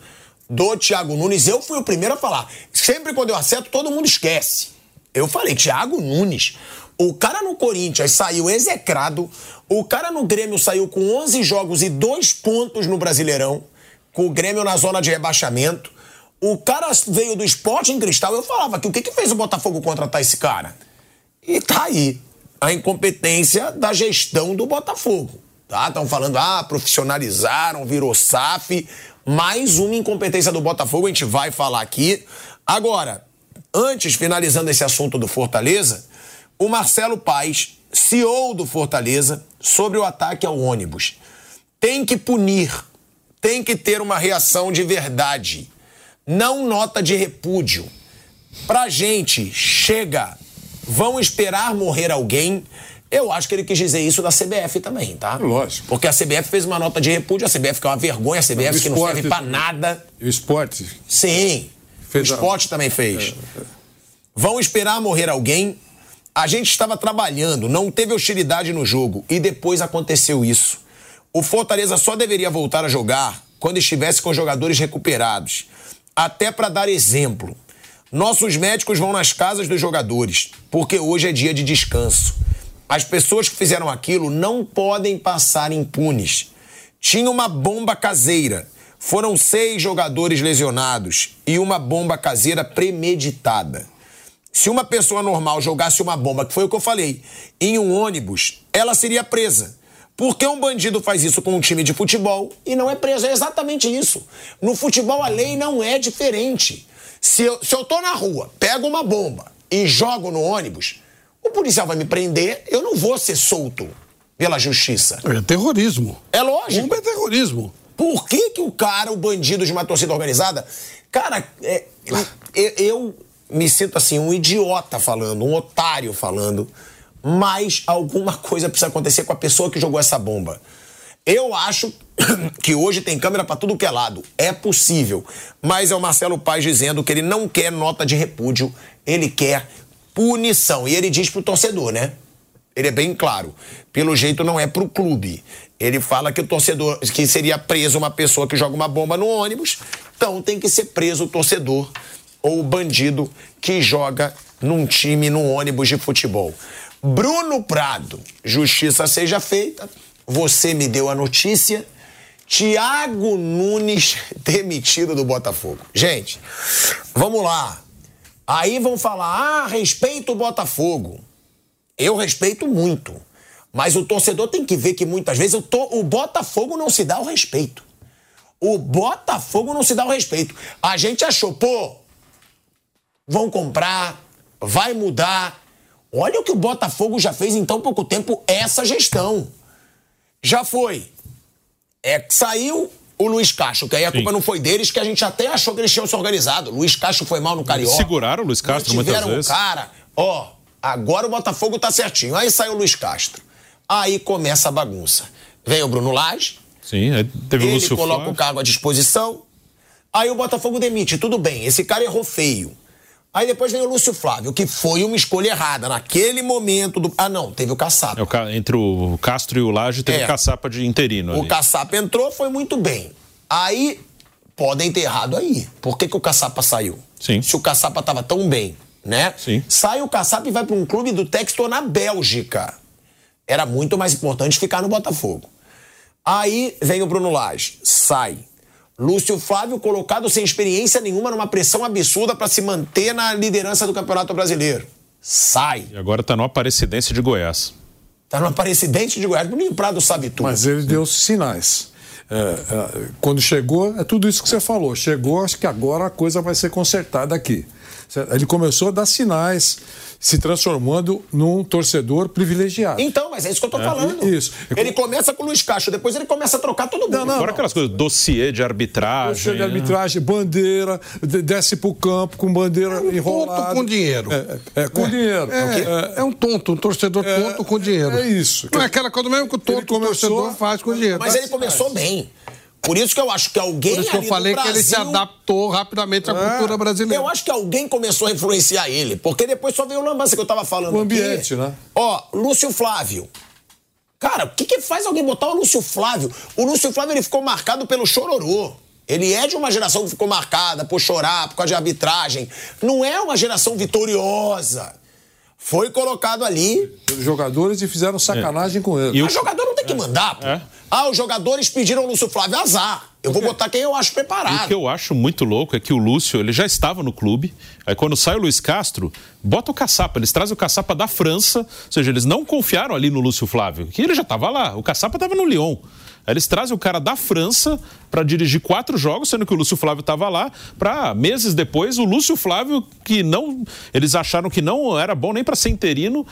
do Thiago Nunes. Eu fui o primeiro a falar. Sempre quando eu acerto, todo mundo esquece. Eu falei, Thiago Nunes. O cara no Corinthians saiu execrado. O cara no Grêmio saiu com 11 jogos e dois pontos no Brasileirão. Com o Grêmio na zona de rebaixamento. O cara veio do esporte em cristal. Eu falava que o que, que fez o Botafogo contratar esse cara? E tá aí a incompetência da gestão do Botafogo. Tá? Estão falando, ah, profissionalizaram, virou SAF. Mais uma incompetência do Botafogo, a gente vai falar aqui. Agora, antes, finalizando esse assunto do Fortaleza, o Marcelo Paes, CEO do Fortaleza, sobre o ataque ao ônibus. Tem que punir, tem que ter uma reação de verdade. Não nota de repúdio. Pra gente, chega. Vão esperar morrer alguém. Eu acho que ele quis dizer isso da CBF também, tá? Lógico. Porque a CBF fez uma nota de repúdio, a CBF que é uma vergonha, a CBF que não esporte serve pra nada. E o esporte? Sim. Fez o a- esporte também fez. Vão esperar morrer alguém. A gente estava trabalhando, não teve hostilidade no jogo e depois aconteceu isso. O Fortaleza só deveria voltar a jogar quando estivesse com jogadores recuperados. Até para dar exemplo. Nossos médicos vão nas casas dos jogadores, porque hoje é dia de descanso. As pessoas que fizeram aquilo não podem passar impunes. Tinha uma bomba caseira. Foram seis jogadores lesionados e uma bomba caseira premeditada. Se uma pessoa normal jogasse uma bomba, que foi o que eu falei, em um ônibus, ela seria presa. Por que um bandido faz isso com um time de futebol e não é preso? É exatamente isso. No futebol a lei não é diferente. Se eu, se eu tô na rua, pego uma bomba e jogo no ônibus, o policial vai me prender, eu não vou ser solto pela justiça. É terrorismo. É lógico. Bomba é terrorismo. Por que, que o cara, o bandido de uma torcida organizada. Cara, é, eu, eu me sinto assim, um idiota falando, um otário falando, mas alguma coisa precisa acontecer com a pessoa que jogou essa bomba. Eu acho *coughs* que hoje tem câmera pra tudo que é lado. É possível. Mas é o Marcelo Paes dizendo que ele não quer nota de repúdio, ele quer punição. E ele diz pro torcedor, né? Ele é bem claro. Pelo jeito não é pro clube. Ele fala que o torcedor, que seria preso uma pessoa que joga uma bomba no ônibus, então tem que ser preso o torcedor ou o bandido que joga num time, num ônibus de futebol. Bruno Prado, justiça seja feita. Você me deu a notícia. Tiago Nunes *laughs* demitido do Botafogo. Gente, vamos lá. Aí vão falar: ah, respeito o Botafogo. Eu respeito muito. Mas o torcedor tem que ver que muitas vezes o, o Botafogo não se dá o respeito. O Botafogo não se dá o respeito. A gente achou, pô, vão comprar, vai mudar. Olha o que o Botafogo já fez em tão pouco tempo, essa gestão. Já foi. É, saiu o Luiz Castro, que aí a culpa não foi deles, que a gente até achou que eles tinham se organizado. Luiz Castro foi mal no Carioca. Seguraram o Luiz Castro muitas Tiveram vezes. um cara, ó, agora o Botafogo tá certinho. Aí sai o Luiz Castro. Aí começa a bagunça. Vem o Bruno Lage, Sim, aí teve o ele Lúcio coloca Flávio. o cargo à disposição. Aí o Botafogo demite. Tudo bem, esse cara errou feio. Aí depois vem o Lúcio Flávio, que foi uma escolha errada. Naquele momento do. Ah, não, teve o Caçapa. É o entre o Castro e o Laje teve É. o caçapa de interino. O ali. Caçapa entrou, foi muito bem. Aí, podem ter errado aí. Por que, que o Caçapa saiu? Sim. Se o Caçapa tava tão bem, né? Sim. Sai o Caçapa e vai para um clube do Textor na Bélgica. Era muito mais importante ficar no Botafogo. Aí vem o Bruno Lage, sai. Lúcio Flávio colocado sem experiência nenhuma numa pressão absurda para se manter na liderança do Campeonato Brasileiro. Sai. E agora tá no Aparecidense de Goiás. Tá no Aparecidense de Goiás. Bruninho Prado sabe tudo. Mas ele deu sinais. É, é, quando chegou, é tudo isso que você falou. Chegou, acho que agora a coisa vai ser consertada aqui. Ele começou a dar sinais, se transformando num torcedor privilegiado. Então, mas é isso que eu tô É, falando. isso. Ele começa com o Luiz Castro, depois ele começa a trocar todo mundo. Fora aquelas coisas, dossiê de arbitragem. Dossiê de arbitragem, bandeira, de- desce pro campo com bandeira enrolada. Tonto com dinheiro. É, é, com dinheiro. É, é um tonto, um torcedor tonto com dinheiro. é isso. Não é aquela coisa mesmo que o tonto torcedor faz com dinheiro. Mas ele começou bem. Por isso que eu acho que alguém. Por isso que eu falei que ele se Brasil- adaptou rapidamente à cultura brasileira. Eu acho que alguém começou a influenciar ele, porque depois só veio o lambança que eu tava falando. O ambiente, aqui. né? Ó, Lúcio Flávio. Cara, o que, que faz alguém botar o Lúcio Flávio? O Lúcio Flávio ele ficou marcado pelo chororô. Ele é de uma geração que ficou marcada por chorar, por causa de arbitragem. Não é uma geração vitoriosa. Foi colocado ali. Os jogadores e fizeram sacanagem com ele. Mas jogador não tem que mandar, pô. Ah, os jogadores pediram o Lúcio Flávio azar. Eu vou botar quem eu acho E o preparado. que eu acho muito louco é que o Lúcio, ele já estava no clube. Aí quando sai o Luiz Castro, bota o caçapa. Eles trazem o caçapa da França. Ou seja, eles não confiaram ali no Lúcio Flávio, que ele já estava lá. O caçapa estava no Lyon. Aí eles trazem o cara da França para dirigir quatro jogos, sendo que o Lúcio Flávio estava lá. Para meses depois, o Lúcio Flávio, que não. Eles acharam que não era bom nem para ser interino.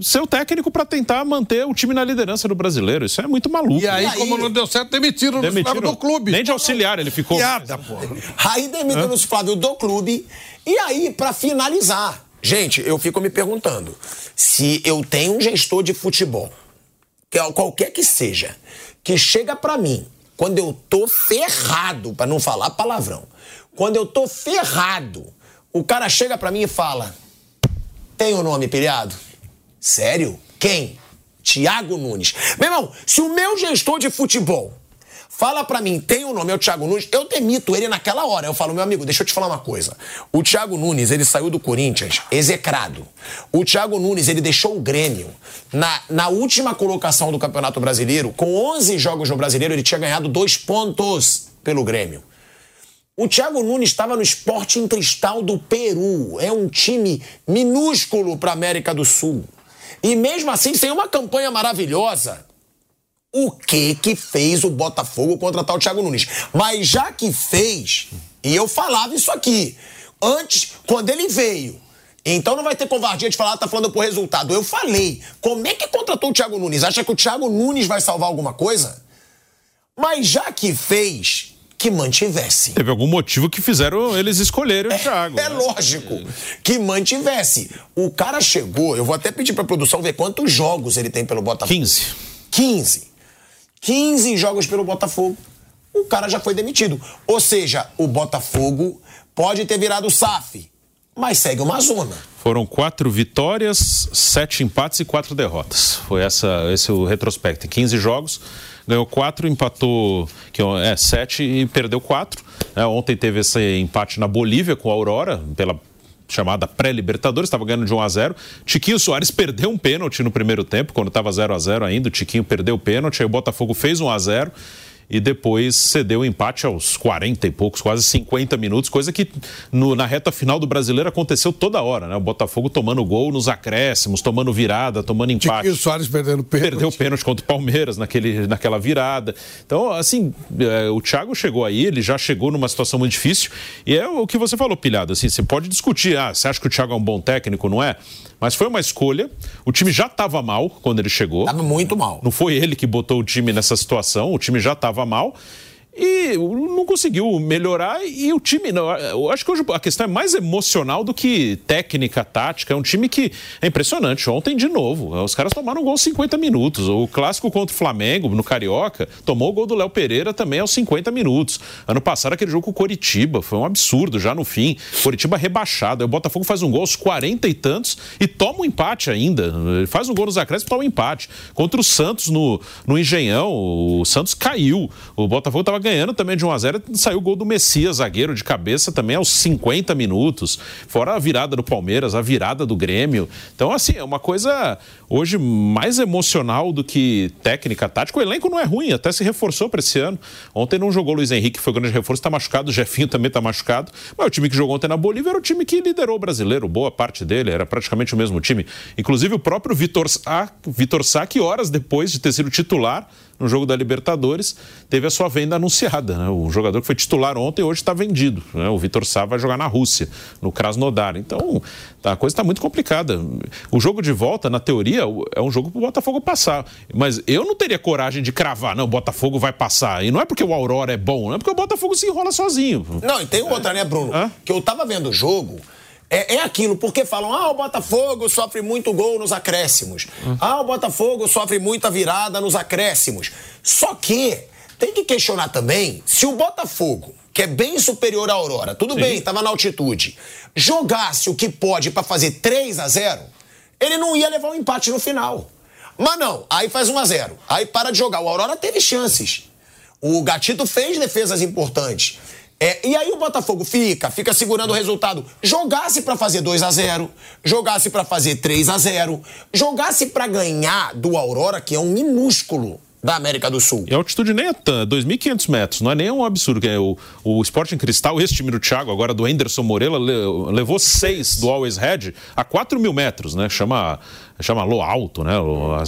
Ser o técnico para tentar manter o time na liderança do brasileiro. Isso é muito maluco. E aí, como não deu certo, demitiram Demitiram. Flávio do clube. Nem de auxiliar ele ficou. Piada, pô. Aí demite o Flávio do clube. E aí, pra finalizar, gente, eu fico me perguntando: se eu tenho um gestor de futebol, que é qualquer que seja, que chega pra mim quando eu tô ferrado, pra não falar palavrão, quando eu tô ferrado, o cara chega pra mim e fala: tem o nome pilhado? Sério? Quem? Tiago Nunes. Meu irmão, se o meu gestor de futebol fala pra mim, tem o nome, é o Thiago Nunes, eu demito ele naquela hora. Eu falo, meu amigo, deixa eu te falar uma coisa. O Thiago Nunes, ele saiu do Corinthians execrado. O Thiago Nunes, ele deixou o Grêmio na, na última colocação do Campeonato Brasileiro, com 11 jogos no Brasileiro, ele tinha ganhado dois pontos pelo Grêmio. O Thiago Nunes estava no Sporting Cristal do Peru. É um time minúsculo para América do Sul. E mesmo assim, sem uma campanha maravilhosa, o que que fez o Botafogo contratar o Thiago Nunes? Mas já que fez, e eu falava isso aqui, antes, quando ele veio, então não vai ter covardia de falar, tá falando por resultado. Eu falei, como é que contratou o Thiago Nunes? Acha que o Thiago Nunes vai salvar alguma coisa? Mas já que fez, que mantivesse. Teve algum motivo que fizeram eles escolherem o Thiago. É lógico que mantivesse. O cara chegou, eu vou até pedir pra produção ver quantos jogos ele tem pelo Botafogo. 15. 15. 15 jogos pelo Botafogo. O cara já foi demitido. Ou seja, o Botafogo pode ter virado SAF, mas segue uma zona. Foram quatro vitórias, sete empates e quatro derrotas. Foi essa, esse o retrospecto. Em 15 jogos, ganhou quatro, empatou que é, sete e perdeu quatro. É, ontem teve esse empate na Bolívia com a Aurora, pela chamada pré-Libertadores, estava ganhando de 1 a 0 Tiquinho Soares perdeu um pênalti no primeiro tempo, quando estava 0 a 0 ainda. O Tiquinho perdeu o pênalti, aí o Botafogo fez 1 a 0 e depois cedeu o empate aos 40 e poucos, quase 50 minutos, coisa que no- na reta final do brasileiro aconteceu toda hora, né? O Botafogo tomando gol nos acréscimos, tomando virada, tomando empate. E o Soares perdendo pênalti. Perdeu pênalti contra o Palmeiras naquele, naquela virada. Então, assim, é, o Thiago chegou aí, ele já chegou numa situação muito difícil. E é o que você falou, Pilhado. Assim, você pode discutir, ah, você acha que o Thiago é um bom técnico, não é? Mas foi uma escolha. O time já estava mal quando ele chegou. Estava muito mal. Não foi ele que botou o time nessa situação, o time já estava mal. E não conseguiu melhorar e o time não, eu acho que hoje a questão é mais emocional do que técnica, tática, é um time que é impressionante, ontem de novo, os caras tomaram um gol aos 50 minutos, o clássico contra o Flamengo no Carioca, tomou o gol do Léo Pereira também aos 50 minutos, ano passado aquele jogo com o Coritiba, foi um absurdo já no fim, Coritiba rebaixado, aí o Botafogo faz um gol aos 40 e tantos e toma um empate ainda, ele faz um gol nos acréscimos e toma um empate, contra o Santos no, no Engenhão, o Santos caiu, o Botafogo estava ganhando também de 1 a 0 saiu o gol do Messias, zagueiro de cabeça também aos 50 minutos. Fora a virada do Palmeiras, a virada do Grêmio. Então, assim, é uma coisa hoje mais emocional do que técnica, tática. O elenco não é ruim, até se reforçou para esse ano. Ontem não jogou o Luiz Henrique, foi grande reforço, está machucado. O Jefinho também está machucado. Mas o time que jogou ontem na Bolívia era o time que liderou o brasileiro, boa parte dele, era praticamente o mesmo time. Inclusive o próprio Vitor Sá, Vitor Sá, que horas depois de ter sido titular no jogo da Libertadores, teve a sua venda anunciada. Né? O jogador que foi titular ontem hoje está vendido. Né? O Vitor Sá vai jogar na Rússia, no Krasnodar. Então, tá, a coisa está muito complicada. O jogo de volta, na teoria, é um jogo para o Botafogo passar. Mas eu não teria coragem de cravar, não, o Botafogo vai passar. E não é porque o Aurora é bom, não é porque o Botafogo se enrola sozinho. Não, e tem outra, né, Bruno? Hã? Que eu tava vendo o jogo. É, é, aquilo, porque falam, ah, o Botafogo sofre muito gol nos acréscimos. Ah, o Botafogo sofre muita virada nos acréscimos. Só que tem que questionar também se o Botafogo, que é bem superior à Aurora, tudo Sim. bem, estava na altitude, jogasse o que pode para fazer 3 a 0 ele não ia levar um empate no final. Mas não, aí faz 1 a 0 aí para de jogar. O Aurora teve chances. O Gatito fez defesas importantes. É, e aí o Botafogo fica, fica segurando o resultado. Jogasse para fazer 2 a 0 jogasse para fazer 3 a 0 jogasse para ganhar do Aurora, que é um minúsculo da América do Sul. E a altitude nem é tão, 2.500 metros, não é nem um absurdo. É o, o Sporting Cristal, esse time do Thiago, agora do Anderson Moreira, levou seis do Always Red a 4 mil metros, né? Chama, chama Lo Alto, né? O, a,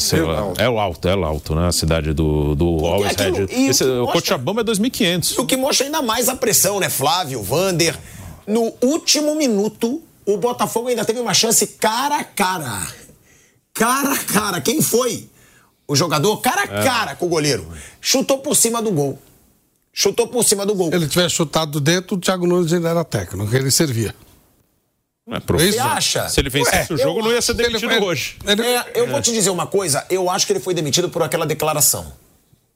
é o Alto, é o Alto, né? A cidade do, do Always Red. Esse, o, o Cochabamba é 2.500. O que mostra ainda mais a pressão, né? Flávio, Vander. No último minuto, o Botafogo ainda teve uma chance cara a cara. Cara a cara. Quem foi? O jogador cara a é. cara é. com o goleiro. Chutou por cima do gol. Chutou por cima do gol. Se ele tivesse chutado dentro, o Thiago Nunes ainda era técnico, ele servia. É Você acha? Se ele vencesse Ué, o jogo, não ia ser demitido ele, hoje. Ele, é, eu vou te dizer uma coisa, eu acho que ele foi demitido por aquela declaração.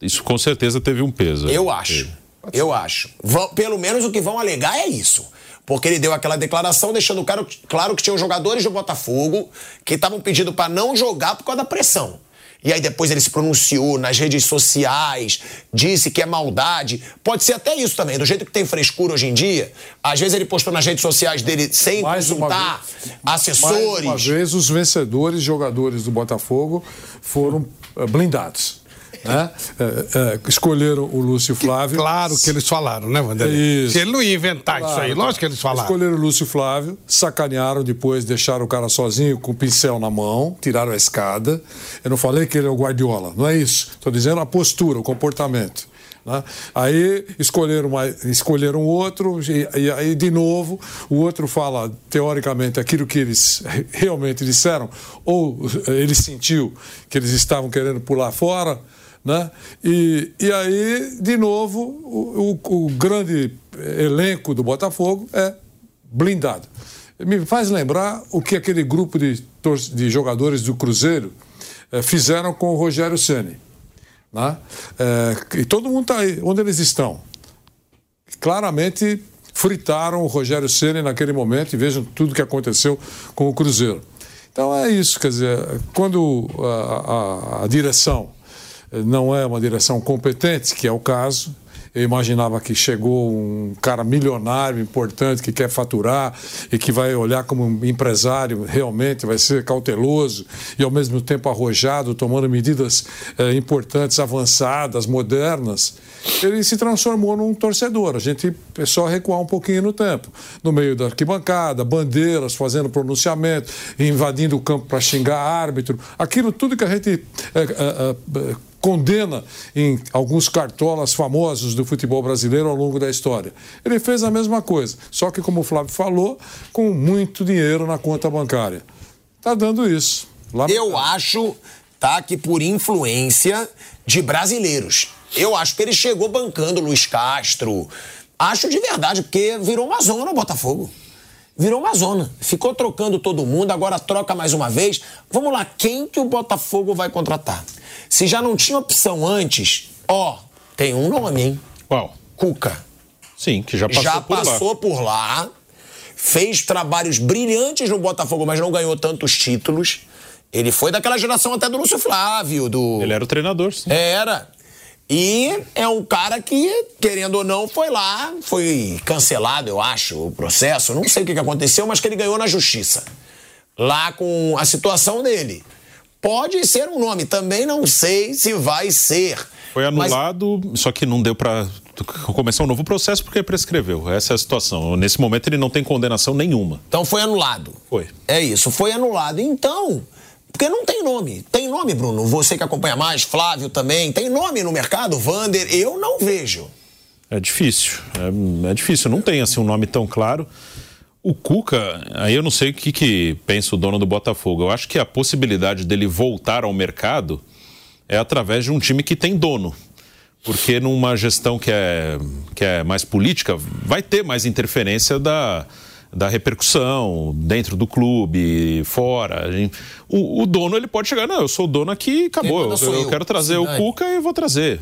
Isso com certeza teve um peso. Eu acho. Eu acho. Vão, pelo menos o que vão alegar é isso. Porque ele deu aquela declaração deixando claro, claro que tinham jogadores do Botafogo que estavam pedindo para não jogar por causa da pressão. E aí depois ele se pronunciou nas redes sociais, disse que é maldade. Pode ser até isso também, do jeito que tem frescura hoje em dia. Às vezes ele postou nas redes sociais dele sem mais consultar vez, assessores. Mais uma vez, os vencedores jogadores do Botafogo foram eh, blindados. Né? É, é, escolheram o Lúcio Flávio. Claro que eles falaram, né, Vanderlei? Se ele não ia inventar claro. isso aí, lógico que eles falaram. Escolheram o Lúcio Flávio, sacanearam depois, deixaram o cara sozinho com o pincel na mão, tiraram a escada. Eu não falei que ele é o Guardiola, não é isso. Estou dizendo a postura, o comportamento. Né? Aí escolheram, mais, escolheram outro, e, e, aí de novo o outro fala, teoricamente, aquilo que eles realmente disseram, ou ele sentiu que eles estavam querendo pular fora, né? E, e aí, de novo, o, o, o grande elenco do Botafogo é blindado. Me faz lembrar o que aquele grupo de, de jogadores do Cruzeiro eh, fizeram com o Rogério Ceni. Né? Eh, e todo mundo está aí. Onde eles estão? Claramente fritaram o Rogério Ceni naquele momento e vejam tudo que aconteceu com o Cruzeiro. Então é isso, quer dizer, quando a, a, a direção não é uma direção competente, que é o caso. Eu imaginava que chegou um cara milionário, importante, que quer faturar e que vai olhar como um empresário, realmente vai ser cauteloso e ao mesmo tempo arrojado, tomando medidas eh, importantes, avançadas, modernas. Ele se transformou num torcedor. A gente é só recuar um pouquinho no tempo. No meio da arquibancada, bandeiras, fazendo pronunciamento, invadindo o campo para xingar árbitro. Aquilo tudo que a gente. Eh, eh, condena em alguns cartolas famosos do futebol brasileiro ao longo da história. Ele fez a mesma coisa, só que, como o Flávio falou, com muito dinheiro na conta bancária. Está dando isso. Eu acho tá, que por influência de brasileiros. Eu acho que ele chegou bancando Luiz Castro. Acho de verdade, porque virou uma zona o Botafogo. Virou uma zona. Ficou trocando todo mundo, agora troca mais uma vez. Vamos lá, quem que o Botafogo vai contratar? Se já não tinha opção antes, ó, tem um nome, hein? Qual? Cuca. Sim, que já passou já por lá. passou por lá, fez trabalhos brilhantes no Botafogo, mas não ganhou tantos títulos. Ele foi daquela geração até do Lúcio Flávio, do. Ele era o treinador, sim. Era. E é um cara que, querendo ou não, foi lá, foi cancelado, eu acho, o processo. Não sei o que aconteceu, mas que ele ganhou na justiça. Lá com a situação dele. Pode ser um nome, também não sei se vai ser. Foi Mas- anulado, só que não deu pra começar um novo processo porque prescreveu. Essa é a situação. Nesse momento ele não tem condenação nenhuma. Então foi anulado. Foi. É isso, foi anulado. Então, porque não tem nome. Tem nome, Bruno? Você que acompanha mais, Flávio também. Tem nome no mercado? Vander? Eu não vejo. É difícil. É, é difícil. Não tem assim um nome tão claro. O Cuca, aí eu não sei o que, que pensa o dono do Botafogo. Eu acho que a possibilidade dele voltar ao mercado é através de um time que tem dono. Porque numa gestão que é, que é mais política, vai ter mais interferência da, da repercussão dentro do clube, fora. O, o dono ele pode chegar, não, eu sou o dono aqui, acabou. Eu, eu eu. quero trazer o. Cuca e vou trazer.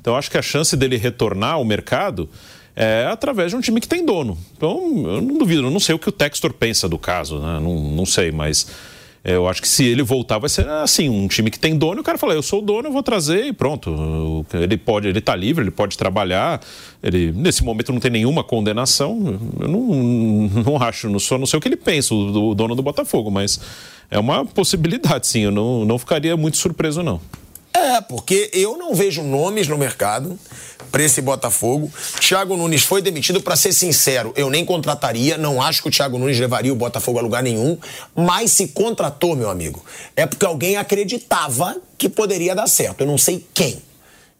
Então eu acho que a chance dele retornar ao mercado é através de um time que tem dono. Então eu não duvido, eu não sei o que o Textor pensa do caso, né? não, não sei, mas é, eu acho que se ele voltar vai ser assim, um time que tem dono, o cara fala, eu sou o dono, eu vou trazer e pronto. Ele pode, ele tá livre, ele pode trabalhar. Ele nesse momento não tem nenhuma condenação. Eu não, não acho, não só não sei o que ele pensa, o, o dono do Botafogo, mas é uma possibilidade, sim. Eu não, não ficaria muito surpreso, não. É, porque eu não vejo nomes no mercado para esse Botafogo. Thiago Nunes foi demitido, para ser sincero, eu nem contrataria, não acho que o Thiago Nunes levaria o Botafogo a lugar nenhum, mas se contratou, meu amigo, é porque alguém acreditava que poderia dar certo. Eu não sei quem.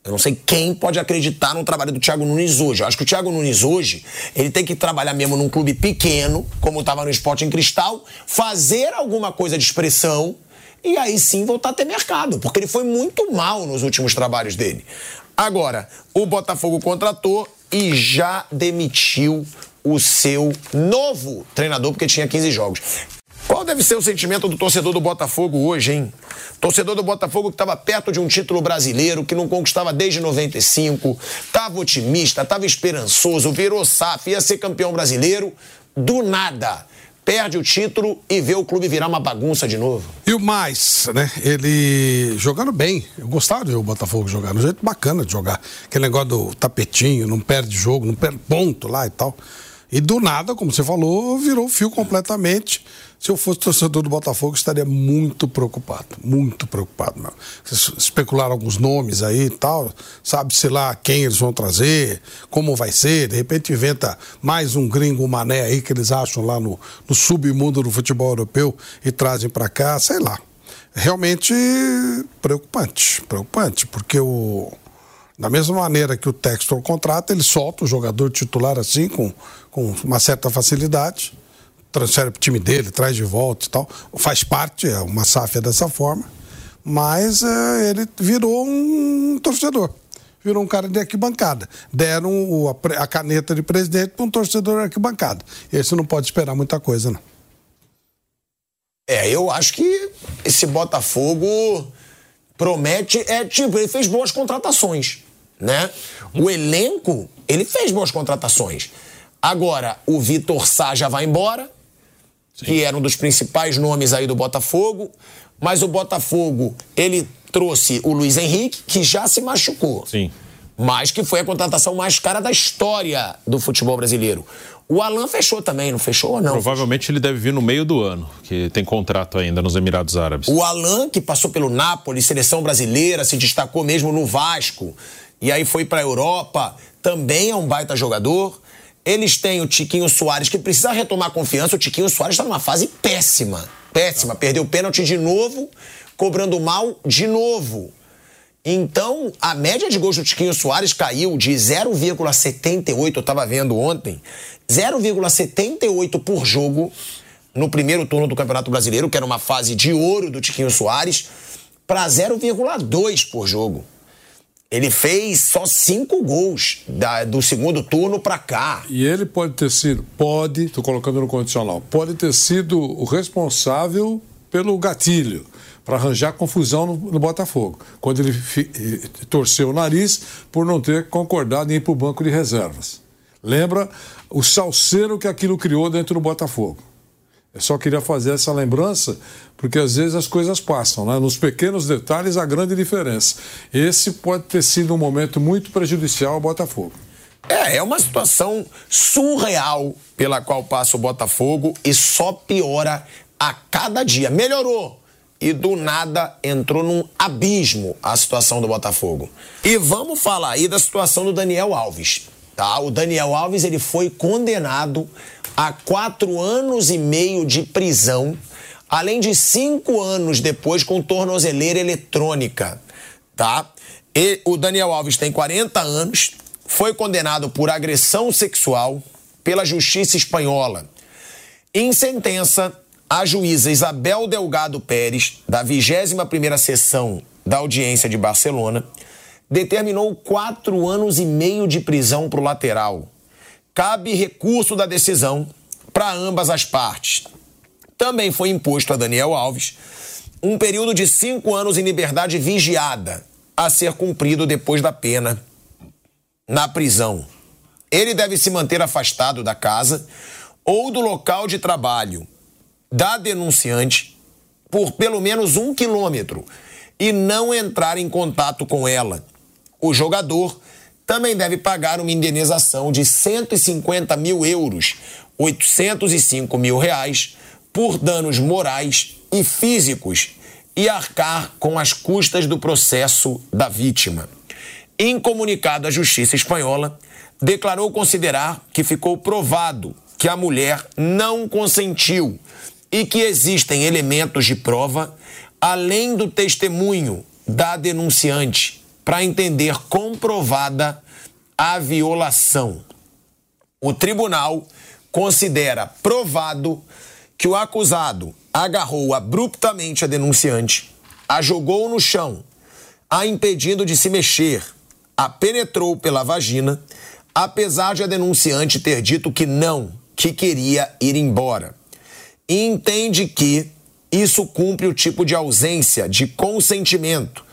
Eu não sei quem pode acreditar no trabalho do Thiago Nunes hoje. Eu acho que o Thiago Nunes hoje, ele tem que trabalhar mesmo num clube pequeno, como estava no Esporte em Cristal, fazer alguma coisa de expressão e aí sim voltar a ter mercado, porque ele foi muito mal nos últimos trabalhos dele. Agora, o Botafogo contratou e já demitiu o seu novo treinador, porque tinha 15 jogos. Qual deve ser o sentimento do torcedor do Botafogo hoje, hein? Torcedor do Botafogo que estava perto de um título brasileiro, que não conquistava desde 95, estava otimista, estava esperançoso, virou SAF, ia ser campeão brasileiro, do nada. Perde o título e vê o clube virar uma bagunça de novo. E o mais, né? Ele jogando bem. Eu gostava de ver o Botafogo jogar. Um jeito bacana de jogar. Aquele negócio do tapetinho, não perde jogo, não perde ponto lá e tal. E do nada, como você falou, virou fio completamente. Se eu fosse torcedor do Botafogo, estaria muito preocupado. Muito preocupado. Vocês Especularam alguns nomes aí e tal. Sabe-se lá quem eles vão trazer, como vai ser. De repente inventa mais um gringo mané aí que eles acham lá no, no submundo do futebol europeu e trazem para cá, sei lá. Realmente preocupante. Preocupante, porque o. Da mesma maneira que o Textor contrata, ele solta o jogador titular assim, com, com uma certa facilidade, transfere para o time dele, traz de volta e tal. Faz parte, é uma sáfia dessa forma, mas é, ele virou um torcedor. Virou um cara de arquibancada. Deram o- a, a caneta de presidente para um torcedor de arquibancada. Esse não pode esperar muita coisa, não. É, eu acho que esse Botafogo promete. É tipo, ele fez boas contratações, né? O elenco, ele fez boas contratações. Agora, o Vitor Sá já vai embora, que era um dos principais nomes aí do Botafogo. Mas o Botafogo, ele trouxe o Luiz Henrique, que já se machucou. Sim. Mas que foi a contratação mais cara da história do futebol brasileiro. O Alan fechou também, não fechou ou não? Provavelmente ele deve vir no meio do ano, que tem contrato ainda nos Emirados Árabes. O Alan, que passou pelo Napoli, seleção brasileira, se destacou mesmo no Vasco, e aí foi pra Europa, também é um baita jogador. Eles têm o Tiquinho Soares, que precisa retomar confiança. O Tiquinho Soares está numa fase péssima. Péssima. Perdeu o pênalti de novo, cobrando mal de novo. Então, a média de gols do Tiquinho Soares caiu de 0,78, eu estava vendo ontem, 0,78 por jogo no primeiro turno do Campeonato Brasileiro, que era uma fase de ouro do Tiquinho Soares, para 0,2 por jogo. Ele fez só cinco gols da, do segundo turno para cá. E ele pode ter sido, pode, estou colocando no condicional, pode ter sido o responsável pelo gatilho para arranjar confusão no, no, Botafogo, quando ele fi, torceu o nariz por não ter concordado em ir para o banco de reservas. Lembra o salseiro que aquilo criou dentro do Botafogo. Eu só queria fazer essa lembrança, porque às vezes as coisas passam, né? Nos pequenos detalhes a grande diferença. Esse pode ter sido um momento muito prejudicial ao Botafogo. É, é uma situação surreal pela qual passa o Botafogo e só piora a cada dia. Melhorou e do nada entrou num abismo a situação do Botafogo. E vamos falar aí da situação do Daniel Alves. Tá? O Daniel Alves ele foi condenado a quatro anos e meio de prisão, além de cinco anos depois com tornozeleira eletrônica. Tá? E o Daniel Alves tem 40 anos, foi condenado por agressão sexual pela justiça espanhola. Em sentença, a juíza Isabel Delgado Pérez, da 21ª sessão da audiência de Barcelona, determinou quatro anos e meio de prisão para o lateral. Cabe recurso da decisão para ambas as partes. Também foi imposto a Daniel Alves um período de cinco anos em liberdade vigiada, a ser cumprido depois da pena na prisão. Ele deve se manter afastado da casa ou do local de trabalho da denunciante por pelo menos um quilômetro e não entrar em contato com ela. O jogador também deve pagar uma indenização de 150 mil euros, 805 mil reais, por danos morais e físicos e arcar com as custas do processo da vítima. Em comunicado, a Justiça Espanhola declarou considerar que ficou provado que a mulher não consentiu e que existem elementos de prova além do testemunho da denunciante para entender comprovada a violação. O tribunal considera provado que o acusado agarrou abruptamente a denunciante, a jogou no chão, a impedindo de se mexer, a penetrou pela vagina, apesar de a denunciante ter dito que não, que queria ir embora. E entende que isso cumpre o tipo de ausência de consentimento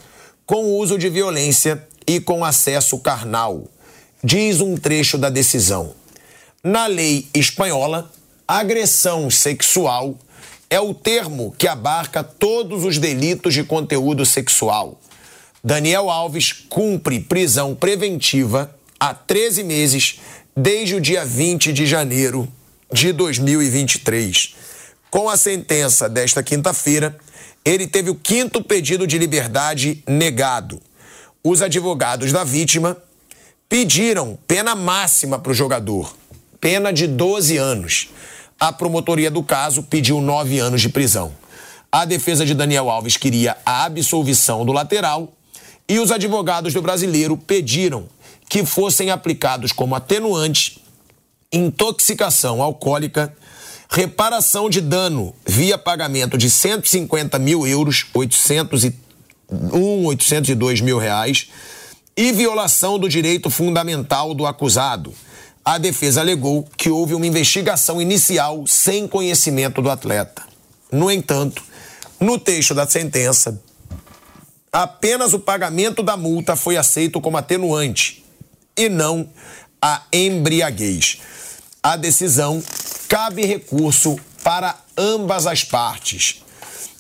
com uso de violência e com acesso carnal, diz um trecho da decisão. Na lei espanhola, agressão sexual é o termo que abarca todos os delitos de conteúdo sexual. Daniel Alves cumpre prisão preventiva há 13 meses, desde o dia 20 de janeiro de 2023. Com a sentença desta quinta-feira, ele teve o quinto pedido de liberdade negado. Os advogados da vítima pediram pena máxima para o jogador, pena de 12 anos. A promotoria do caso pediu nove anos de prisão. A defesa de Daniel Alves queria a absolvição do lateral e os advogados do brasileiro pediram que fossem aplicados como atenuante intoxicação alcoólica reparação de dano via pagamento de 150 mil euros, 801, 802 mil reais, e violação do direito fundamental do acusado. A defesa alegou que houve uma investigação inicial sem conhecimento do atleta. No entanto, no texto da sentença, apenas o pagamento da multa foi aceito como atenuante e não a embriaguez. A decisão cabe recurso para ambas as partes.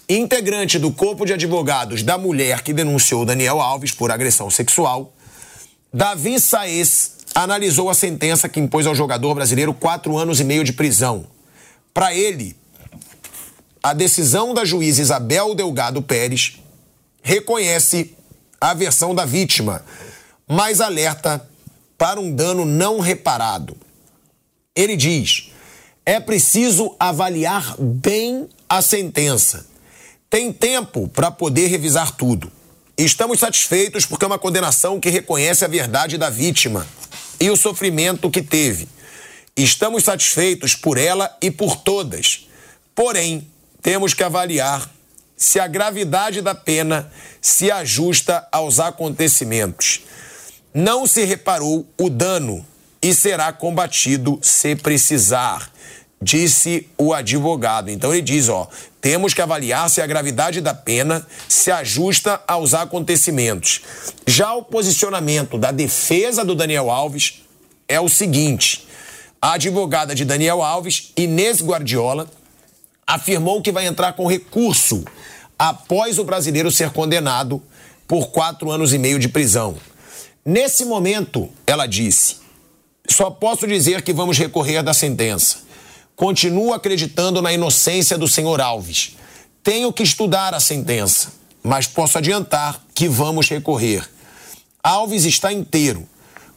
Integrante do corpo de advogados da mulher que denunciou Daniel Alves por agressão sexual, Davi Saez analisou a sentença que impôs ao jogador brasileiro quatro anos e meio de prisão. Para ele, a decisão da juíza Isabel Delgado Pérez reconhece a versão da vítima, mas alerta para um dano não reparado. Ele diz: é preciso avaliar bem a sentença. Tem tempo para poder revisar tudo. Estamos satisfeitos porque é uma condenação que reconhece a verdade da vítima e o sofrimento que teve. Estamos satisfeitos por ela e por todas. Porém, temos que avaliar se a gravidade da pena se ajusta aos acontecimentos. Não se reparou o dano e será combatido se precisar, disse o advogado. Então ele diz, ó, temos que avaliar se a gravidade da pena se ajusta aos acontecimentos. Já o posicionamento da defesa do Daniel Alves é o seguinte: a advogada de Daniel Alves, Inês Guardiola, afirmou que vai entrar com recurso após o brasileiro ser condenado por quatro anos e meio de prisão. Nesse momento, ela disse: só posso dizer que vamos recorrer da sentença. Continuo acreditando na inocência do senhor Alves. Tenho que estudar a sentença, mas posso adiantar que vamos recorrer. Alves está inteiro.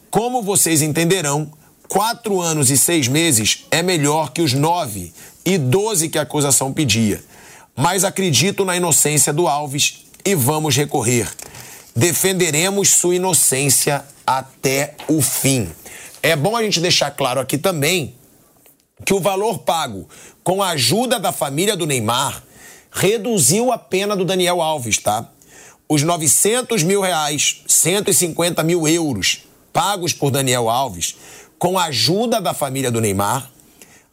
Como vocês entenderão, quatro anos e seis meses é melhor que os nove e doze que a acusação pedia. Mas acredito na inocência do Alves e vamos recorrer. Defenderemos sua inocência até o fim. É bom a gente deixar claro aqui também que o valor pago com a ajuda da família do Neymar reduziu a pena do Daniel Alves, tá? Os 900 mil reais, 150 mil euros pagos por Daniel Alves, com a ajuda da família do Neymar,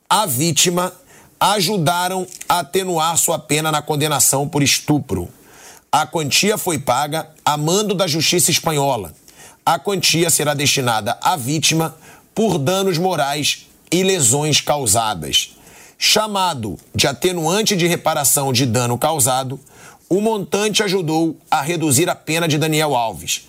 a vítima ajudaram a atenuar sua pena na condenação por estupro. A quantia foi paga a mando da Justiça Espanhola. A quantia será destinada à vítima por danos morais e lesões causadas. Chamado de atenuante de reparação de dano causado, o montante ajudou a reduzir a pena de Daniel Alves.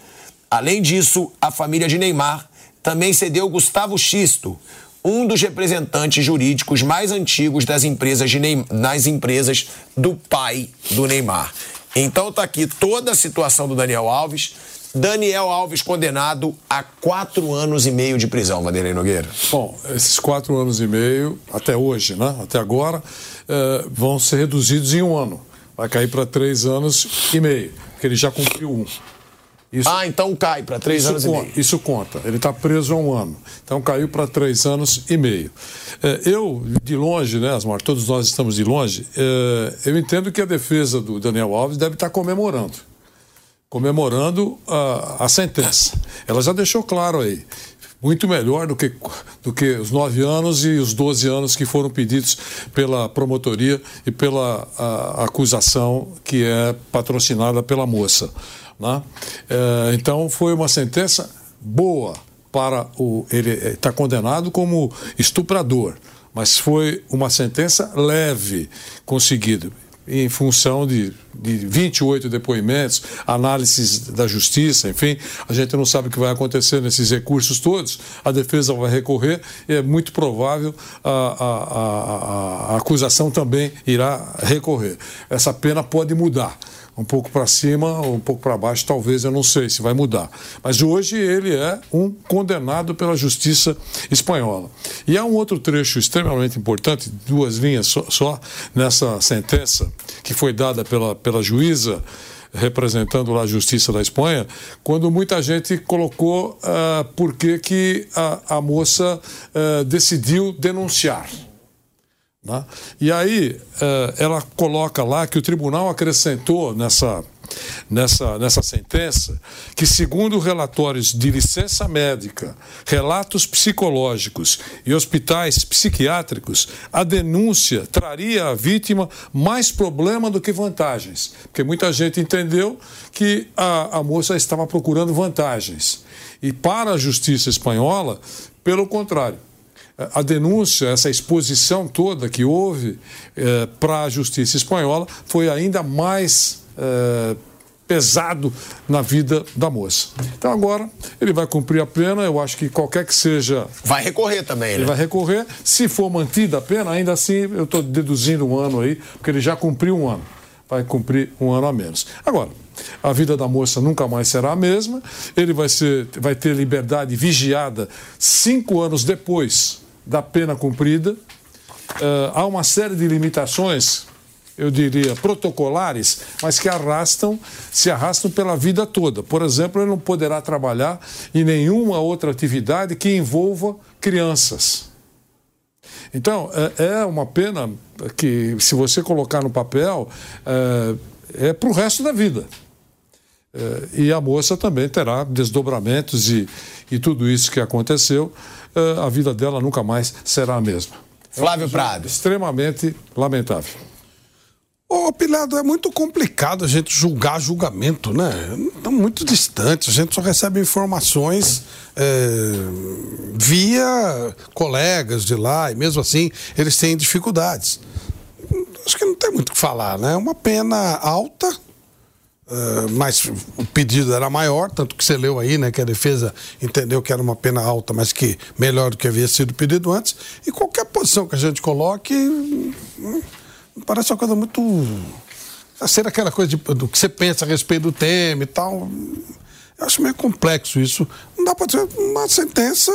Além disso, a família de Neymar também cedeu Gustavo Xisto, um dos representantes jurídicos mais antigos das empresas, de Neymar, nas empresas do pai do Neymar. Então tá aqui toda a situação do Daniel Alves. Daniel Alves condenado a quatro anos e meio de prisão, Vanderlei Nogueira. Bom, esses quatro anos e meio, até hoje, né? Até agora, eh, vão ser reduzidos em um ano. Vai cair para três anos e meio, porque ele já cumpriu um. Isso, ah, então cai para três anos conta, e meio. Isso conta. Ele está preso há um ano. Então caiu para três anos e meio. É, eu, de longe, né, Asmar, todos nós estamos de longe, é, eu entendo que a defesa do Daniel Alves deve estar comemorando. Comemorando a, a sentença. Ela já deixou claro aí muito melhor do que, do que os nove anos e os doze anos que foram pedidos pela promotoria e pela a, acusação que é patrocinada pela moça. Né? É, então foi uma sentença boa para o. Ele está condenado como estuprador, mas foi uma sentença leve conseguida em função de, de 28 depoimentos, análises da justiça, enfim, a gente não sabe o que vai acontecer nesses recursos todos, a defesa vai recorrer e é muito provável a, a, a, a acusação também irá recorrer. Essa pena pode mudar um pouco para cima, um pouco para baixo, talvez, eu não sei se vai mudar. Mas hoje ele é um condenado pela justiça espanhola. E há um outro trecho extremamente importante, duas linhas só, só nessa sentença que foi dada pela, pela juíza representando lá a justiça da Espanha, quando muita gente colocou uh, por que, que a, a moça uh, decidiu denunciar. Né? E aí eh, ela coloca lá que o tribunal acrescentou nessa, nessa, nessa sentença que, segundo relatórios de licença médica, relatos psicológicos e hospitais psiquiátricos, a denúncia traria à vítima mais problema do que vantagens. Porque muita gente entendeu que a, a moça estava procurando vantagens. E para a justiça espanhola, pelo contrário a denúncia, essa exposição toda que houve eh, para a justiça espanhola foi ainda mais eh, pesado na vida da moça. Então agora ele vai cumprir a pena, eu acho que qualquer que seja. Vai recorrer também, Ele né? vai recorrer. Se for mantida a pena, ainda assim eu estou deduzindo um ano aí, porque ele já cumpriu um ano. Vai cumprir um ano a menos. Agora, a vida da moça nunca mais será a mesma. Ele vai, ser, vai ter liberdade vigiada cinco anos depois da pena cumprida. Uh, há uma série de limitações, eu diria, protocolares, mas que arrastam, se arrastam pela vida toda. Por exemplo, ele não poderá trabalhar em nenhuma outra atividade que envolva crianças. Então, é, é uma pena que, se você colocar no papel, é, é para o resto da vida. É, e a moça também terá desdobramentos e, e tudo isso que aconteceu, é, a vida dela nunca mais será a mesma. Flávio Prado. Extremamente lamentável. Ô, Pilado, é muito complicado a gente julgar julgamento, né? Estamos muito distantes, a gente só recebe informações é, via colegas de lá, e mesmo assim eles têm dificuldades. Acho que não tem muito o que falar, né? Uma pena alta, é, mas o pedido era maior, tanto que você leu aí, né? Que a defesa entendeu que era uma pena alta, mas que melhor do que havia sido pedido antes. E qualquer posição que a gente coloque. Hum, parece uma coisa muito. Ser aquela coisa de, do que você pensa a respeito do tema e tal. Eu acho meio complexo isso. Não dá para dizer uma sentença.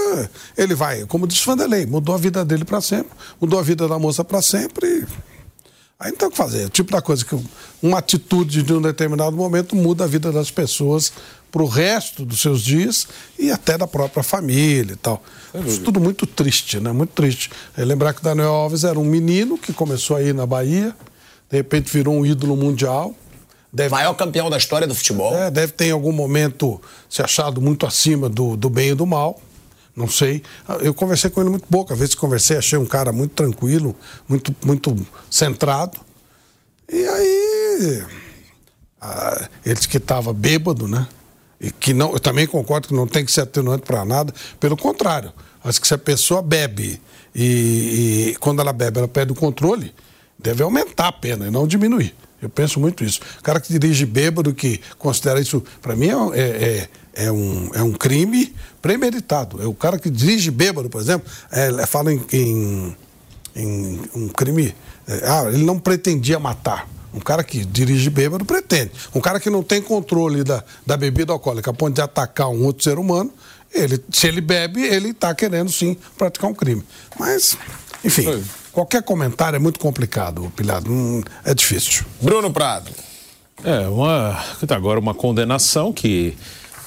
Ele vai, como disse Vanderlei, mudou a vida dele para sempre, mudou a vida da moça para sempre. Aí não tem o que fazer. É o tipo da coisa que uma atitude de um determinado momento muda a vida das pessoas para o resto dos seus dias e até da própria família e tal. Isso tudo muito triste, né? Muito triste. É lembrar que o Daniel Alves era um menino que começou aí na Bahia, de repente virou um ídolo mundial. Deve... Maior campeão da história do futebol. É, deve ter em algum momento se achado muito acima do, do bem e do mal. Não sei. Eu conversei com ele muito pouco. Às vezes conversei, achei um cara muito tranquilo, muito, muito centrado. E aí. Ah, ele disse que estava bêbado, né? E que não, eu também concordo que não tem que ser atenuante para nada. Pelo contrário, acho que se a pessoa bebe e, e, quando ela bebe, ela perde o controle, deve aumentar a pena e não diminuir. Eu penso muito isso. O cara que dirige bêbado, que considera isso, para mim, é, é, é, um, é um crime premeditado. É o cara que dirige bêbado, por exemplo, é, fala em, em, em um crime. É, ah, ele não pretendia matar. Um cara que dirige bêbado pretende. Um cara que não tem controle da, da bebida alcoólica a ponto de atacar um outro ser humano, ele, se ele bebe, ele está querendo sim praticar um crime. Mas, enfim, qualquer comentário é muito complicado, Pilhado. Hum, é difícil. Bruno Prado. É, uma, agora uma condenação que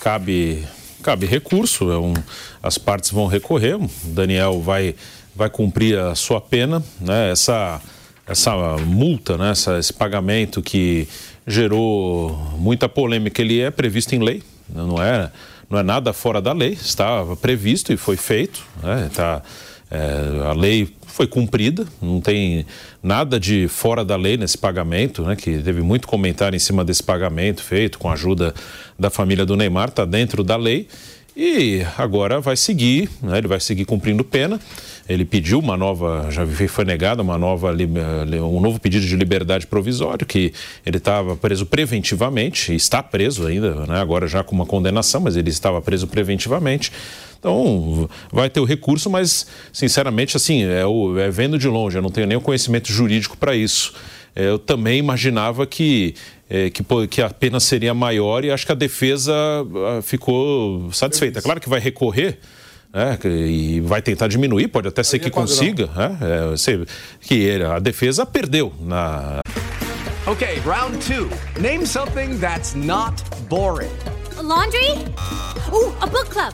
cabe, cabe recurso, é um, as partes vão recorrer, o Daniel vai, vai cumprir a sua pena, né? Essa essa multa, né, essa, esse pagamento que gerou muita polêmica, ele é previsto em lei, né, não é, não é nada fora da lei, estava previsto e foi feito, né, tá, é, a lei foi cumprida, não tem nada de fora da lei nesse pagamento, né, que teve muito comentário em cima desse pagamento feito com a ajuda da família do Neymar, está dentro da lei e agora vai seguir, né, ele vai seguir cumprindo pena. Ele pediu uma nova, já foi negada uma nova, um novo pedido de liberdade provisório, que ele estava preso preventivamente, está preso ainda, né, agora já com uma condenação, mas ele estava preso preventivamente. Então, vai ter o recurso, mas, sinceramente, assim, é, o, é vendo de longe, eu não tenho nem o conhecimento jurídico para isso. É, eu também imaginava que, é, que, que, a pena seria maior e acho que a defesa ah, ficou satisfeita. Claro que vai recorrer. É, e vai tentar diminuir, pode até ser que consiga. É, é, sei, que a defesa perdeu na. Ok, round two. Name something that's not boring. A laundry? Uh, a book club.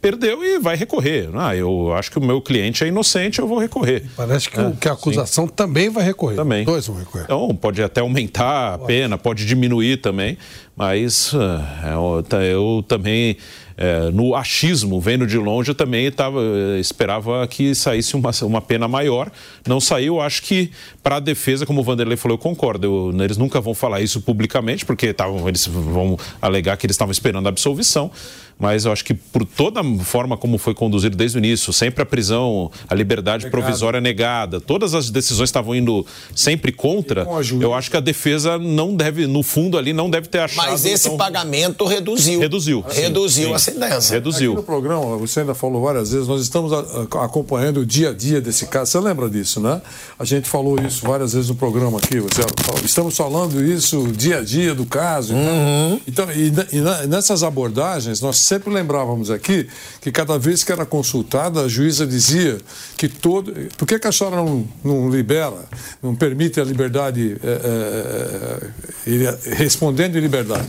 Perdeu e vai recorrer. Ah, eu acho que o meu cliente é inocente, eu vou recorrer. Parece que, é, o, que a acusação sim. também vai recorrer. Também. Dois vão recorrer. Então, pode até aumentar a pena, pode diminuir também, mas é, eu, eu também é, no achismo, vendo de longe, eu também tava, eh, esperava que saísse uma, uma pena maior. Não saiu, acho que para a defesa, como o Vanderlei falou, eu concordo. Eu, eles nunca vão falar isso publicamente, porque tavam, eles vão alegar que eles estavam esperando a absolvição mas eu acho que por toda a forma como foi conduzido desde o início, sempre a prisão, a liberdade Negado. provisória negada, todas as decisões estavam indo sempre contra, eu acho que a defesa não deve, no fundo ali, não deve ter achado. Mas esse então... pagamento reduziu. Reduziu. Reduziu sim, essa coincidência. Reduziu. Aqui no programa, você ainda falou várias vezes, nós estamos a- a- acompanhando o dia a dia desse caso. Você lembra disso, né? A gente falou isso várias vezes no programa aqui. Você falou, estamos falando isso dia a dia do caso. Uhum. Então, e, e nessas abordagens, nós sempre lembrávamos aqui que cada vez que era consultada, a juíza dizia que todo. Por que, a senhora não, não libera, não permite a liberdade, eh, ele- respondendo em liberdade?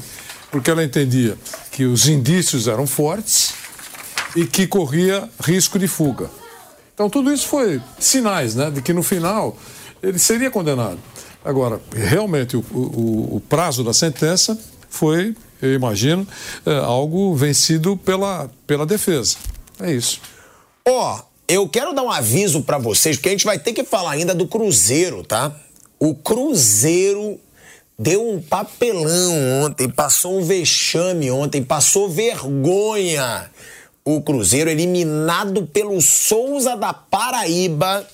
Porque ela entendia que os indícios eram fortes e que corria risco de fuga. Então tudo isso foi sinais, né, de que no final ele seria condenado. Agora, realmente o, o- o prazo da sentença foi, eu imagino, eh, algo vencido pela, pela defesa. É isso. Ó, eu quero dar um aviso pra vocês, porque a gente vai ter que falar ainda do Cruzeiro, tá? O Cruzeiro deu um papelão ontem, passou um vexame ontem, passou vergonha. O Cruzeiro eliminado pelo Souza da Paraíba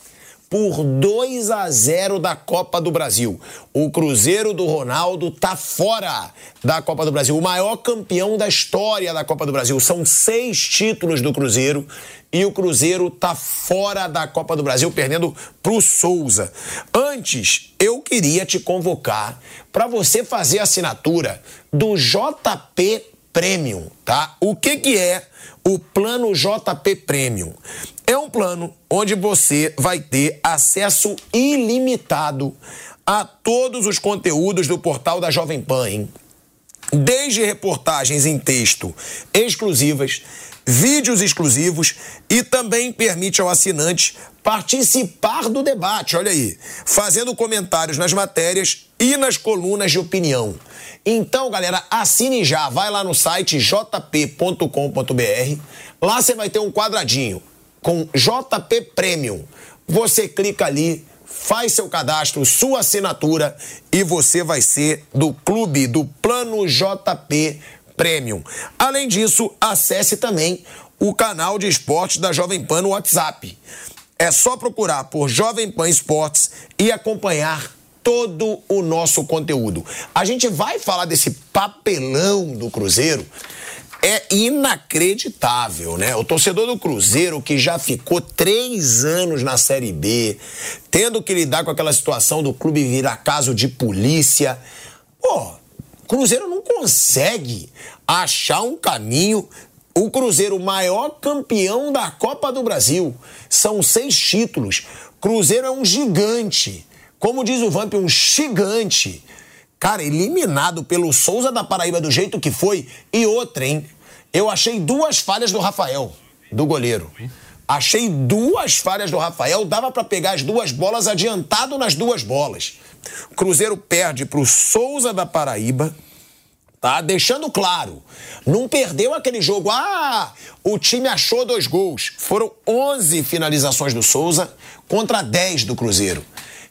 por 2 a 0 da Copa do Brasil. O Cruzeiro do Ronaldo tá fora da Copa do Brasil, o maior campeão da história da Copa do Brasil. São seis títulos do Cruzeiro e o Cruzeiro tá fora da Copa do Brasil, perdendo pro Souza. Antes, eu queria te convocar para você fazer a assinatura do JP Premium, tá? O que que é o plano JP Premium? É um plano onde você vai ter acesso ilimitado a todos os conteúdos do portal da Jovem Pan, hein? Desde reportagens em texto exclusivas, vídeos exclusivos e também permite ao assinante participar do debate, olha aí, fazendo comentários nas matérias e nas colunas de opinião. Então, galera, assine já, vai lá no site jp.com.br. Lá você vai ter um quadradinho com JP Premium. Você clica ali, faz seu cadastro, sua assinatura e você vai ser do clube do Plano JP Premium. Além disso, acesse também o canal de esportes da Jovem Pan no WhatsApp. É só procurar por Jovem Pan Esportes e acompanhar todo o nosso conteúdo. A gente vai falar desse papelão do Cruzeiro. É inacreditável, né? O torcedor do Cruzeiro, que já ficou três anos na Série B, tendo que lidar com aquela situação do clube virar caso de polícia. Pô, Cruzeiro não consegue achar um caminho. O Cruzeiro, maior campeão da Copa do Brasil, são seis títulos. Cruzeiro é um gigante. Como diz o Vamp, um gigante. Cara, eliminado pelo Souza da Paraíba do jeito que foi. E outra, hein? Eu achei duas falhas do Rafael, do goleiro. Achei duas falhas do Rafael, dava pra pegar as duas bolas adiantado nas duas bolas. Cruzeiro perde pro Souza da Paraíba, tá? Deixando claro, não perdeu aquele jogo. Ah, o time achou dois gols. Foram 11 finalizações do Souza contra 10 do Cruzeiro.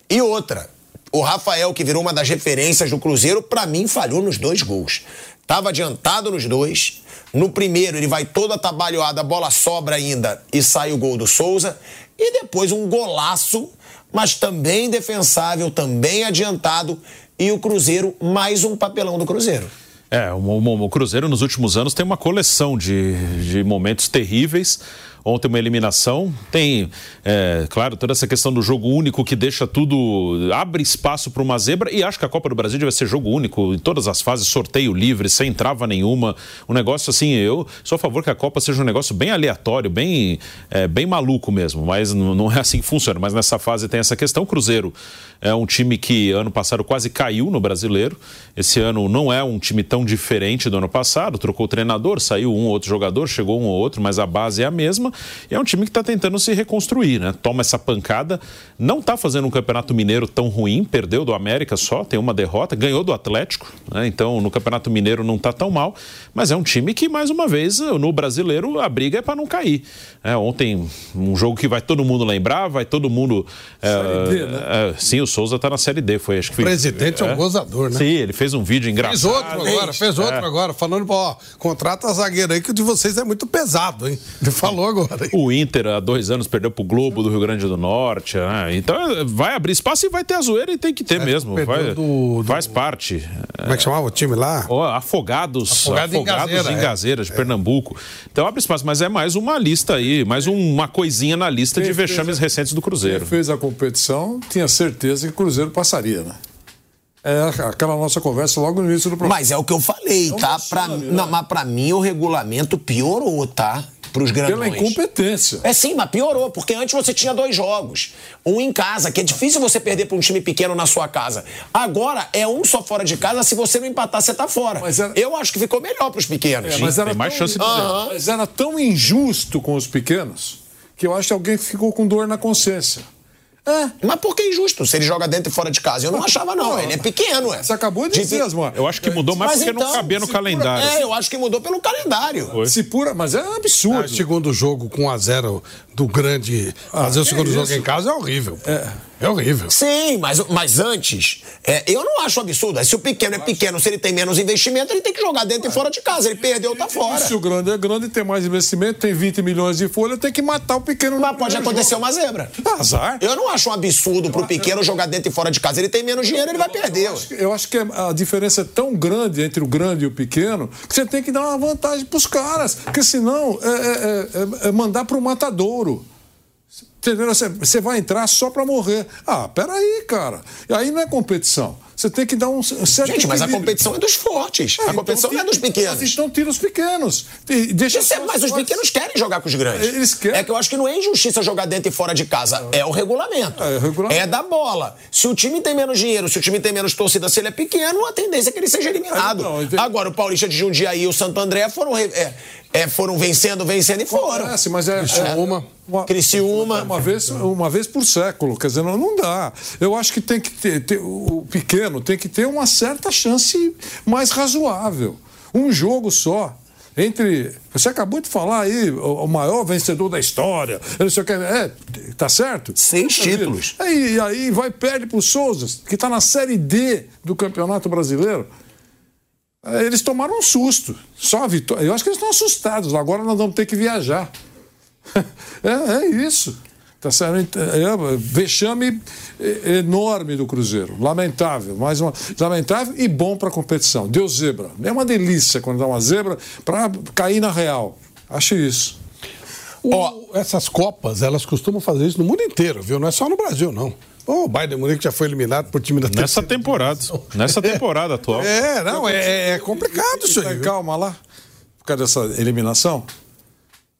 E outra, o Rafael, que virou uma das referências do Cruzeiro, pra mim falhou nos dois gols. Tava adiantado nos dois. No primeiro, ele vai todo atabalhoado, a bola sobra ainda e sai o gol do Souza. E depois um golaço, mas também defensável, também adiantado. E o Cruzeiro, mais um papelão do Cruzeiro. É, o, o- o Cruzeiro nos últimos anos tem uma coleção de, de momentos terríveis. Ontem uma eliminação. Tem, é, claro, toda essa questão do jogo único que deixa tudo. abre espaço para uma zebra. E acho que a Copa do Brasil deve ser jogo único em todas as fases, sorteio livre, sem trava nenhuma. Um negócio assim, eu sou a favor que a Copa seja um negócio bem aleatório, bem, é, bem maluco mesmo. Mas não, é assim que funciona. Mas nessa fase tem essa questão. O Cruzeiro é um time que ano passado quase caiu no brasileiro. Esse ano não é um time tão diferente do ano passado. Trocou o treinador, saiu um ou outro jogador, chegou um ou outro, mas a base é a mesma. E é um time que está tentando se reconstruir, né? Toma essa pancada, não está fazendo um campeonato mineiro tão ruim, perdeu do América só, tem uma derrota, ganhou do Atlético, né? Então no campeonato mineiro não está tão mal, mas é um time que, mais uma vez, no brasileiro a briga é para não cair. É, ontem, um jogo que vai todo mundo lembrar, vai todo mundo. é, Série D, né? é, sim, o Souza está na Série D, foi acho que foi. Presidente é um gozador, né? Sim, ele fez um vídeo engraçado. Fez outro agora, fez outro É. agora, falando, ó, contrata zagueiro aí que o de vocês é muito pesado, hein? Ele falou agora. Agora. O Inter, há dois anos, perdeu pro Globo do Rio Grande do Norte. Né? Então vai abrir espaço e vai ter a zoeira e tem que ter mesmo. perdeu Vai- do- do- Faz parte. Como é que chamava o time lá? Ó, Afogados, Afogado em Afogados Gazeira, em é. Gazeira, de Pernambuco. Então abre espaço, mas é mais uma lista aí, mais um- uma coisinha na lista de Quem fez vexames recentes do Cruzeiro. Quem fez a competição tinha certeza que o Cruzeiro passaria, né? É aquela nossa conversa logo no início do programa. Mas é o que eu falei, tá? Pra, não, mas pra mim o regulamento piorou, tá? Pros grandões. Pela incompetência. É sim, mas piorou, porque antes você tinha dois jogos. Um em casa, que é difícil você perder pra um time pequeno na sua casa. Agora é um só fora de casa, se você não empatar, você tá fora. Eu acho que ficou melhor pros pequenos. É, mas, era tão, Aham. mas era tão injusto com os pequenos que eu acho que alguém ficou com dor na consciência. É. Mas por que injusto? Se ele joga dentro e fora de casa? Eu não achava, não. Ele é pequeno, é. Você acabou de dizer, Asmar. Eu acho que mudou mais Mas porque então, não cabia no calendário. É, eu acho que mudou pelo calendário. Se pura, mas é um absurdo. Ah, segundo jogo com 1x0 do grande. fazer o que segundo jogo isso? em casa é horrível. É, é horrível. Sim, mas, mas antes, é, eu não acho absurdo. Se o pequeno é pequeno, se ele tem menos investimento, ele tem que jogar dentro e fora de casa. Ele perdeu, tá fora. Se o grande é grande, tem mais investimento, tem 20 milhões de folha, tem que matar o pequeno. Mas pode acontecer uma zebra. Azar. Eu não acho um absurdo pro pequeno jogar dentro e fora de casa. Ele tem menos dinheiro, ele vai perder. Eu acho que a diferença é tão grande entre o grande e o pequeno que você tem que dar uma vantagem pros caras. Porque senão é, é- é- é mandar pro matadouro. Você, vai entrar só pra morrer. Ah, peraí, cara. Aí não é competição. Você tem que dar um certo Gente, mas a competição é dos fortes. a competição não é dos pequenos. Mas então tira os pequenos. Deixa Isso é- mas os fortes. pequenos querem jogar com os grandes. Eles querem. É que eu acho que não é injustiça jogar dentro e fora de casa. É o regulamento. É, o regulamento. É da bola. Se o time tem menos dinheiro, se o time tem menos torcida, se ele é pequeno, a tendência é que ele seja eliminado. É. Agora, o Paulista de Jundiaí e o Santo André foram, re- é, é, foram vencendo, vencendo e foram. Acontece, mas é, é uma. uma, Criciúma. uma vez, uma vez por século, quer dizer, não, não dá. Eu acho que tem que ter, ter- o pequeno tem que ter uma certa chance mais razoável. Um jogo só. Entre. Você acabou de falar aí, o, o maior vencedor da história. eu Não sei o que, é, tá certo? Seis títulos. Aí, aí vai perde pro Souza, que está na Série D do Campeonato Brasileiro. É, Eles tomaram um susto. Só a vitória. Eu acho que eles estão assustados. Agora nós vamos ter que viajar. *laughs* É, é isso. Tá certo? É, vexame é, enorme do Cruzeiro. Lamentável. Mais uma, lamentável e bom para a competição. Deu zebra. É uma delícia quando dá uma zebra para cair na real. Acho isso. O- essas Copas, elas costumam fazer isso no mundo inteiro, viu? Não é só no Brasil, não. Ô, O Bayern de Munique já foi eliminado por time da Nessa temporada. Nessa *laughs* temporada atual. É, não, é, é complicado isso aí. viu? Calma lá. Por causa dessa eliminação.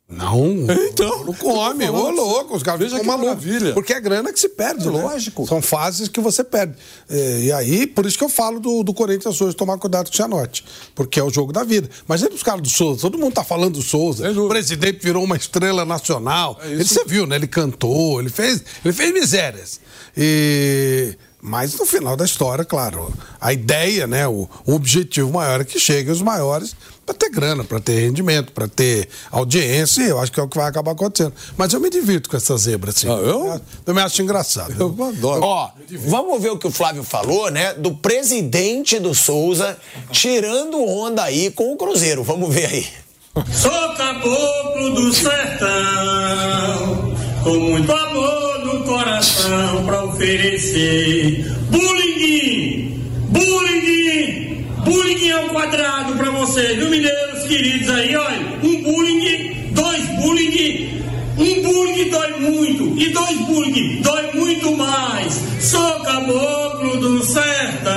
Não. Então, Não come, ô louco, os caras Veja ficam que maravilha. Porque é grana que se perde, né? Lógico. São fases que você perde. É, e aí, por isso que eu falo do, do Corinthians hoje, tomar cuidado com o Cianorte. Porque é o jogo da vida. Mas aí os caras do Souza, todo mundo tá falando do Souza. O presidente virou uma estrela nacional. ele, você viu, né? Ele cantou, ele fez, ele fez misérias. E... Mas no final da história, claro, a ideia, né, o, o objetivo maior é que cheguem os maiores para ter grana, para ter rendimento, para ter audiência, eu acho que é o que vai acabar acontecendo. Mas eu me divirto com essa zebra, assim. eu? também acho engraçado. Eu adoro. Ó, vamos ver o que o Flávio falou, né? Do presidente do Souza tirando onda aí com o Cruzeiro. Vamos ver aí. Sou caboclo do sertão, com muito amor no coração pra oferecer. Bullying, bullying, bullying ao quadrado pra vocês, viu, mineiros queridos aí, olha. Um bullying, dois bullying, um bullying dói muito, e dois bullying dói muito mais. Sou caboclo do sertão.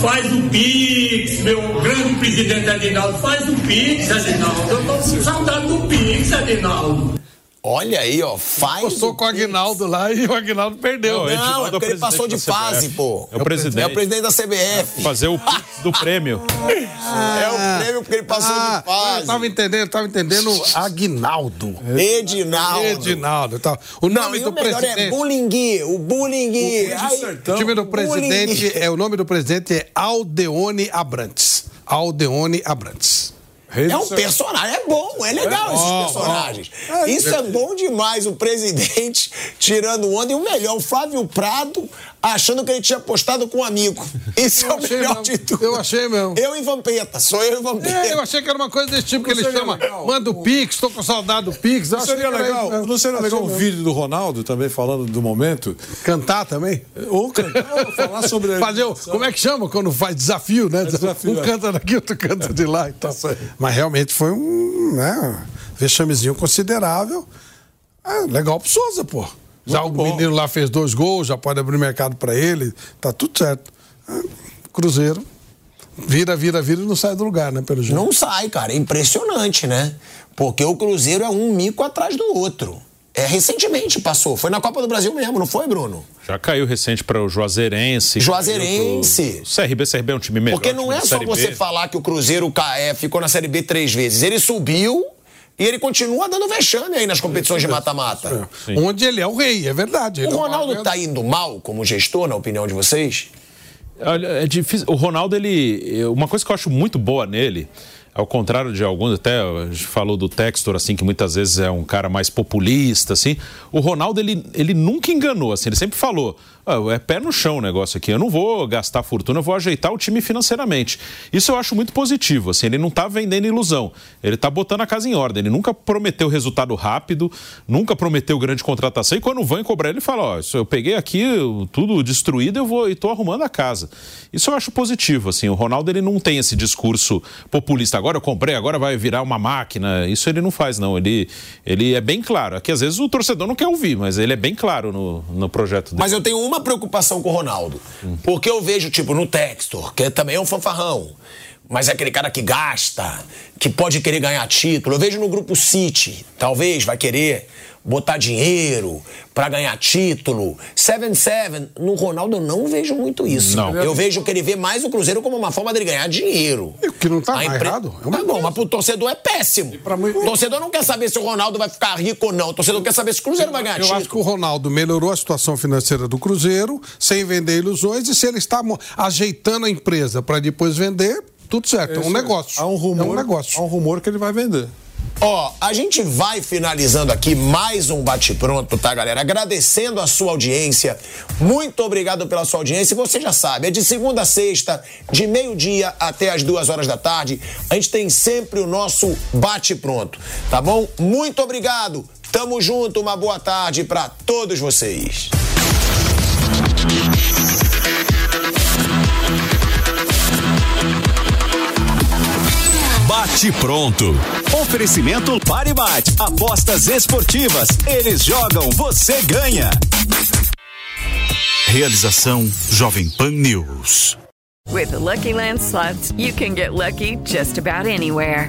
Faz o Pix, meu grande presidente Adinaldo, faz o Pix, Adinaldo. Eu tô saudade do Pix, Adinaldo. Olha aí, ó, faz. Postou com o Aguinaldo lá e o Aguinaldo perdeu. Não, Não, é é o porque ele passou de fase, pô. É o presidente. É o presidente da CBF. Fazer o pix do prêmio. É o prêmio porque ele passou Ah, de fase. Eu tava entendendo, tava entendendo Aguinaldo. Edinaldo. Edinaldo. Tá. O Não, nome e do o melhor presidente. é o bullying. Ai, O time do presidente, é, o nome do presidente é Aldeone Abrantes. Aldeone Abrantes. É um personagem, é bom, é legal esses Ó, personagens. ó. Isso é bom demais, o presidente *laughs* tirando onda. E o melhor, o Flávio Prado achando que ele tinha postado com um amigo. Isso é o melhor mesmo. de tudo. Eu achei mesmo. Eu e Vampeta, sou eu e Vampeta. É, eu achei que era uma coisa desse tipo que ele chama. legal. Manda o Pix, tô com saudade do Pix. Eu Não seria que era legal, mesmo. não seria legal um vídeo do Ronaldo também falando do momento? Cantar também? Ou cantar, ou falar sobre Fazer o, como é que chama quando faz desafio, né? desafio, um é. canta daqui, outro canta de lá e tal. Mas realmente foi um né, vexamezinho considerável. Ah, legal pro Souza, pô. Já o menino lá fez dois gols, já pode abrir mercado pra ele, tá tudo certo. Ah, Cruzeiro. Vira, vira, vira e não sai do lugar, né, pelo jeito. Não sai, cara. É impressionante, né? Porque o Cruzeiro é um mico atrás do outro. É, recentemente passou. Foi na Copa do Brasil mesmo, não foi, Bruno? Já caiu recente para o Juazeirense. Juazeirense. pro- CRB, CRB é um time melhor. Porque não é só você B. falar que o Cruzeiro é, ficou na Série B três vezes. Ele subiu e ele continua dando vexame aí nas competições de mata-mata. Onde ele é o rei, é verdade. O é Ronaldo tá indo mal como gestor, na opinião de vocês? Olha, é difícil. O Ronaldo, ele. Uma coisa que eu acho muito boa nele, ao contrário de alguns, até a gente falou do Textor, assim, que muitas vezes é um cara mais populista, assim. O Ronaldo, ele, ele nunca enganou, assim, ele sempre falou. "Ah, é pé no chão o negócio aqui. Eu não vou gastar fortuna, eu vou ajeitar o time financeiramente. Isso eu acho muito positivo. Assim, ele não está vendendo ilusão. Ele está botando a casa em ordem. Ele nunca prometeu resultado rápido, nunca prometeu grande contratação. E quando vão cobrar, ele fala: Ó, eu peguei aqui tudo destruído, eu vou e estou arrumando a casa. Isso eu acho positivo. Assim, o Ronaldo ele não tem esse discurso populista. Agora eu comprei, agora vai virar uma máquina. Isso ele não faz, não. Ele, ele é bem claro. Aqui às vezes o torcedor não quer ouvir, mas ele é bem claro no, no projeto dele. Mas eu tenho uma preocupação com o Ronaldo. Porque eu vejo, tipo, no Textor, que também é um fanfarrão. Mas é aquele cara que gasta, que pode querer ganhar título. Eu vejo no grupo City, talvez vai querer botar dinheiro pra ganhar título. 7-7, no Ronaldo eu não vejo muito isso. Não. Eu vejo que ele vê mais o Cruzeiro como uma forma dele ganhar dinheiro. O que não tá empre- errado. É uma Tá bom, mas pro torcedor é péssimo. O torcedor não quer saber se o Ronaldo vai ficar rico ou não. O torcedor quer saber se o Cruzeiro vai ganhar Eu título. acho que o Ronaldo melhorou a situação financeira do Cruzeiro, sem vender ilusões, e se ele está ajeitando a empresa para depois vender, tudo certo. É um negócio. Há um rumor, É um negócio. Há um rumor que ele vai vender. Ó, a gente vai finalizando aqui mais um bate-pronto, tá, galera? Agradecendo a sua audiência. Muito obrigado pela sua audiência. Você já sabe, é de segunda a sexta, de meio-dia até as duas horas da tarde. A gente tem sempre o nosso bate-pronto, tá bom? Muito obrigado. Tamo junto. Uma boa tarde pra todos vocês. Bate pronto. Oferecimento Paribate. Apostas esportivas. Eles jogam, você ganha. Realização Jovem Pan News. With the Lucky Land slots, you can get lucky just about anywhere.